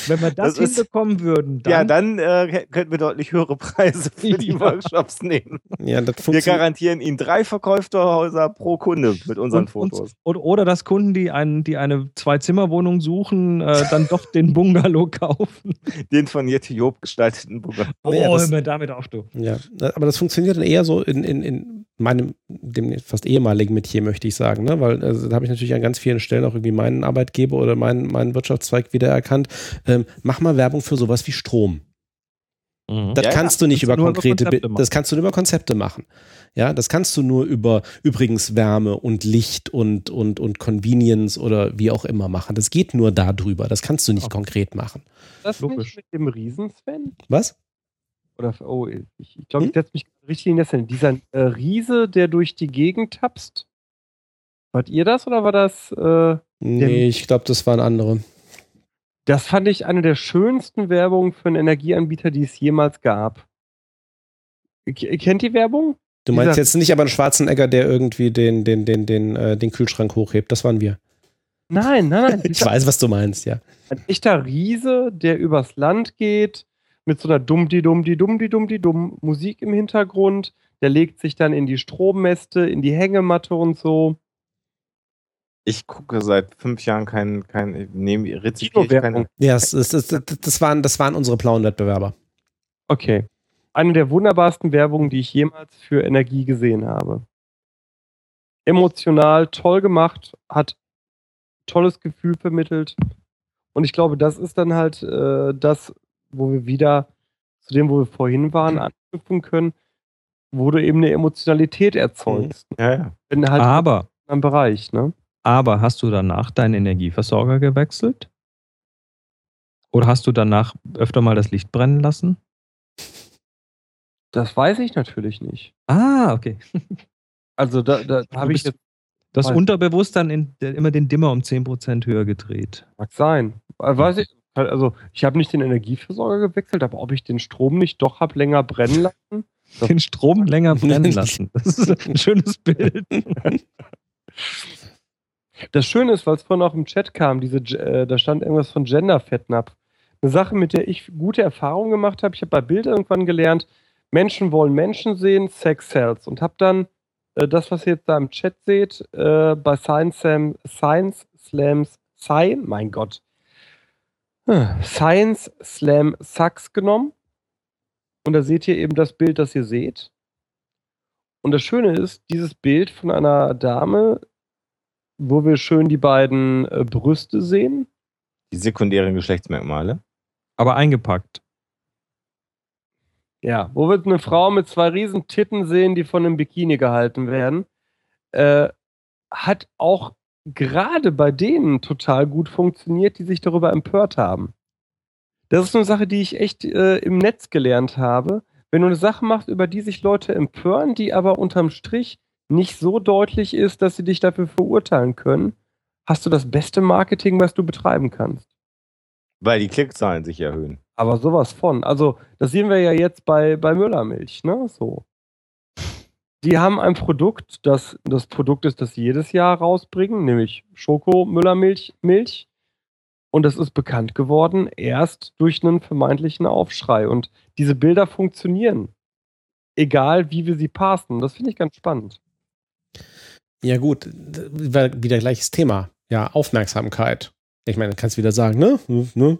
Wenn wir das, Das ist- hinbekommen würden, dann, ja, dann äh, könnten wir deutlich höhere Preise für die Ja. Workshops nehmen. Ja, das Wir garantieren Ihnen drei verkaufte Häuser pro Kunde mit unseren und, und, Fotos. oder, oder dass Kunden, die, ein, die eine Zwei-Zimmer-Wohnung suchen, äh, dann doch den Bungalow kaufen. Den von Jette Job gestalteten Bungalow. Oh, Ja, das- hör mir damit auf, du. Ja, aber das funktioniert dann eher so in, in, in meinem, dem fast ehemaligen Metier, möchte ich sagen, ne? weil also, da habe ich natürlich an ganz vielen Stellen auch irgendwie meinen Arbeitgeber oder meinen, meinen Wirtschaftszweig wiedererkannt. Ähm, mach mal Werbung für sowas wie Strom. Das Ja, kannst du nicht Kannst über über konkrete, machen. das kannst du nur über Konzepte machen. Ja, das kannst du nur über übrigens Wärme und Licht und, und, und Convenience oder wie auch immer machen. Das geht nur darüber. Das kannst du nicht Okay. konkret machen. Das Logisch. nicht mit dem Riesen, Sven? Was? Oder, oh, ich, ich glaube, Hm? ich setze mich richtig in das hin. Dieser äh, Riese, der durch die Gegend tapst. Wart ihr das oder war das? Äh, Nee, ich glaube, das waren andere. das fand ich eine der schönsten Werbungen für einen Energieanbieter, die es jemals gab. K kennt die Werbung? Du meinst Dieser- jetzt nicht aber einen schwarzen Egger, der irgendwie den, den, den, den, äh, den Kühlschrank hochhebt. Das waren wir. Nein, nein, nein. Ich weiß, was du meinst, ja. Ein echter Riese, der übers Land geht, mit so einer dumm-die-dumm-die-dumm-die-dumm-die-dumm Musik im Hintergrund. Der legt sich dann in die Strommäste, in die Hängematte und so. Ich gucke seit fünf Jahren kein, kein nehme rezipiere ich keine. Ja, das, das, das, das, waren, das waren unsere blauen Wettbewerber. Okay. Eine der wunderbarsten Werbungen, die ich jemals für Energie gesehen habe. Emotional, toll gemacht, hat tolles Gefühl vermittelt. Und ich glaube, das ist dann halt äh, das, wo wir wieder zu dem, wo wir vorhin waren, anknüpfen können, wo du eben eine Emotionalität erzeugst. Ja, ja. In halt Aber, einem Bereich, ne? aber hast du danach deinen Energieversorger gewechselt? Oder hast du danach öfter mal das Licht brennen lassen? Das weiß ich natürlich nicht. Ah, okay. Also da, da Du habe ich jetzt, Du hast Weiß- unterbewusst dann in, immer den Dimmer um 10% höher gedreht. mag sein. Äh, Weiß ich, also ich habe nicht den Energieversorger gewechselt, aber ob ich den Strom nicht doch habe länger brennen lassen. Den Strom länger brennen lassen. Das ist ein schönes Bild. Das Schöne ist, weil es vorhin auch im Chat kam, diese, äh, da stand irgendwas von Gender-Fettnapf. Eine Sache, mit der ich gute Erfahrungen gemacht habe. Ich habe bei Bild irgendwann gelernt, Menschen wollen Menschen sehen, Sex sells. Und habe dann äh, das, was ihr jetzt da im Chat seht, äh, bei Science, Sam, Science Slams, Sci, mein Gott, Science Slam Sucks genommen. Und da seht ihr eben das Bild, das ihr seht. Und das Schöne ist, dieses Bild von einer Dame, wo wir schön die beiden äh, Brüste sehen. Die sekundären Geschlechtsmerkmale. Aber eingepackt. Ja, wo wir eine Frau mit zwei riesen Titten sehen, die von einem Bikini gehalten werden, äh, hat auch gerade bei denen total gut funktioniert, die sich darüber empört haben. Das ist eine Sache, die ich echt äh, im Netz gelernt habe. Wenn du eine Sache machst, über die sich Leute empören, die aber unterm Strich nicht so deutlich ist, dass sie dich dafür verurteilen können, hast du das beste Marketing, was du betreiben kannst. Weil die Klickzahlen sich erhöhen. Aber sowas von. Also, das sehen wir ja jetzt bei, bei Müllermilch, ne? So. Die haben ein Produkt, das das Produkt ist, das sie jedes Jahr rausbringen, nämlich Schoko-Müllermilch. Milch. Und das ist bekannt geworden erst durch einen vermeintlichen Aufschrei. Und diese Bilder funktionieren. Egal, wie wir sie passen. Das finde ich ganz spannend. Ja, gut, wieder, gleiches Thema. Ja, Aufmerksamkeit. Ich meine, du kannst wieder sagen, ne? ne?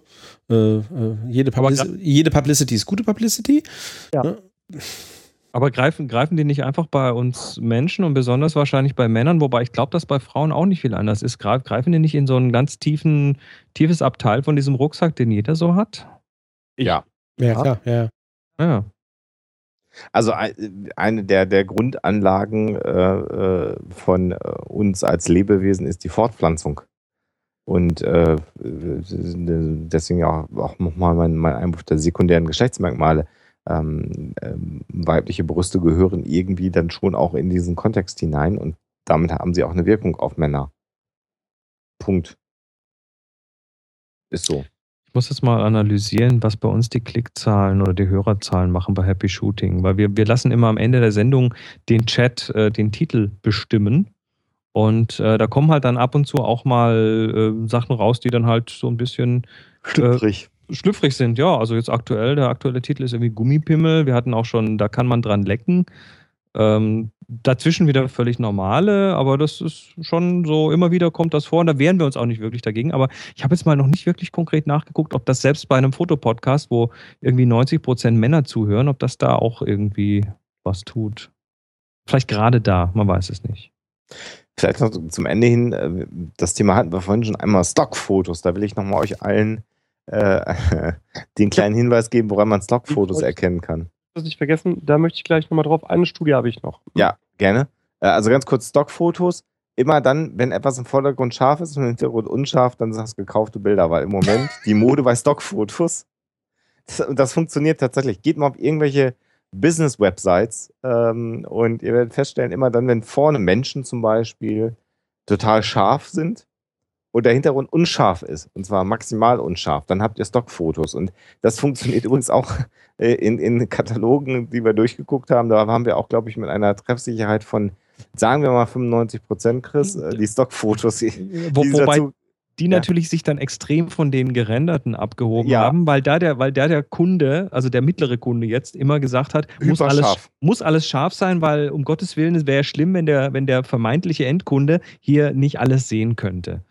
Äh, äh, jede, Aber Publici jede Publicity ist gute Publicity. Ja. Ne? Aber greifen, greifen die nicht einfach bei uns Menschen und besonders wahrscheinlich bei Männern, wobei ich glaube, dass bei Frauen auch nicht viel anders ist. Greif- Greifen die nicht in so ein ganz tiefen, tiefes Abteil von diesem Rucksack, den jeder so hat? Ja. Ja, Ja. klar, ja. Ja. Also ein- eine der, der Grundanlagen äh, äh, von äh, uns als Lebewesen ist die Fortpflanzung. Und äh, deswegen auch, auch nochmal mein, mein Einwurf der sekundären Geschlechtsmerkmale. Ähm, ähm, weibliche Brüste gehören irgendwie dann schon auch in diesen Kontext hinein und damit haben sie auch eine Wirkung auf Männer. Punkt. Ist so. Ich muss jetzt mal analysieren, was bei uns die Klickzahlen oder die Hörerzahlen machen bei Happy Shooting, weil wir, wir lassen immer am Ende der Sendung den Chat äh, den Titel bestimmen. Und äh, da kommen halt dann ab und zu auch mal äh, Sachen raus, die dann halt so ein bisschen schlüpfrig. Schlüpfrig sind, ja. Also jetzt aktuell, der aktuelle Titel ist irgendwie Gummipimmel. Wir hatten auch schon, da kann man dran lecken. Ähm, dazwischen wieder völlig normale, aber das ist schon so, immer wieder kommt das vor und da wehren wir uns auch nicht wirklich dagegen. Aber ich habe jetzt mal noch nicht wirklich konkret nachgeguckt, ob das selbst bei einem Fotopodcast, wo irgendwie 90 Prozent Männer zuhören, ob das da auch irgendwie was tut. Vielleicht gerade da, man weiß es nicht. Vielleicht noch zum Ende hin, äh, das Thema hatten wir vorhin schon einmal Stockfotos. Da will ich nochmal euch allen äh, den kleinen Hinweis geben, woran man Stockfotos erkennen kann das nicht vergessen, da möchte ich gleich nochmal drauf. Eine Studie habe ich noch. Ja, gerne. Äh, also ganz kurz Stockfotos. Immer dann, wenn etwas im Vordergrund scharf ist und im Hintergrund unscharf, dann sind das gekaufte Bilder, weil im Moment die Mode bei Stockfotos, das, das funktioniert tatsächlich. Geht mal auf irgendwelche Business-Websites ähm, und ihr werdet feststellen, immer dann, wenn vorne Menschen zum Beispiel total scharf sind, und der Hintergrund unscharf ist, und zwar maximal unscharf, dann habt ihr Stockfotos. Und das funktioniert übrigens auch äh, in, in Katalogen, die wir durchgeguckt haben. Da haben wir auch, glaube ich, mit einer Treffsicherheit von, sagen wir mal, 95 Prozent, Chris, äh, die Stockfotos. Die, Wo, wobei dazu, die natürlich sich dann extrem von den gerenderten abgehoben ja. haben, weil da der, weil da der Kunde, also der mittlere Kunde jetzt immer gesagt hat, muss alles, muss alles scharf sein, weil um Gottes Willen, es wäre schlimm, wenn der, wenn der vermeintliche Endkunde hier nicht alles sehen könnte.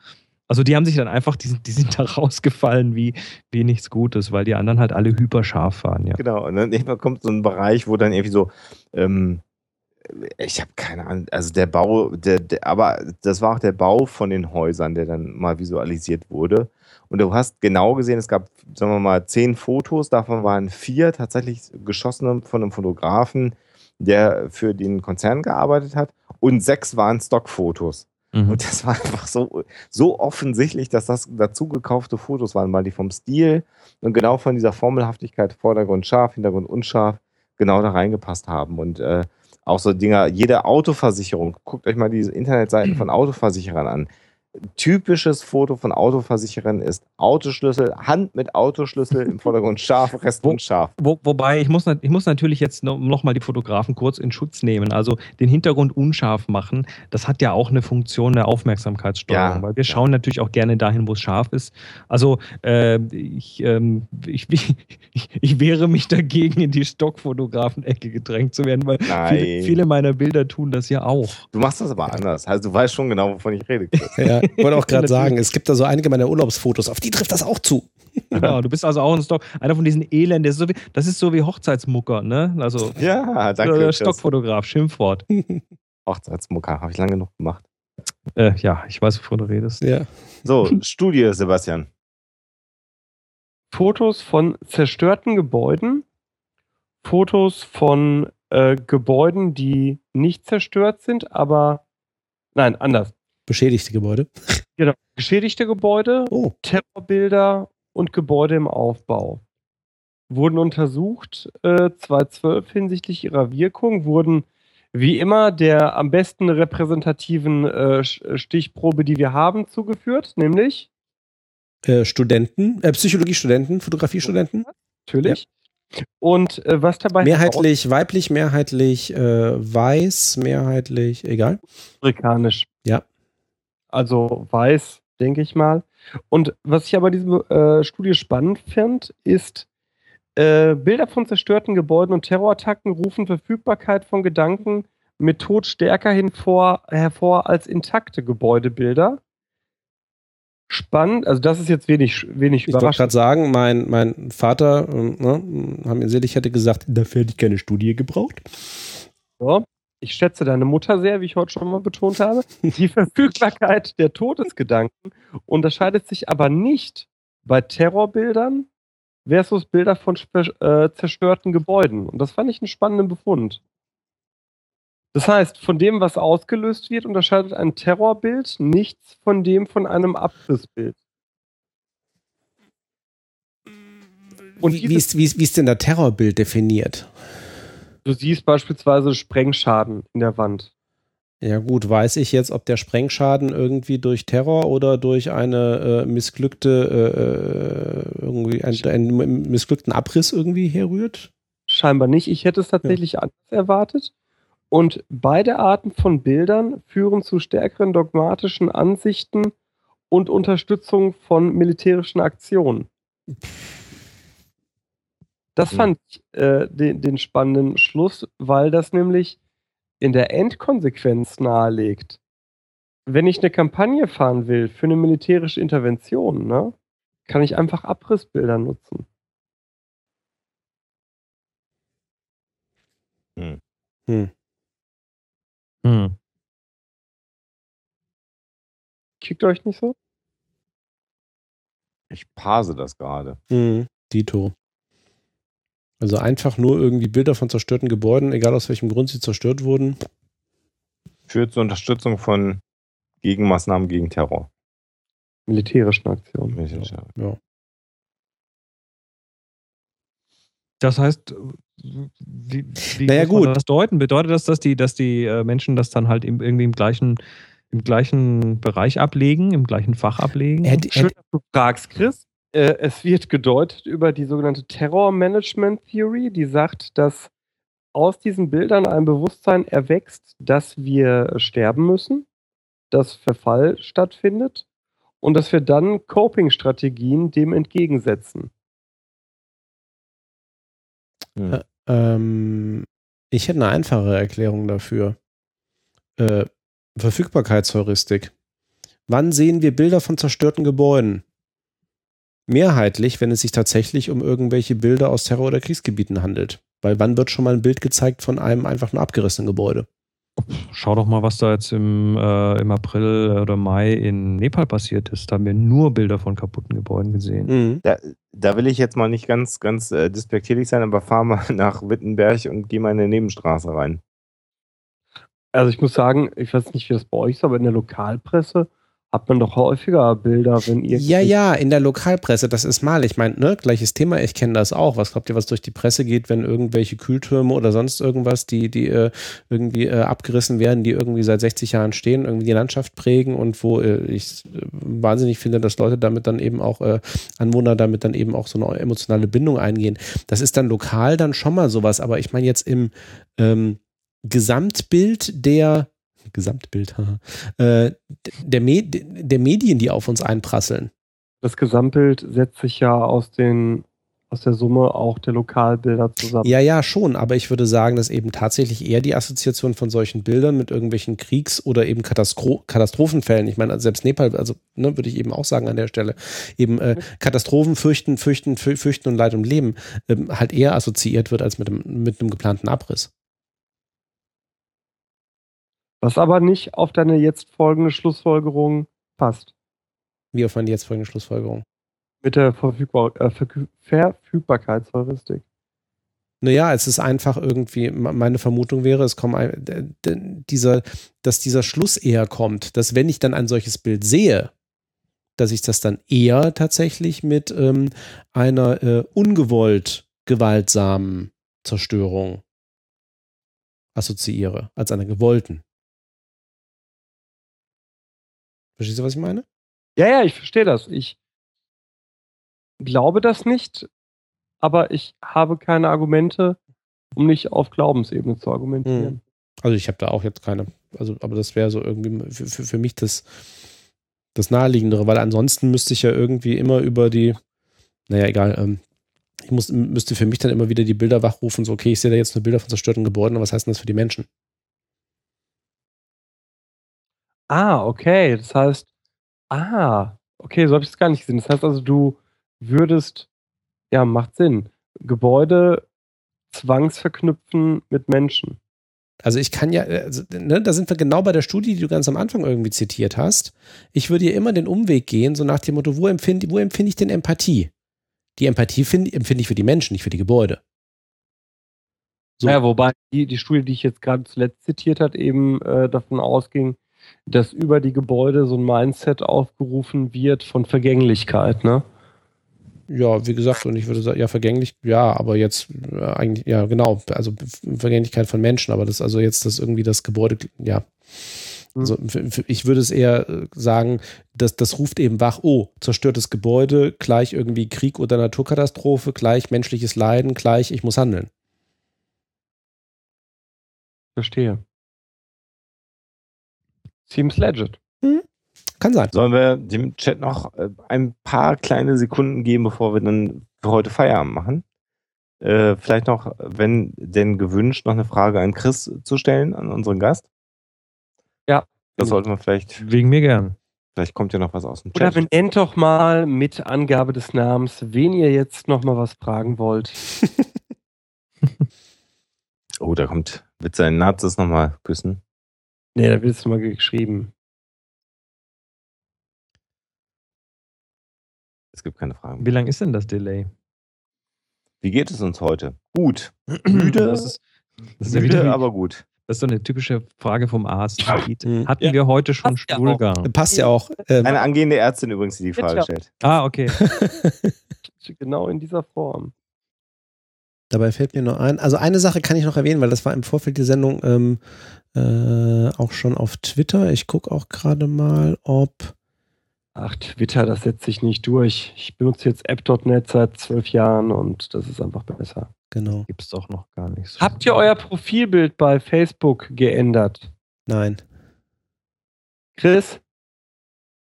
Also die haben sich dann einfach, die sind, die sind da rausgefallen wie, wie nichts Gutes, weil die anderen halt alle hyperscharf waren, ja. Genau, und dann kommt so ein Bereich, wo dann irgendwie so, ähm, ich habe keine Ahnung, also der Bau, der, der, aber das war auch der Bau von den Häusern, der dann mal visualisiert wurde. Und du hast genau gesehen, es gab, sagen wir mal, zehn Fotos, davon waren vier tatsächlich geschossen von einem Fotografen, der für den Konzern gearbeitet hat, und sechs waren Stockfotos. Mhm. Und das war einfach so, so offensichtlich, dass das dazu gekaufte Fotos waren, weil die vom Stil und genau von dieser Formelhaftigkeit, Vordergrund scharf, Hintergrund unscharf, genau da reingepasst haben. Und äh, auch so Dinger, jede Autoversicherung, guckt euch mal diese Internetseiten von Autoversicherern an typisches Foto von Autoversicherern ist Autoschlüssel, Hand mit Autoschlüssel im Vordergrund scharf, Rest unscharf. Wo, wobei, ich muss, ich muss natürlich jetzt nochmal die Fotografen kurz in Schutz nehmen. Also den Hintergrund unscharf machen, das hat ja auch eine Funktion der Aufmerksamkeitssteuerung, ja, weil wir ja. schauen natürlich auch gerne dahin, wo es scharf ist. Also äh, ich, ähm, ich, ich, ich, wehre mich dagegen, in die Stockfotografen-Ecke gedrängt zu werden, weil viele, viele, meiner Bilder tun das ja auch. Du machst das aber anders. Also du weißt schon genau, wovon ich rede. Ja wollte auch gerade sagen, es gibt da so einige meiner Urlaubsfotos, auf die trifft das auch zu. Genau, du bist also auch ein Stock, einer von diesen Elenden, das ist so wie, das ist so wie Hochzeitsmucker, ne? Also, ja, danke. Oder Stockfotograf, Schimpfwort. Hochzeitsmucker, habe ich lange genug gemacht. Äh, ja, ich weiß, wovon du redest. Ja. So, Studie, Sebastian. Fotos von zerstörten Gebäuden, Fotos von äh, Gebäuden, die nicht zerstört sind, aber nein, anders. Beschädigte Gebäude. Genau, beschädigte Gebäude, oh. Terrorbilder und Gebäude im Aufbau. Wurden untersucht, äh, 2012 hinsichtlich ihrer Wirkung, wurden wie immer der am besten repräsentativen äh, Stichprobe, die wir haben, zugeführt, nämlich äh, Studenten, äh, Psychologiestudenten, Fotografiestudenten. Natürlich. Ja. Und äh, was dabei mehrheitlich weiblich, mehrheitlich äh, weiß, mehrheitlich egal. Amerikanisch. Ja also weiß, denke ich mal. Und was ich aber diese äh, Studie spannend fand, ist, äh, Bilder von zerstörten Gebäuden und Terrorattacken rufen Verfügbarkeit von Gedanken mit Tod stärker hinvor, hervor als intakte Gebäudebilder. Spannend, also das ist jetzt wenig, wenig ich überraschend. Ich wollte gerade sagen, mein, mein Vater, äh, ne, haben ihn selig, hätte gesagt, dafür hätte ich keine Studie gebraucht. So ich schätze deine Mutter sehr, wie ich heute schon mal betont habe. Die Verfügbarkeit der Todesgedanken unterscheidet sich aber nicht bei Terrorbildern versus Bilder von äh, zerstörten Gebäuden. Und das fand ich einen spannenden Befund. Das heißt, von dem, was ausgelöst wird, unterscheidet ein Terrorbild nichts von dem von einem Abrissbild. Und wie, wie, ist, wie, ist, wie ist denn der Terrorbild definiert? Du siehst beispielsweise Sprengschaden in der Wand. Ja gut, weiß ich jetzt, ob der Sprengschaden irgendwie durch Terror oder durch eine äh, missglückte äh, äh irgendwie ein, einen missglückten Abriss irgendwie herrührt? Scheinbar nicht. Ich hätte es tatsächlich ja. anders erwartet. Und beide Arten von Bildern führen zu stärkeren dogmatischen Ansichten und Unterstützung von militärischen Aktionen. Das fand ich äh, den, den spannenden Schluss, weil das nämlich in der Endkonsequenz nahelegt. Wenn ich eine Kampagne fahren will für eine militärische Intervention, ne, kann ich einfach Abrissbilder nutzen. Hm. Hm. Hm. Kickt euch nicht so? Ich parse das gerade. Hm. Dito. Also einfach nur irgendwie Bilder von zerstörten Gebäuden, egal aus welchem Grund sie zerstört wurden. Führt zur Unterstützung von Gegenmaßnahmen gegen Terror. Militärischen Aktionen. Militärische. Ja. Das heißt, wie, wie naja, gut. das deuten? Bedeutet das, dass die, dass die äh, Menschen das dann halt irgendwie im gleichen, im gleichen Bereich ablegen, im gleichen Fach ablegen? Hätte, Schön, dass du fragst, Chris. Äh, es wird gedeutet über die sogenannte Terror Management Theory, die sagt, dass aus diesen Bildern ein Bewusstsein erwächst, dass wir sterben müssen, dass Verfall stattfindet und dass wir dann Coping-Strategien dem entgegensetzen. Hm. Ähm, ich hätte eine einfache Erklärung dafür. Äh, Verfügbarkeitsheuristik. Wann sehen wir Bilder von zerstörten Gebäuden? Mehrheitlich, wenn es sich tatsächlich um irgendwelche Bilder aus Terror- oder Kriegsgebieten handelt. Weil wann wird schon mal ein Bild gezeigt von einem einfach nur abgerissenen Gebäude? Schau doch mal, was da jetzt im, äh, im April oder Mai in Nepal passiert ist. Da haben wir nur Bilder von kaputten Gebäuden gesehen. Mhm. Da, da will ich jetzt mal nicht ganz, ganz äh, despektierlich sein, aber fahr mal nach Wittenberg und geh mal in eine Nebenstraße rein. Also ich muss sagen, ich weiß nicht, wie das bei euch ist, aber in der Lokalpresse hat man doch häufiger Bilder, wenn ihr. Ja, ja, in der Lokalpresse, das ist mal, ich meine, ne, gleiches Thema, ich kenne das auch. Was glaubt ihr, was durch die Presse geht, wenn irgendwelche Kühltürme oder sonst irgendwas, die, die äh, irgendwie äh, abgerissen werden, die irgendwie seit 60 Jahren stehen, irgendwie die Landschaft prägen und wo äh, ich äh, wahnsinnig finde, dass Leute damit dann eben auch, äh, Anwohner damit dann eben auch so eine emotionale Bindung eingehen. Das ist dann lokal dann schon mal sowas, aber ich meine jetzt im ähm, Gesamtbild der Gesamtbild, äh, der, Me der Medien, die auf uns einprasseln. Das Gesamtbild setzt sich ja aus den aus der Summe auch der Lokalbilder zusammen. Ja, ja, schon, aber ich würde sagen, dass eben tatsächlich eher die Assoziation von solchen Bildern mit irgendwelchen Kriegs- oder eben Katastro Katastrophenfällen, ich meine, selbst Nepal, also ne, würde ich eben auch sagen an der Stelle, eben äh, Katastrophen fürchten, fürchten, fürchten und Leid und Leben ähm, halt eher assoziiert wird als mit, dem, mit einem geplanten Abriss. Was aber nicht auf deine jetzt folgende Schlussfolgerung passt. Wie auf meine jetzt folgende Schlussfolgerung? Mit der Verfügbar äh, Verfügbarkeitsheuristik. Naja, es ist einfach irgendwie, meine Vermutung wäre, es kommt dieser, dass dieser Schluss eher kommt, dass wenn ich dann ein solches Bild sehe, dass ich das dann eher tatsächlich mit ähm, einer äh, ungewollt gewaltsamen Zerstörung assoziiere, als einer gewollten. Verstehst du, was ich meine? Ja, ja, ich verstehe das. Ich glaube das nicht, aber ich habe keine Argumente, um nicht auf Glaubensebene zu argumentieren. Also ich habe da auch jetzt keine, also aber das wäre so irgendwie für, für, für mich das, das Naheliegendere, weil ansonsten müsste ich ja irgendwie immer über die, naja, egal, ähm, ich muss, müsste für mich dann immer wieder die Bilder wachrufen, so, okay, ich sehe da jetzt nur Bilder von zerstörten Gebäuden, was heißt denn das für die Menschen? Ah, okay. Das heißt, ah, okay, so habe ich es gar nicht gesehen. Das heißt also, du würdest, ja, macht Sinn, Gebäude zwangsverknüpfen mit Menschen. Also ich kann ja, also, ne, da sind wir genau bei der Studie, die du ganz am Anfang irgendwie zitiert hast. Ich würde ja immer den Umweg gehen, so nach dem Motto, wo empfinde, wo empfinde ich denn Empathie? Die Empathie find, empfinde ich für die Menschen, nicht für die Gebäude. So. Ja, wobei die, die Studie, die ich jetzt gerade zuletzt zitiert hat, eben äh, davon ausging, dass über die Gebäude so ein Mindset aufgerufen wird von Vergänglichkeit, ne? Ja, wie gesagt, und ich würde sagen, ja, vergänglich, ja, aber jetzt äh, eigentlich, ja, genau, also Vergänglichkeit von Menschen, aber das also jetzt das irgendwie das Gebäude, ja. Also, ich würde es eher äh, sagen, dass das ruft eben wach, oh, zerstörtes Gebäude, gleich irgendwie Krieg oder Naturkatastrophe, gleich menschliches Leiden, gleich ich muss handeln. Verstehe. Seems legit. Kann sein. Sollen wir dem Chat noch äh, ein paar kleine Sekunden geben, bevor wir dann für heute Feierabend machen? Äh, vielleicht noch, wenn denn gewünscht, noch eine Frage an Chris zu stellen, an unseren Gast. Ja. Das sollten wir vielleicht, Wegen mir gern. vielleicht kommt ja noch was aus dem Oder Chat. benennt doch mal mit Angabe des Namens, wen ihr jetzt noch mal was fragen wollt. Oh, da kommt, wird sein Nazis nochmal küssen. Nee, da wird es mal geschrieben. Es gibt keine Fragen. Wie lang ist denn das Delay? Wie geht es uns heute? Gut. Müde, Das ist, das ist, ja müde wieder, wie- aber gut. das ist so eine typische Frage vom Arzt. Mhm. Hatten Ja. wir heute schon Passt ja. Stuhlgang? Passt ja auch. Ähm, Eine angehende Ärztin übrigens, die die Frage Ja. stellt. Ah, okay. Genau in dieser Form. Dabei fällt mir noch ein, also eine Sache kann ich noch erwähnen, weil das war im Vorfeld der Sendung ähm, äh, auch schon auf Twitter. Ich gucke auch gerade mal, ob. Ach, Twitter, das setzt sich nicht durch. Ich benutze jetzt app.net seit zwölf Jahren und das ist einfach besser. Genau. Gibt's doch noch gar nicht. so. Habt ihr euer Profilbild bei Facebook geändert? Nein. Chris?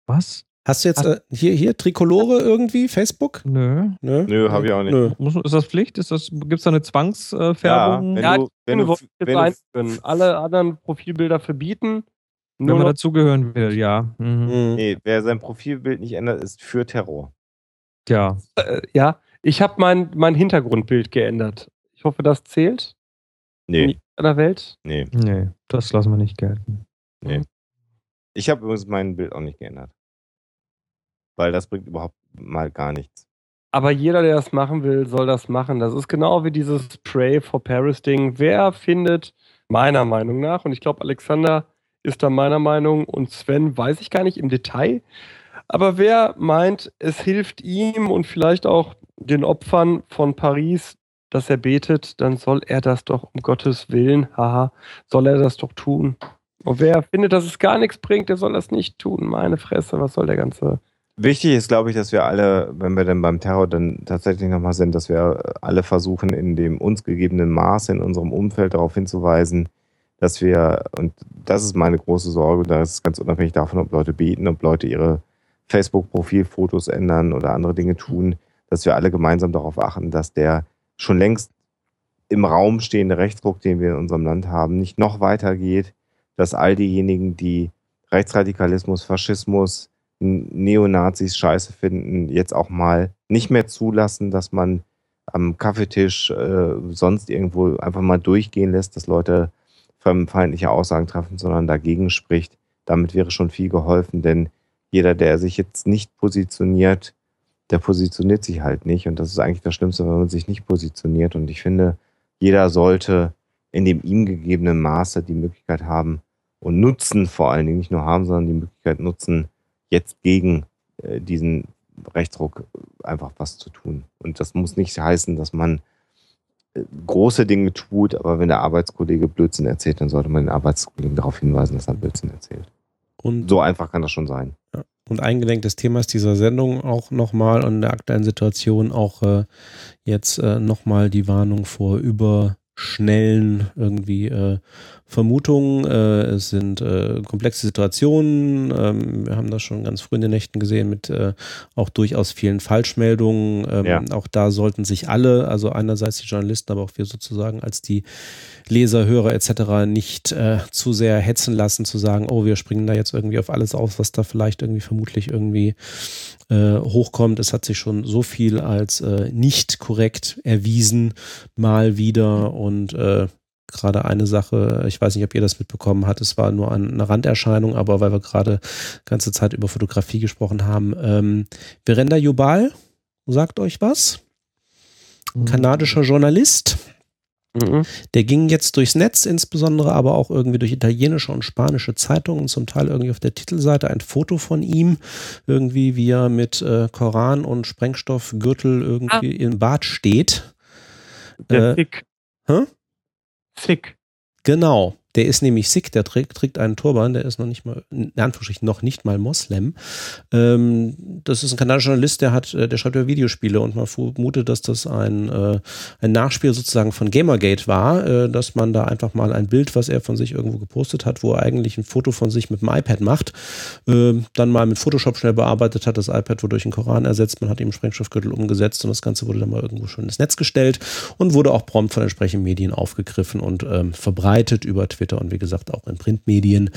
Was? Hast du jetzt äh, hier, hier Trikolore irgendwie? Facebook? Nö. Nö, Nö, hab ich auch nicht. Nö. Muss, ist das Pflicht? Ist das, gibt's da eine Zwangsfärbung? wenn Ja, du, wenn du, ich wenn du, einführen. Alle anderen Profilbilder verbieten. Wenn Nur man noch, dazugehören will, ja. Mhm. Mhm. nee, wer sein Profilbild nicht ändert, ist für Terror. Ja. äh, ja, ich habe mein, mein Hintergrundbild geändert. Ich hoffe, das zählt in Nee, aller Welt. nee. Nee, das lassen wir nicht gelten. Ich habe übrigens mein Bild auch nicht geändert. Weil das bringt überhaupt mal gar nichts. Aber jeder, der das machen will, soll das machen. Das ist genau wie dieses Pray for Paris Ding. Wer findet, meiner Meinung nach, und ich glaube, Alexander ist da meiner Meinung und Sven weiß ich gar nicht im Detail, aber wer meint, es hilft ihm und vielleicht auch den Opfern von Paris, dass er betet, dann soll er das doch um Gottes Willen, haha, soll er das doch tun. Und wer findet, dass es gar nichts bringt, der soll das nicht tun. Meine Fresse, was soll der ganze Wichtig ist, glaube ich, dass wir alle, wenn wir dann beim Terror dann tatsächlich nochmal sind, dass wir alle versuchen, in dem uns gegebenen Maße in unserem Umfeld darauf hinzuweisen, dass wir, und das ist meine große Sorge, da ist es ganz unabhängig davon, ob Leute beten, ob Leute ihre Facebook-Profilfotos ändern oder andere Dinge tun, dass wir alle gemeinsam darauf achten, dass der schon längst im Raum stehende Rechtsruck, den wir in unserem Land haben, nicht noch weiter geht, dass all diejenigen, die Rechtsradikalismus, Faschismus, Neonazis scheiße finden, jetzt auch mal nicht mehr zulassen, dass man am Kaffeetisch äh, sonst irgendwo einfach mal durchgehen lässt, dass Leute fremdenfeindliche Aussagen treffen, sondern dagegen spricht. Damit wäre schon viel geholfen, denn jeder, der sich jetzt nicht positioniert, der positioniert sich halt nicht. Und das ist eigentlich das Schlimmste, wenn man sich nicht positioniert. Und ich finde, jeder sollte in dem ihm gegebenen Maße die Möglichkeit haben und nutzen, vor allen Dingen nicht nur haben, sondern die Möglichkeit nutzen, jetzt gegen äh, diesen Rechtsruck einfach was zu tun. Und das muss nicht heißen, dass man äh, große Dinge tut, aber wenn der Arbeitskollege Blödsinn erzählt, dann sollte man den Arbeitskollegen darauf hinweisen, dass er Blödsinn erzählt. Und, So einfach kann das schon sein. und eingelenkt des Themas dieser Sendung auch nochmal und der aktuellen Situation auch äh, jetzt äh, nochmal die Warnung vor überschnellen irgendwie äh, Vermutungen. Äh, es sind äh, komplexe Situationen. Ähm, wir haben das schon ganz früh in den Nächten gesehen mit äh, auch durchaus vielen Falschmeldungen. Ähm, Ja. Auch da sollten sich alle, also einerseits die Journalisten, aber auch wir sozusagen als die Leser, Hörer etc. nicht äh, zu sehr hetzen lassen, zu sagen, oh, wir springen da jetzt irgendwie auf alles aus, was da vielleicht irgendwie vermutlich irgendwie äh, hochkommt. Es hat sich schon so viel als äh, nicht korrekt erwiesen, mal wieder und äh, gerade eine Sache, ich weiß nicht, ob ihr das mitbekommen habt, es war nur eine Randerscheinung, aber weil wir gerade ganze Zeit über Fotografie gesprochen haben, ähm, Verenda Jubal, sagt euch was? Kanadischer Journalist, Mhm. Der ging jetzt durchs Netz, insbesondere aber auch irgendwie durch italienische und spanische Zeitungen, zum Teil irgendwie auf der Titelseite ein Foto von ihm, irgendwie wie er mit äh, Koran und Sprengstoffgürtel irgendwie im Bad steht. Der Äh, Fick. hä? Fick. Genau. Der ist nämlich Sikh, der trägt, trägt einen Turban, der ist noch nicht mal, in Anführungsstrichen noch nicht mal Moslem. Ähm, das ist ein kanadischer Journalist, der hat, äh, der schreibt über Videospiele und man vermutet, dass das ein, äh, ein Nachspiel sozusagen von Gamergate war, äh, dass man da einfach mal ein Bild, was er von sich irgendwo gepostet hat, wo er eigentlich ein Foto von sich mit dem iPad macht, äh, dann mal mit Photoshop schnell bearbeitet hat, das iPad wurde durch einen Koran ersetzt, man hat ihm Sprengstoffgürtel umgesetzt und das Ganze wurde dann mal irgendwo schon ins Netz gestellt und wurde auch prompt von entsprechenden Medien aufgegriffen und ähm, verbreitet über Twitter und wie gesagt auch in Printmedien.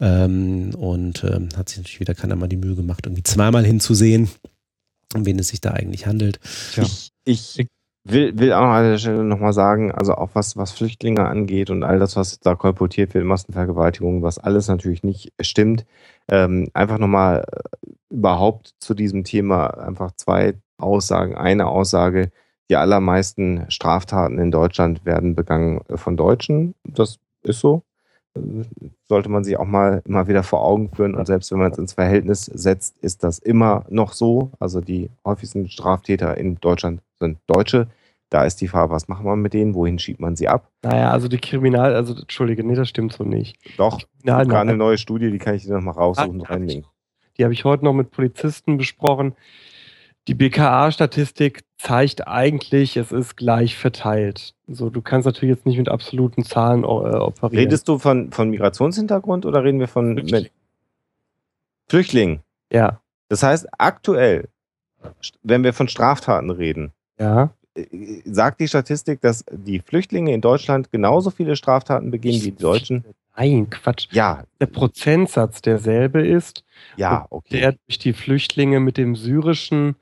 Ähm, und ähm, hat sich natürlich wieder keiner mal die Mühe gemacht, irgendwie zweimal hinzusehen, um wen es sich da eigentlich handelt. Tja. Ich, ich will, will auch noch an der Stelle nochmal sagen, also auch was, was Flüchtlinge angeht und all das, was da kolportiert wird, Massenvergewaltigung, was alles natürlich nicht stimmt. Ähm, einfach nochmal äh, überhaupt zu diesem Thema einfach zwei Aussagen. Eine Aussage, die allermeisten Straftaten in Deutschland werden begangen von Deutschen. Das ist so. Sollte man sich auch mal immer wieder vor Augen führen. Und selbst wenn man es ins Verhältnis setzt, ist das immer noch so. Also die häufigsten Straftäter in Deutschland sind Deutsche. Da ist die Frage, was macht man mit denen? Wohin schiebt man sie ab? Naja, also die Kriminal, also Entschuldige, nee, das stimmt so nicht. Doch, gerade eine neue Studie, die kann ich dir nochmal raussuchen und Ah, reinlegen. die habe ich heute noch mit Polizisten besprochen. Die BKA-Statistik zeigt eigentlich, es ist gleich verteilt. So, du kannst natürlich jetzt nicht mit absoluten Zahlen äh, operieren. Redest du von, von Migrationshintergrund oder reden wir von Flüchtling. Flüchtlingen? ja, Das heißt, aktuell, wenn wir von Straftaten reden, ja. sagt die Statistik, dass die Flüchtlinge in Deutschland genauso viele Straftaten begehen wie die Deutschen? Nein, Quatsch. Ja, Der Prozentsatz derselbe ist, ja, okay. der durch die Flüchtlinge mit dem syrischen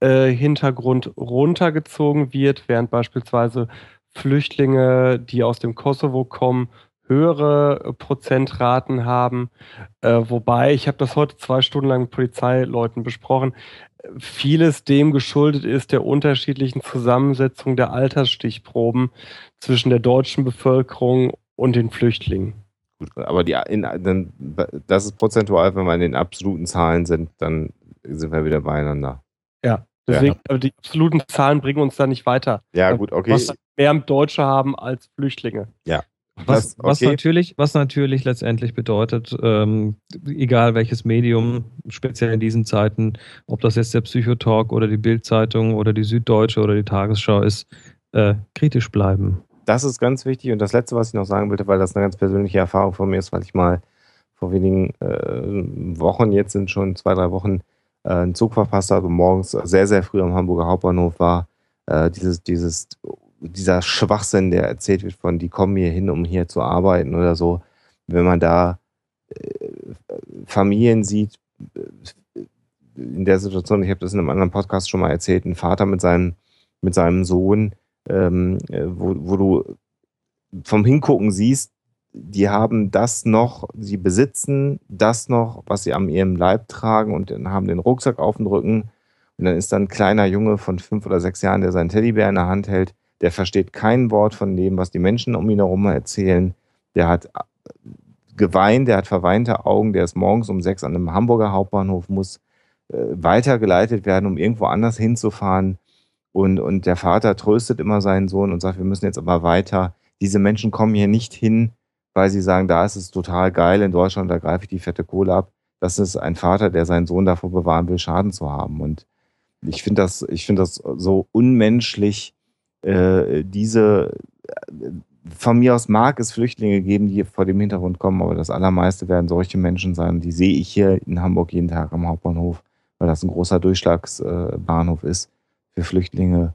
äh, Hintergrund runtergezogen wird, während beispielsweise Flüchtlinge, die aus dem Kosovo kommen, höhere äh, Prozentraten haben. Äh, wobei, ich habe das heute zwei Stunden lang mit Polizeileuten besprochen, vieles dem geschuldet ist der unterschiedlichen Zusammensetzung der Altersstichproben zwischen der deutschen Bevölkerung und den Flüchtlingen. Gut, aber die, in, dann, das ist prozentual, wenn wir in den absoluten Zahlen sind, dann sind wir wieder beieinander. Deswegen, aber die absoluten Zahlen bringen uns da nicht weiter. Ja, gut, okay. Was mehr Deutsche haben als Flüchtlinge. Was, Das- was, okay. natürlich, was natürlich letztendlich bedeutet, ähm, egal welches Medium, speziell in diesen Zeiten, ob das jetzt der Psychotalk oder die Bildzeitung oder die Süddeutsche oder die Tagesschau ist, äh, kritisch bleiben. Das ist ganz wichtig. Und das Letzte, was ich noch sagen wollte, weil das eine ganz persönliche Erfahrung von mir ist, weil ich mal vor wenigen äh, Wochen, jetzt sind schon zwei, drei Wochen, äh, einen Zug verpasst habe, morgens sehr, sehr früh am Hamburger Hauptbahnhof war. Äh, dieses, dieses, dieser Schwachsinn, der erzählt wird von, die kommen hier hin, um hier zu arbeiten oder so. Wenn man da äh, Familien sieht, äh, in der Situation, ich habe das in einem anderen Podcast schon mal erzählt, ein Vater mit seinem, mit seinem Sohn, ähm, äh, wo, wo du vom Hingucken siehst, die haben das noch, sie besitzen das noch, was sie an ihrem Leib tragen und haben den Rucksack auf dem Rücken. Und dann ist da ein kleiner Junge von fünf oder sechs Jahren, der seinen Teddybär in der Hand hält. Der versteht kein Wort von dem, was die Menschen um ihn herum erzählen. Der hat äh, geweint, der hat verweinte Augen, der ist morgens um sechs an einem Hamburger Hauptbahnhof, muss äh, weitergeleitet werden, um irgendwo anders hinzufahren. Und, und der Vater tröstet immer seinen Sohn und sagt, wir müssen jetzt aber weiter. Diese Menschen kommen hier nicht hin, weil sie sagen, da ist es total geil in Deutschland, da greife ich die fette Kohle ab. Das ist ein Vater, der seinen Sohn davor bewahren will, Schaden zu haben. Und ich finde das, ich das so unmenschlich, äh, diese, äh, von mir aus mag es Flüchtlinge geben, die vor dem Hintergrund kommen, aber das allermeiste werden solche Menschen sein. Die sehe ich hier in Hamburg jeden Tag am Hauptbahnhof, weil das ein großer Durchschlagsbahnhof ist für Flüchtlinge.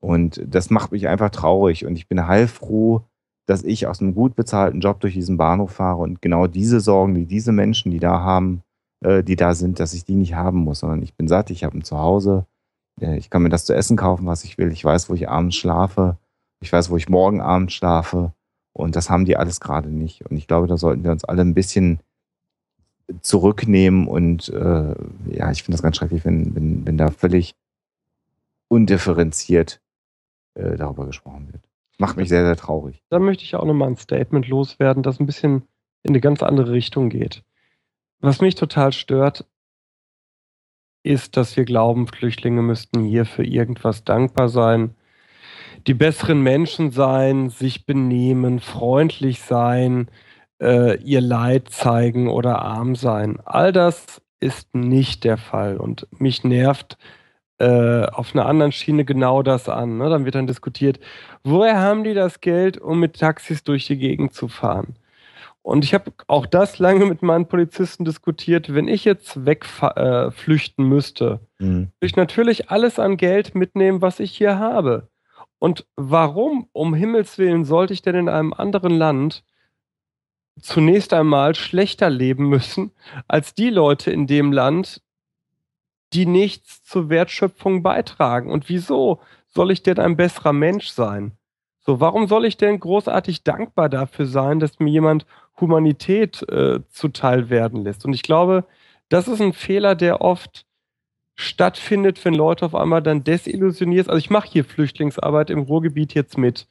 Und das macht mich einfach traurig. Und ich bin heilfroh, dass ich aus einem gut bezahlten Job durch diesen Bahnhof fahre und genau diese Sorgen, die diese Menschen, die da haben, äh, die da sind, dass ich die nicht haben muss, sondern ich bin satt, ich habe ein Zuhause, äh, ich kann mir das zu essen kaufen, was ich will, ich weiß, wo ich abends schlafe, ich weiß, wo ich morgen Abend schlafe und das haben die alles gerade nicht. Und ich glaube, da sollten wir uns alle ein bisschen zurücknehmen und äh, ja, ich finde das ganz schrecklich, wenn, wenn, wenn da völlig undifferenziert äh, darüber gesprochen wird. Macht mich sehr, sehr traurig. Da möchte ich auch nochmal ein Statement loswerden, das ein bisschen in eine ganz andere Richtung geht. Was mich total stört, ist, dass wir glauben, Flüchtlinge müssten hier für irgendwas dankbar sein, die besseren Menschen sein, sich benehmen, freundlich sein, äh, ihr Leid zeigen oder arm sein. All das ist nicht der Fall und mich nervt äh, auf einer anderen Schiene genau das an. Ne? Dann wird dann diskutiert, woher haben die das Geld, um mit Taxis durch die Gegend zu fahren? Und ich habe auch das lange mit meinen Polizisten diskutiert. Wenn ich jetzt wegflüchten äh, müsste, mhm. würde ich natürlich alles an Geld mitnehmen, was ich hier habe. Und warum, um Himmels Willen, sollte ich denn in einem anderen Land zunächst einmal schlechter leben müssen als die Leute in dem Land, die nichts zur Wertschöpfung beitragen? Und wieso soll ich denn ein besserer Mensch sein? So, warum soll ich denn großartig dankbar dafür sein, dass mir jemand Humanität äh, zuteil werden lässt? Und ich glaube, das ist ein Fehler, der oft stattfindet, wenn Leute auf einmal dann desillusioniert. Also ich mache hier Flüchtlingsarbeit im Ruhrgebiet jetzt mit.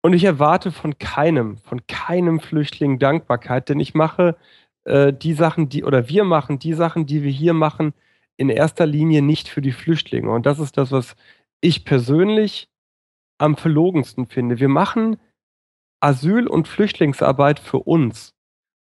Und ich erwarte von keinem, von keinem Flüchtling Dankbarkeit, denn ich mache äh, die Sachen, die, oder wir machen die Sachen, die wir hier machen, in erster Linie nicht für die Flüchtlinge. Und das ist das, was ich persönlich am verlogensten finde. Wir machen Asyl- und Flüchtlingsarbeit für uns,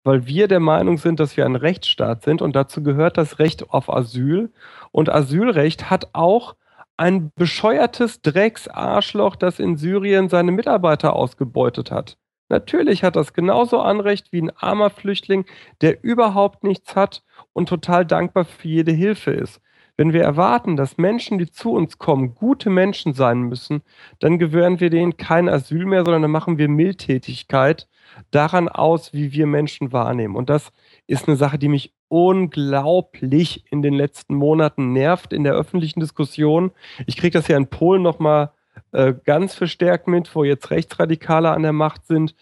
weil wir der Meinung sind, dass wir ein Rechtsstaat sind und dazu gehört das Recht auf Asyl. Und Asylrecht hat auch ein bescheuertes Drecksarschloch, das in Syrien seine Mitarbeiter ausgebeutet hat. Natürlich hat das genauso Anrecht wie ein armer Flüchtling, der überhaupt nichts hat und total dankbar für jede Hilfe ist. Wenn wir erwarten, dass Menschen, die zu uns kommen, gute Menschen sein müssen, dann gewähren wir denen kein Asyl mehr, sondern dann machen wir Mildtätigkeit daran aus, wie wir Menschen wahrnehmen. Und das ist eine Sache, die mich unglaublich in den letzten Monaten nervt in der öffentlichen Diskussion. Ich kriege das ja in Polen nochmal äh, ganz verstärkt mit, wo jetzt Rechtsradikale an der Macht sind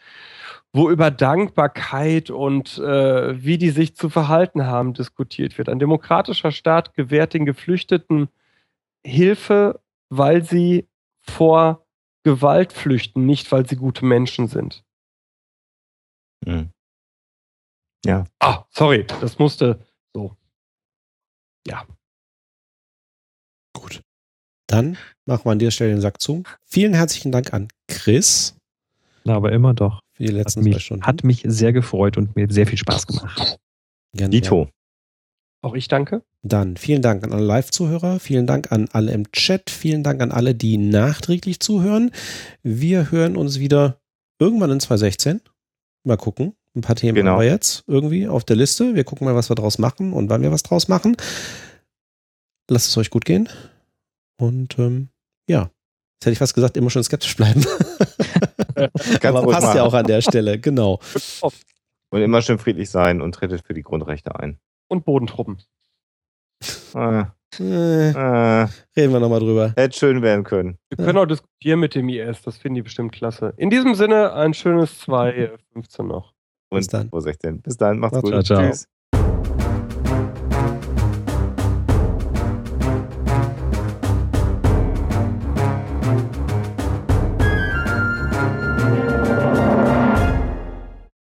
wo über Dankbarkeit und äh, wie die sich zu verhalten haben diskutiert wird. Ein demokratischer Staat gewährt den Geflüchteten Hilfe, weil sie vor Gewalt flüchten, nicht weil sie gute Menschen sind. Hm. Ja. Ah, sorry, das musste so. Ja. Gut. Dann machen wir an dieser Stelle den Sack zu. Vielen herzlichen Dank an Chris. Na, aber immer doch für die letzten hat mich, zwei Stunden. Hat mich sehr gefreut und mir sehr viel Spaß gemacht. Gerne, Dito. Auch ich danke. Dann vielen Dank an alle Live-Zuhörer, vielen Dank an alle im Chat, vielen Dank an alle, die nachträglich zuhören. Wir hören uns wieder irgendwann in 2016. Mal gucken. Ein paar Themen genau. haben wir jetzt irgendwie auf der Liste. Wir gucken mal, was wir draus machen und wann wir was draus machen. Lasst es euch gut gehen. Und ähm, ja, Jetzt hätte ich fast gesagt, immer schon skeptisch bleiben. Aber passt machen. ja auch an der Stelle, genau. Und immer schön friedlich sein und tretet für die Grundrechte ein. Und Bodentruppen. Ah. Äh, äh, reden wir nochmal drüber. Hätte schön werden können. Wir können ja. auch diskutieren mit dem IS, das finden die bestimmt klasse. In diesem Sinne, ein schönes 2.15 noch. Und Bis dann. 16. Bis dann, macht's, macht's gut. Ciao, ciao. Tschüss.